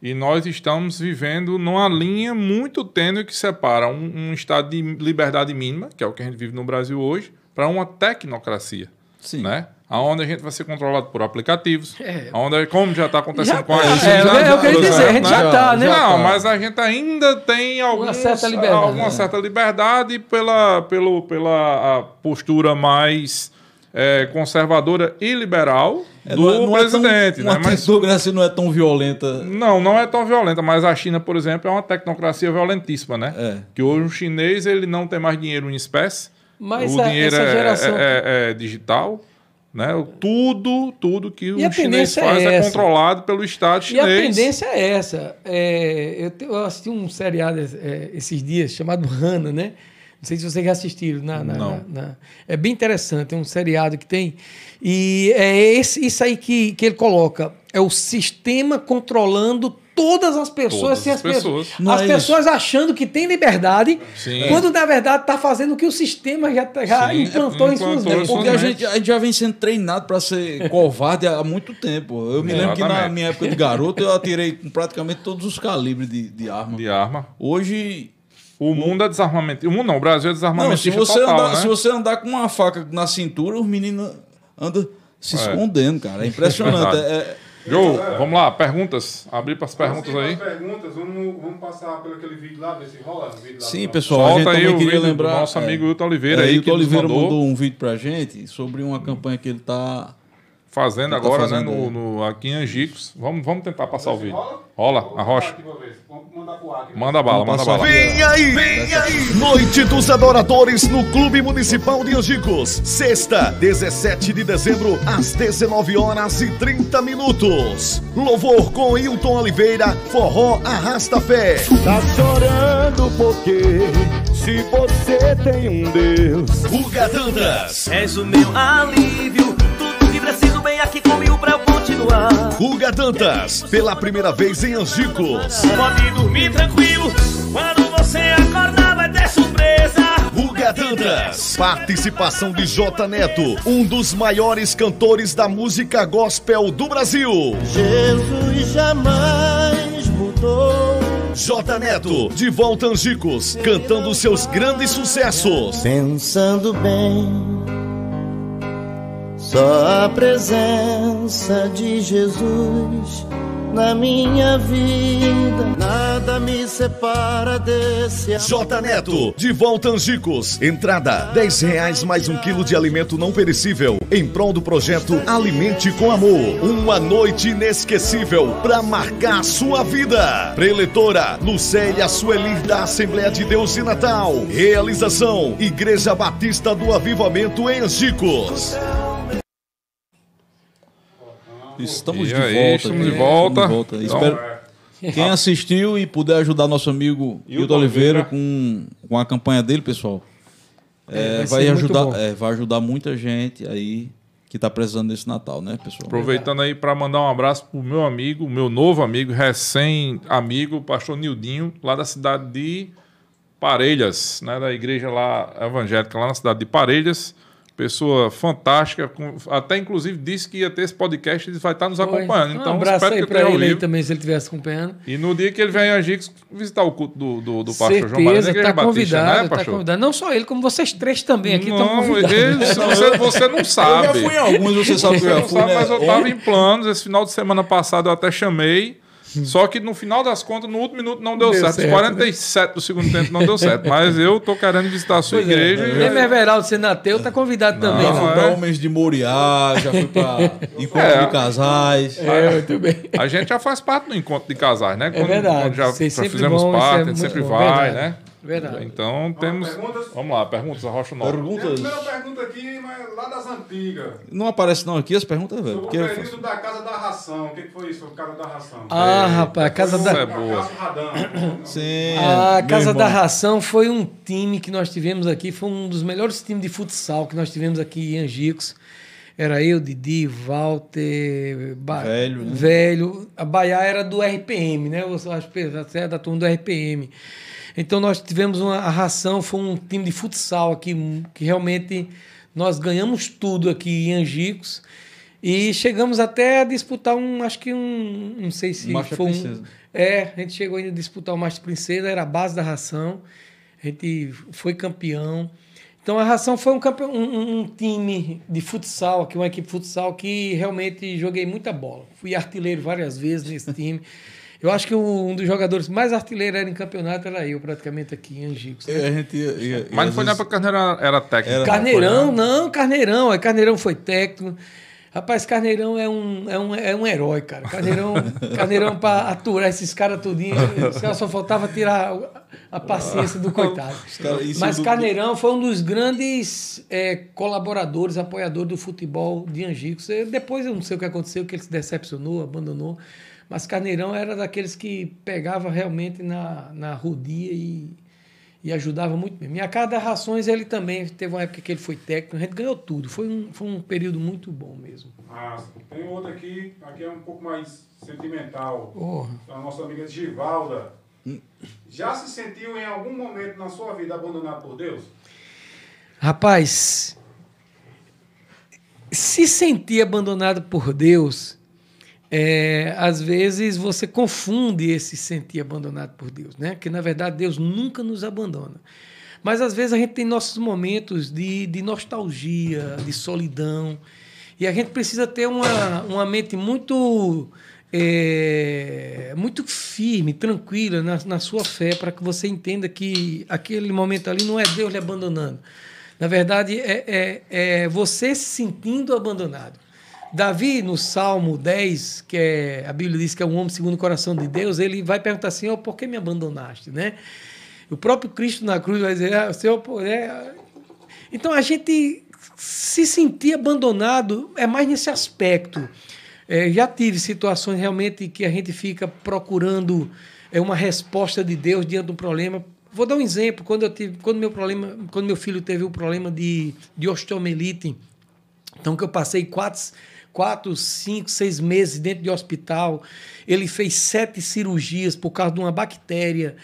e nós estamos vivendo numa linha muito tênue que separa um, um estado de liberdade mínima, que é o que a gente vive no Brasil hoje, para uma tecnocracia. Sim. Né? Onde a gente vai ser controlado por aplicativos. É. Onde, como já está acontecendo já, com a tá. gente. É, já, eu queria dizer, a gente já está, né? Não, mas a gente ainda tem alguns, uma certa liberdade, alguma né? certa liberdade pela, pelo, pela postura mais é, conservadora e liberal é, do não é, não presidente. É tão, né? Mas a não é tão violenta. Não, não é tão violenta, mas a China, por exemplo, é uma tecnocracia violentíssima, né? É. Que hoje o chinês ele não tem mais dinheiro em espécie. Mas o a, dinheiro é, geração... é, é digital. Né? Tudo, tudo que e o chinês faz é, é, controlado pelo Estado chinês. E a tendência é essa. É, eu, assisti um seriado é, esses dias chamado Hannah, né? Não sei se vocês já assistiram. Na, na, Não. Na, é bem interessante, é um seriado que tem. E é esse, isso aí que, que ele coloca. É o sistema controlando todas as pessoas, todas as pessoas. As é pessoas achando que tem liberdade, Sim. quando na verdade está fazendo o que o sistema já, tá, já Sim, implantou, é, em suas mentes. Porque a gente, a gente já vem sendo treinado para ser covarde há muito tempo. Eu me lembro que na minha época de garoto eu atirei com praticamente todos os calibres de, de arma. De arma. Hoje o mundo é desarmamento. O mundo não, o Brasil é desarmamento. Não, se você, total, andar, né? se você andar com uma faca na cintura, os meninos andam se é. escondendo, cara. É impressionante. é, Joe, vamos lá, perguntas. Abrir para as perguntas aí. perguntas, vamos, vamos passar pelo aquele vídeo lá, ver se rola o vídeo lá. Sim, pessoal, Solta a gente também queria lembrar. Nosso amigo é, Hilton Oliveira é, aí. Hilton Oliveira mandou. mandou um vídeo para a gente sobre uma campanha que ele está fazendo tá agora, tá fazendo, né? No, no, aqui em Angicos. Vamos, vamos tentar passar o vídeo. Rola? Rola, a rocha. Manda bala, manda bala. Vem aí, vem aí! Noite dos Adoradores no Clube Municipal de Angicos. Sexta, 17 de dezembro, às 19 horas e 30 minutos. Louvor com Hilton Oliveira, forró arrasta fé. Tá chorando porque se você tem um Deus. Ugadandas. És o meu alívio que comigo pra eu continuar. Guga Dantas, pela primeira vez em Angicos. Pode dormir tranquilo, quando você acordar vai ter surpresa. Guga Dantas, participação de J Neto, um dos maiores cantores da música gospel do Brasil. Jesus jamais mudou. J Neto, de volta Angicos, cantando seus grandes sucessos. Pensando bem, só a presença de Jesus na minha vida, nada me separa desse amor. J Neto, de volta Angicos. Entrada, 10 reais mais um quilo de alimento não perecível. Em prol do projeto Alimente com Amor. Uma noite inesquecível para marcar a sua vida. Preletora, Lucélia Sueli da Assembleia de Deus de Natal. Realização, Igreja Batista do Avivamento em Angicos. Estamos de aí, volta. estamos de volta. Estamos de volta. Então, Espero- Quem assistiu e puder ajudar nosso amigo Hildo Oliveira com, com a campanha dele, pessoal, é, vai vai, ser muito ajudar, é, vai ajudar muita gente aí que tá precisando desse Natal, né, pessoal? Aproveitando aí para mandar um abraço pro meu amigo, meu novo amigo, recém-amigo, o pastor Nildinho, lá da cidade de Parelhas, né, da igreja lá evangélica, lá na cidade de Parelhas. Pessoa fantástica, com- até inclusive disse que ia ter esse podcast e vai estar nos acompanhando. Um Então, abraço espero aí ao ele aí também, se ele estivesse acompanhando. E no dia que ele vier em Angicos visitar o culto do, do, do pastor João Maria, na Certeza, Igreja tá Batista, convidado, né, tá pastor? convidado. Não só ele, como vocês três também aqui estão convidados. [LAUGHS] você, você não Eu sabe. já fui em alguns, você sabe que eu já não fui, sabe, né? mas eu tava em planos. Esse final de semana passado eu até chamei. Só que no final das contas, no último minuto não deu, Deu certo. certo, Os 47 do segundo tempo não deu certo. Mas eu tô querendo visitar a sua Pois é. igreja. e- Leme Everaldo sendo ateu, tá convidado também. Não, Já fui né? é. pra Homens de Moriá, já fui pra [LAUGHS] Encontro É. de Casais. É, muito bem. A gente já faz parte do encontro de casais, né? Quando, verdade. quando já, já fizemos é parte, a gente sempre bom. vai, Verdade. né? Verdade. Então temos. perguntas? Vamos lá, perguntas, Rocha Nova. Perguntas. primeira pergunta aqui, mas lá das antigas. Não aparece não aqui as perguntas, velho. Sobre Porque o período da Casa da Ração. O que foi isso, o Casa da Ração? Ah, rapaz, a Casa Isso da... é boa. Sim. A meu Casa da. Ração foi um time que nós tivemos aqui, foi um dos melhores times de futsal que nós tivemos aqui em Angicos. Era eu, Didi, Walter, Ba- Velho, né? Velho. A Baiá era do RPM, né? Eu acho que até é da turma do RPM. Então nós tivemos uma a ração, foi um time de futsal aqui um, que realmente nós ganhamos tudo aqui em Angicos. E chegamos até a disputar um, acho que um, não sei se Master foi um, Princesa. é, a gente chegou ainda a disputar o Master Princesa, era a base da ração. A gente foi campeão. Então a ração foi um, campe- um- um- um time de futsal, aqui, uma equipe de futsal que realmente joguei muita bola. Fui artilheiro várias vezes nesse time. [LAUGHS] Eu acho que um dos jogadores mais artilheiros era em campeonato era eu, praticamente aqui em Angicos. né? E a gente ia- ia- ia Mas não foi na época que Carneiro era, técnico. Era. Carneirão, Foi, né? não, Carneirão. Aí Carneirão foi técnico. Rapaz, Carneirão é um, é um, é um herói, cara. Carneirão, [LAUGHS] Carneirão para aturar esses caras tudinho, só faltava tirar a paciência do coitado. isso Mas Carneirão foi um dos grandes é, colaboradores, apoiadores do futebol de Angicos. Depois eu não sei o que aconteceu, que ele se decepcionou, abandonou. Mas Carneirão era daqueles que pegava realmente na, na rodia e, e ajudava muito mesmo. E a cada rações ele também teve uma época que ele foi técnico, a gente ganhou tudo. Foi um, foi um período muito bom mesmo. Ah, tem outra aqui, aqui é um pouco mais sentimental. Porra. A nossa amiga Givalda. Já se sentiu em algum momento na sua vida abandonado por Deus? Rapaz, se sentir abandonado por Deus, é, às vezes você confunde esse sentir abandonado por Deus, né? Que na verdade Deus nunca nos abandona. Mas às vezes a gente tem nossos momentos de, de nostalgia, de solidão, e a gente precisa ter uma, uma mente muito é, muito firme, tranquila na, na sua fé, para que você entenda que aquele momento ali não é Deus lhe abandonando. Na verdade, é, é, é você se sentindo abandonado. Davi, no Salmo 10, que é, a Bíblia diz que é um homem segundo o coração de Deus, ele vai perguntar assim, oh, por que me abandonaste? Né? O próprio Cristo na cruz vai dizer, ah, Senhor, é... Então, a gente se sentir abandonado é mais nesse aspecto. É, já tive situações realmente que a gente fica procurando é, uma resposta de Deus diante de um problema. Vou dar um exemplo. Quando, eu tive, quando, meu, problema, quando meu filho teve o problema de, de osteomelite, então que eu passei quatro, quatro, cinco, seis meses dentro de hospital. Ele fez sete cirurgias por causa de uma bactéria.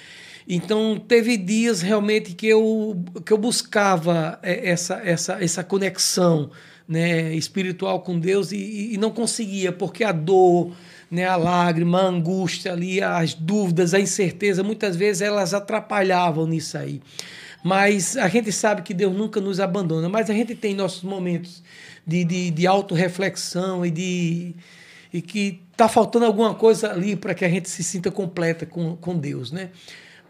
Então, teve dias realmente que eu, que eu buscava é, essa, essa, essa conexão né, espiritual com Deus e, e não conseguia, porque a dor, né, a lágrima, a angústia ali, as dúvidas, a incerteza, muitas vezes elas atrapalhavam nisso aí. Mas a gente sabe que Deus nunca nos abandona, mas a gente tem nossos momentos de, de, de autorreflexão e de e que está faltando alguma coisa ali para que a gente se sinta completa com, com Deus, né?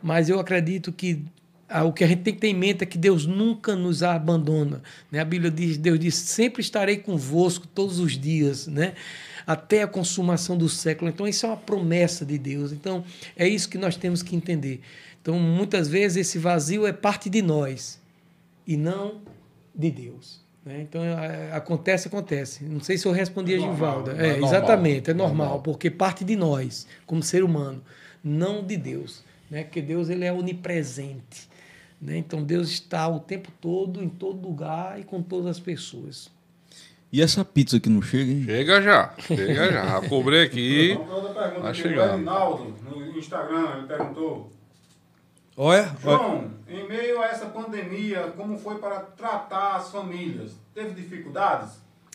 Mas eu acredito que ah, o que a gente tem que ter em mente é que Deus nunca nos abandona. Né? A Bíblia diz, Deus diz, sempre estarei convosco todos os dias, né? até a consumação do século. Então, isso é uma promessa de Deus. Então, é isso que nós temos que entender. Então, muitas vezes, esse vazio é parte de nós e não de Deus. Né? Então, é, acontece, acontece. Não sei se eu respondi é a Givalda. É, é exatamente, é normal, normal, porque parte de nós, como ser humano, não de Deus. Né? Porque Deus ele é onipresente. Né? Então, Deus está o tempo todo, em todo lugar e com todas as pessoas. E essa pizza que não chega, hein? Chega já, chega já. Cobrei aqui. Outra pergunta vai chegar. O no Instagram, ele perguntou. Olha, João, em meio a essa pandemia, como foi para tratar as famílias? Teve dificuldades?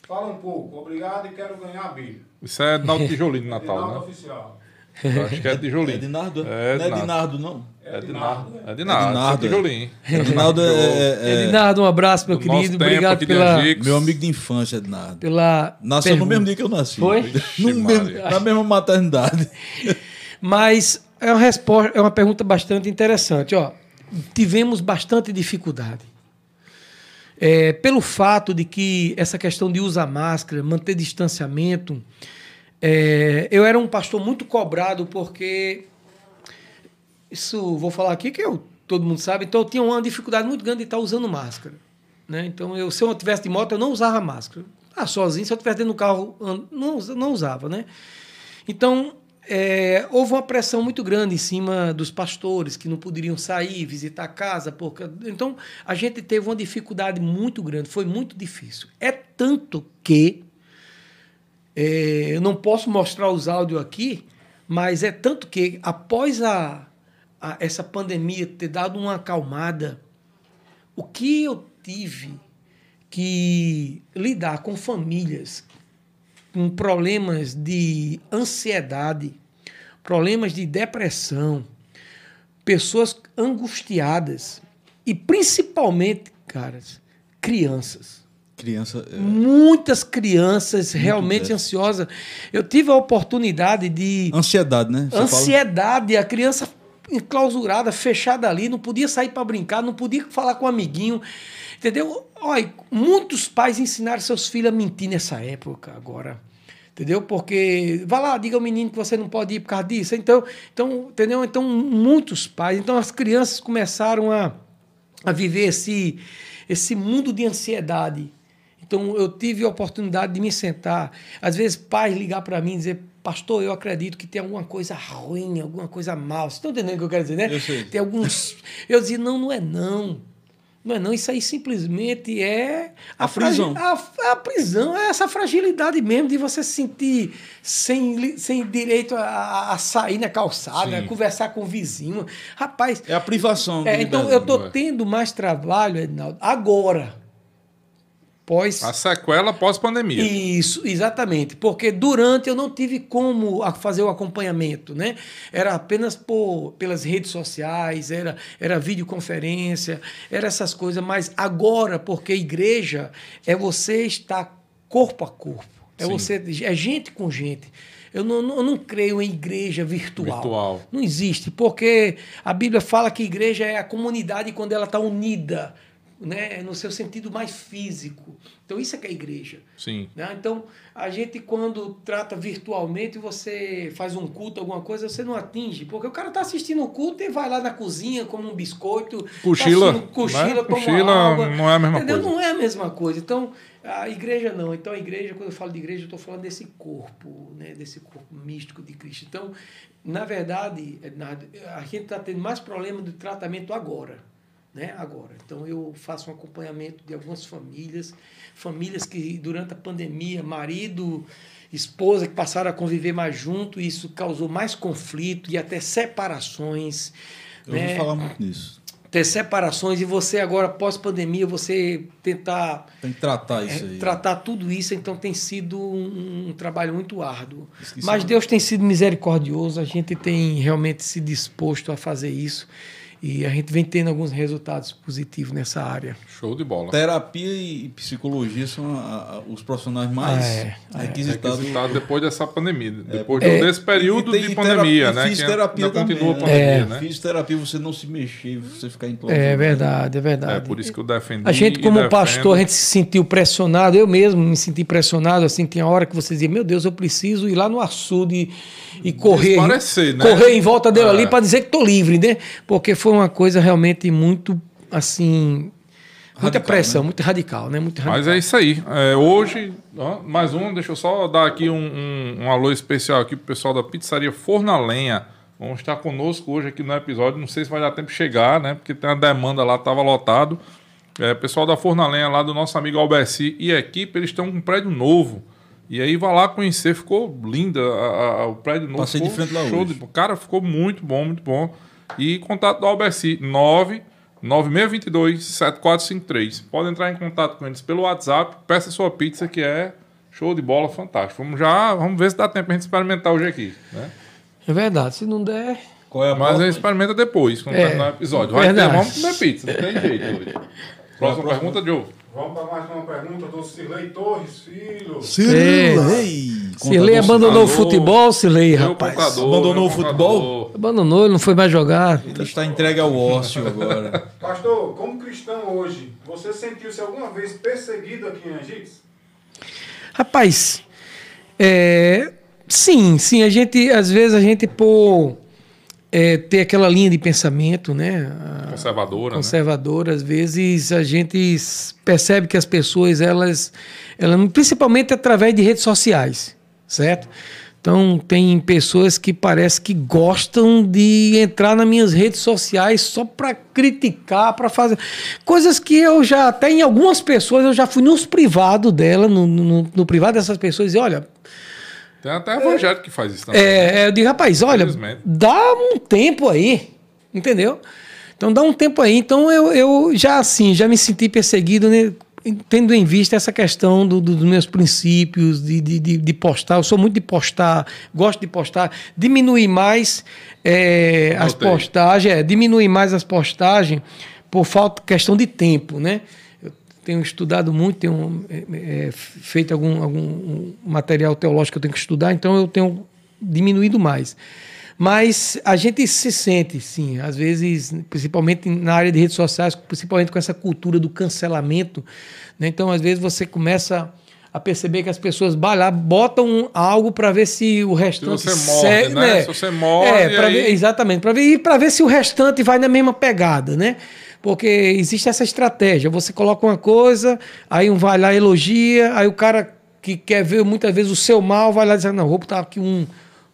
Fala um pouco. Obrigado e quero ganhar a Bíblia. Isso é Edinaldo Tijolinho [LAUGHS] Natal, Edinaldo né? oficial. Eu acho que é tijolinho. É Dinardo? É não é Dinardo, não? É Dinardo. É É Dinardo. Dinardo, É tijolinho. Dinardo é, é- é- Edinardo, um abraço, meu querido. tempo Obrigado aqui de pela, meu amigo de infância, Dinardo. pela Nasceu no mesmo dia que eu nasci. Foi? Na mesma maternidade. Mas é uma resposta, é uma pergunta bastante interessante. Ó, tivemos bastante dificuldade. É, pelo fato de que essa questão de usar máscara, manter distanciamento, é, eu era um pastor muito cobrado porque isso vou falar aqui que eu, todo mundo sabe, então eu tinha uma dificuldade muito grande de estar usando máscara. Né? Então, eu, se eu tivesse de moto, eu não usava máscara. Ah, sozinho, se eu tivesse dentro do carro, não, não usava. Né? Então, é, houve uma pressão muito grande em cima dos pastores que não poderiam sair, visitar a casa. Porque... Então, a gente teve uma dificuldade muito grande, foi muito difícil. É tanto que é, eu não posso mostrar os áudios aqui, mas é tanto que após a, a- essa pandemia ter dado uma acalmada, o que eu tive que lidar com famílias com problemas de ansiedade, problemas de depressão, pessoas angustiadas e principalmente, caras, crianças Criança. é, muitas crianças realmente dessa. ansiosas. Eu tive a oportunidade de Ansiedade, né? Você fala- ansiedade, a criança enclausurada, fechada ali, não podia sair para brincar, não podia falar com o amiguinho, entendeu? Olha, muitos pais ensinaram seus filhos a mentir nessa época agora. Entendeu? Porque vai lá, diga ao menino que você não pode ir por causa disso. Então, então, entendeu? Então, muitos pais, então as crianças começaram a, a viver esse, esse mundo de ansiedade. Então, eu tive a oportunidade de me sentar. Às vezes, pais ligar para mim e dizer, pastor, eu acredito que tem alguma coisa ruim, alguma coisa mal. Vocês estão entendendo o que eu quero dizer, né? Eu sei. Tem alguns... Eu dizia, não, não é não. Não é não, isso aí simplesmente é... A prisão. fragi- A, a prisão, é essa fragilidade mesmo de você se sentir sem, sem direito a, a sair na calçada, conversar com o vizinho. Rapaz, É a privação. é, então eu estou é. tendo mais trabalho, Edinaldo, agora. Pós. A sequela pós-pandemia. Isso, exatamente. Porque durante eu não tive como fazer o acompanhamento, né? Era apenas por, pelas redes sociais, era, era videoconferência, era essas coisas. Mas agora, porque igreja é você estar corpo a corpo. É Sim. você é gente com gente. Eu não, não, eu não creio em igreja virtual. Virtual. Não existe, porque a Bíblia fala que igreja é a comunidade quando ela está unida, né? no seu sentido mais físico. Então, isso é que é igreja. Sim. né? Então, a gente, quando trata virtualmente, você faz um culto, alguma coisa, você não atinge. Porque o cara está assistindo o culto e vai lá na cozinha, come um biscoito, Cochila, tá cochila, né? Cochila água. não é a mesma entendeu? coisa. Não é a mesma coisa. Então, a igreja não. Então, a igreja, quando eu falo de igreja, eu estou falando desse corpo, né? desse corpo místico de Cristo. Então, na verdade, Ednardo, a gente está tendo mais problema de tratamento agora. Né, agora. Então eu faço um acompanhamento de algumas famílias, famílias que durante a pandemia, marido, esposa que passaram a conviver mais junto, e isso causou mais conflito e até separações. Eu né? vou falar muito nisso. Ter separações e você agora, pós-pandemia, você tentar Tem que tratar é, isso aí. tratar tudo isso, então tem sido um, um trabalho muito árduo. Esqueci Mas Deus tem sido misericordioso, a gente tem realmente se disposto a fazer isso e a gente vem tendo alguns resultados positivos nessa área. Show de bola. Terapia e psicologia são a- a- os profissionais mais É, é. requisitados. Requisitado depois dessa pandemia. Depois É. desse período E tem de pandemia, terapia- né? e Que Fisioterapia ainda também, continua a né? pandemia, É. né? Fisioterapia, você não se mexer, você ficar enclausurado. É verdade, é verdade. É por isso que eu defendi. A gente, e como defendo. pastor, a gente se sentiu pressionado. Eu mesmo me senti pressionado. Assim, tinha hora que você dizia: Meu Deus, eu preciso ir lá no açude e correr, né? correr em volta dele É. ali para dizer que estou livre, né? Porque foi uma coisa realmente muito, assim, muita Radical, pressão, né? muito radical, né? Muito radical. Mas é isso aí. É, hoje, ó, mais um, deixa eu só dar aqui um, um, um alô especial aqui pro pessoal da Pizzaria Forna Lenha. Vão estar conosco hoje aqui no episódio. Não sei se vai dar tempo de chegar, né? Porque tem uma demanda lá, tava lotado. É, pessoal da Forna Lenha lá do nosso amigo Alberci e a equipe, eles estão com um prédio novo. E aí vai lá conhecer, ficou linda a- a- o prédio novo. Passei de frente lá show hoje. de- Cara, ficou muito bom, muito bom. E contato do Alberci, 9 9622 7453. Pode entrar em contato com eles pelo WhatsApp, peça sua pizza que é show de bola, fantástico. Vamos já, vamos ver se dá tempo pra gente experimentar hoje aqui, né? É verdade. Se não der. Qual é a Mas a gente experimenta depois, quando É, terminar o episódio. Vai ter, vamos comer pizza, não tem jeito [LAUGHS] hoje. Próxima pergunta, Joe. Vamos para mais uma pergunta do Cirlei Torres, filho. Cirlei. Cirlei abandonou o futebol, Cirlei, rapaz. contador, Abandonou o futebol? Abandonou, ele não foi mais jogar. Ele está entregue ao ócio agora. [LAUGHS] Pastor, como cristão hoje, você sentiu-se alguma vez perseguido aqui em Angicos? Rapaz, é, sim, sim, a gente, às vezes a gente por é, ter aquela linha de pensamento, né? Conservadora, né? conservadora, às vezes a gente percebe que as pessoas, elas, elas, principalmente através de redes sociais, certo? Então, tem pessoas que parece que gostam de entrar nas minhas redes sociais só para criticar, para fazer coisas que eu já, até em algumas pessoas, eu já fui nos privados dela, no, no, no privado dessas pessoas, e olha, Tem até evangélico que faz isso também. é, eu digo, rapaz, olha, dá um tempo aí, entendeu? Então dá um tempo aí. Então eu, eu já assim, já me senti perseguido, né? Tendo em vista essa questão do- do- dos meus princípios, de, de, de- de postar, eu sou muito de postar, gosto de postar, diminuir mais é, as postagens, é, diminuir mais as postagens por falta questão de tempo, né? Tenho estudado muito, tenho é, é, feito algum, algum um material teológico que eu tenho que estudar, então eu tenho diminuído mais. Mas a gente se sente, sim, às vezes, principalmente na área de redes sociais, principalmente com essa cultura do cancelamento. né? Então, às vezes, você começa a perceber que as pessoas lá, botam algo para ver se o restante você morde, segue, né? Se você morde, É, aí- ver- exatamente, para ver, e para ver se o restante vai na mesma pegada, né? Porque existe essa estratégia. Você coloca uma coisa, aí um vai lá elogia, aí o cara que quer ver muitas vezes o seu mal vai lá dizer, não, vou botar aqui um,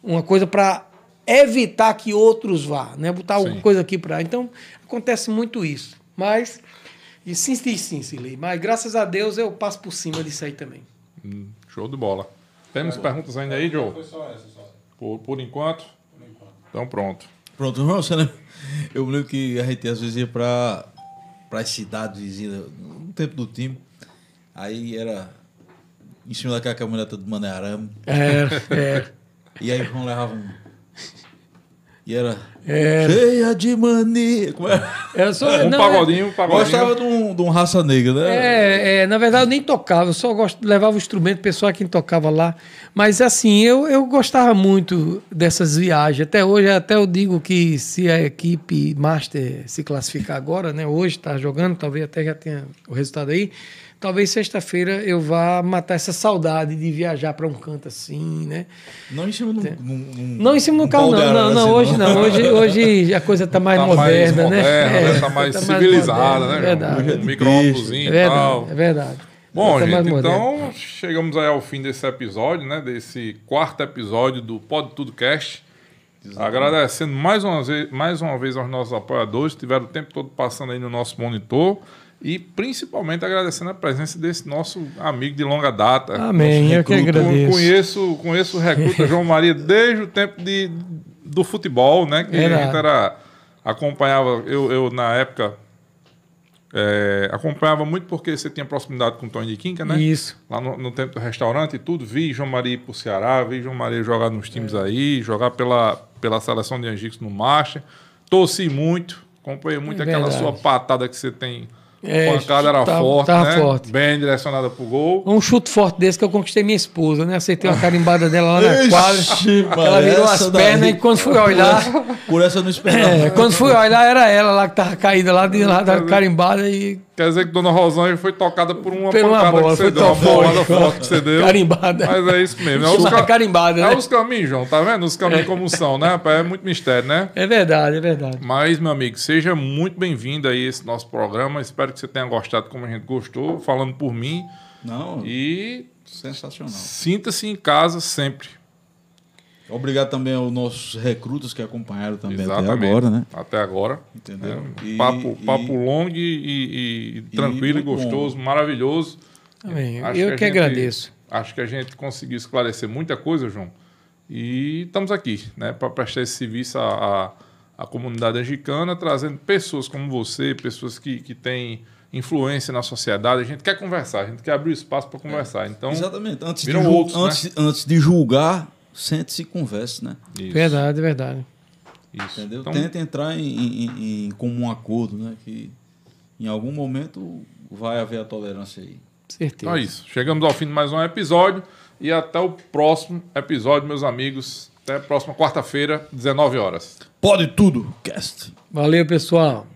uma coisa para evitar que outros vá, né? Botar alguma Sim. coisa aqui para. Então, acontece muito isso. Mas e sim, sim, sim, Silei. Mas graças a Deus eu passo por cima disso aí também. Show de bola. Temos perguntas ainda aí, Joe? Foi só essa, só. Por, por enquanto? Então pronto. Pronto, você lembra? [LAUGHS] Eu lembro que a gente às vezes ia para as cidades vizinhas, no tempo do time. Aí era em cima daquela caminhoneta do Mané Arame. É, é. [LAUGHS] E aí o João levava um. E era. Era. Cheia de mania. Como era? Eu sou, Um não, pagodinho, um pagodinho. Gostava de um, de um raça negra, né? É, é, na verdade eu nem tocava, eu só gost... levava o instrumento, o pessoal quem tocava lá. Mas assim, eu, eu gostava muito dessas viagens. Até hoje, até eu digo que se a equipe Master se classificar agora, né? Hoje está jogando, talvez até já tenha o resultado aí. Talvez sexta-feira eu vá matar essa saudade de viajar para um canto assim, né? Não em cima de um. Não em cima do um carro, não. Não, não, assim, hoje não. Hoje, hoje a coisa está mais Tá moderna, mais né? moderna, né? Tá mais civilizada, moderna, né? É João? verdade. Hoje é Um de micro-ônidosinho É e verdade, tal. é verdade. Bom, Tá mais gente, então chegamos aí ao fim desse episódio, né? Desse quarto episódio do Pode Tudo Cast. Agradecendo mais uma, vez, mais uma vez aos nossos apoiadores, que tiveram o tempo todo passando aí no nosso monitor. E principalmente agradecendo a presença desse nosso amigo de longa data. Amém, eu que agradeço. Conheço, conheço o recruta João Maria desde o tempo de, do futebol, né? Que a Verdade. gente era, acompanhava, eu, eu na época é, acompanhava muito porque você tinha proximidade com o Tony de Quinca, né? Isso. Lá no, no tempo do restaurante e tudo, vi João Maria ir pro Ceará, vi João Maria jogar nos times É. aí, jogar pela, pela seleção de Angicos no Marcha. Torci muito, acompanhei muito É aquela verdade. sua patada que você tem. É, a pancada era tava- forte, tava né? forte. Bem direcionada pro gol. Um chute forte desse que eu conquistei minha esposa, né? Acertei uma carimbada dela lá na Ixi, quadra. mano, Ela virou as pernas daí- e quando fui olhar. Por essa eu não esperava. É, quando fui olhar, era ela lá que tava caída lá, de lá da carimbada e Quer dizer que Dona Rosângela foi tocada por uma uma pancada bola, que você deu, uma bolada forte que você deu. carimbada. Mas é isso mesmo. É os, ca- carimbada, é né? os caminhos, João, tá vendo? Os caminhos como são, né? rapaz? É muito mistério, né? É verdade, é verdade. Mas, meu amigo, seja muito bem-vindo aí a esse nosso programa. Espero que você tenha gostado como a gente gostou, falando por mim. Não, E sensacional. sinta-se em casa sempre. Obrigado também aos nossos recrutas que acompanharam também Exatamente. até agora, né? Até agora. Entendeu? É, E- papo, e- papo longo e, e- e tranquilo e, gostoso, maravilhoso. Amém. Acho Eu a que gente- agradeço. Acho que a gente conseguiu esclarecer muita coisa, João. E estamos aqui, né, para prestar esse serviço à, à, à comunidade angicana, trazendo pessoas como você, pessoas que, que têm influência na sociedade. A gente quer conversar, a gente quer abrir espaço para conversar. Então, Exatamente. Antes de, outros, né? antes, antes de julgar, sente-se e converse, né? isso, Verdade, verdade. isso. Entendeu? Então, Tenta entrar em, em- em comum acordo, né? Que em algum momento vai haver a tolerância aí. Certeza. então é isso. Chegamos ao fim de mais um episódio e até o próximo episódio, meus amigos. Até a próxima quarta-feira, 19 horas. Pode tudo, cast. Valeu, pessoal.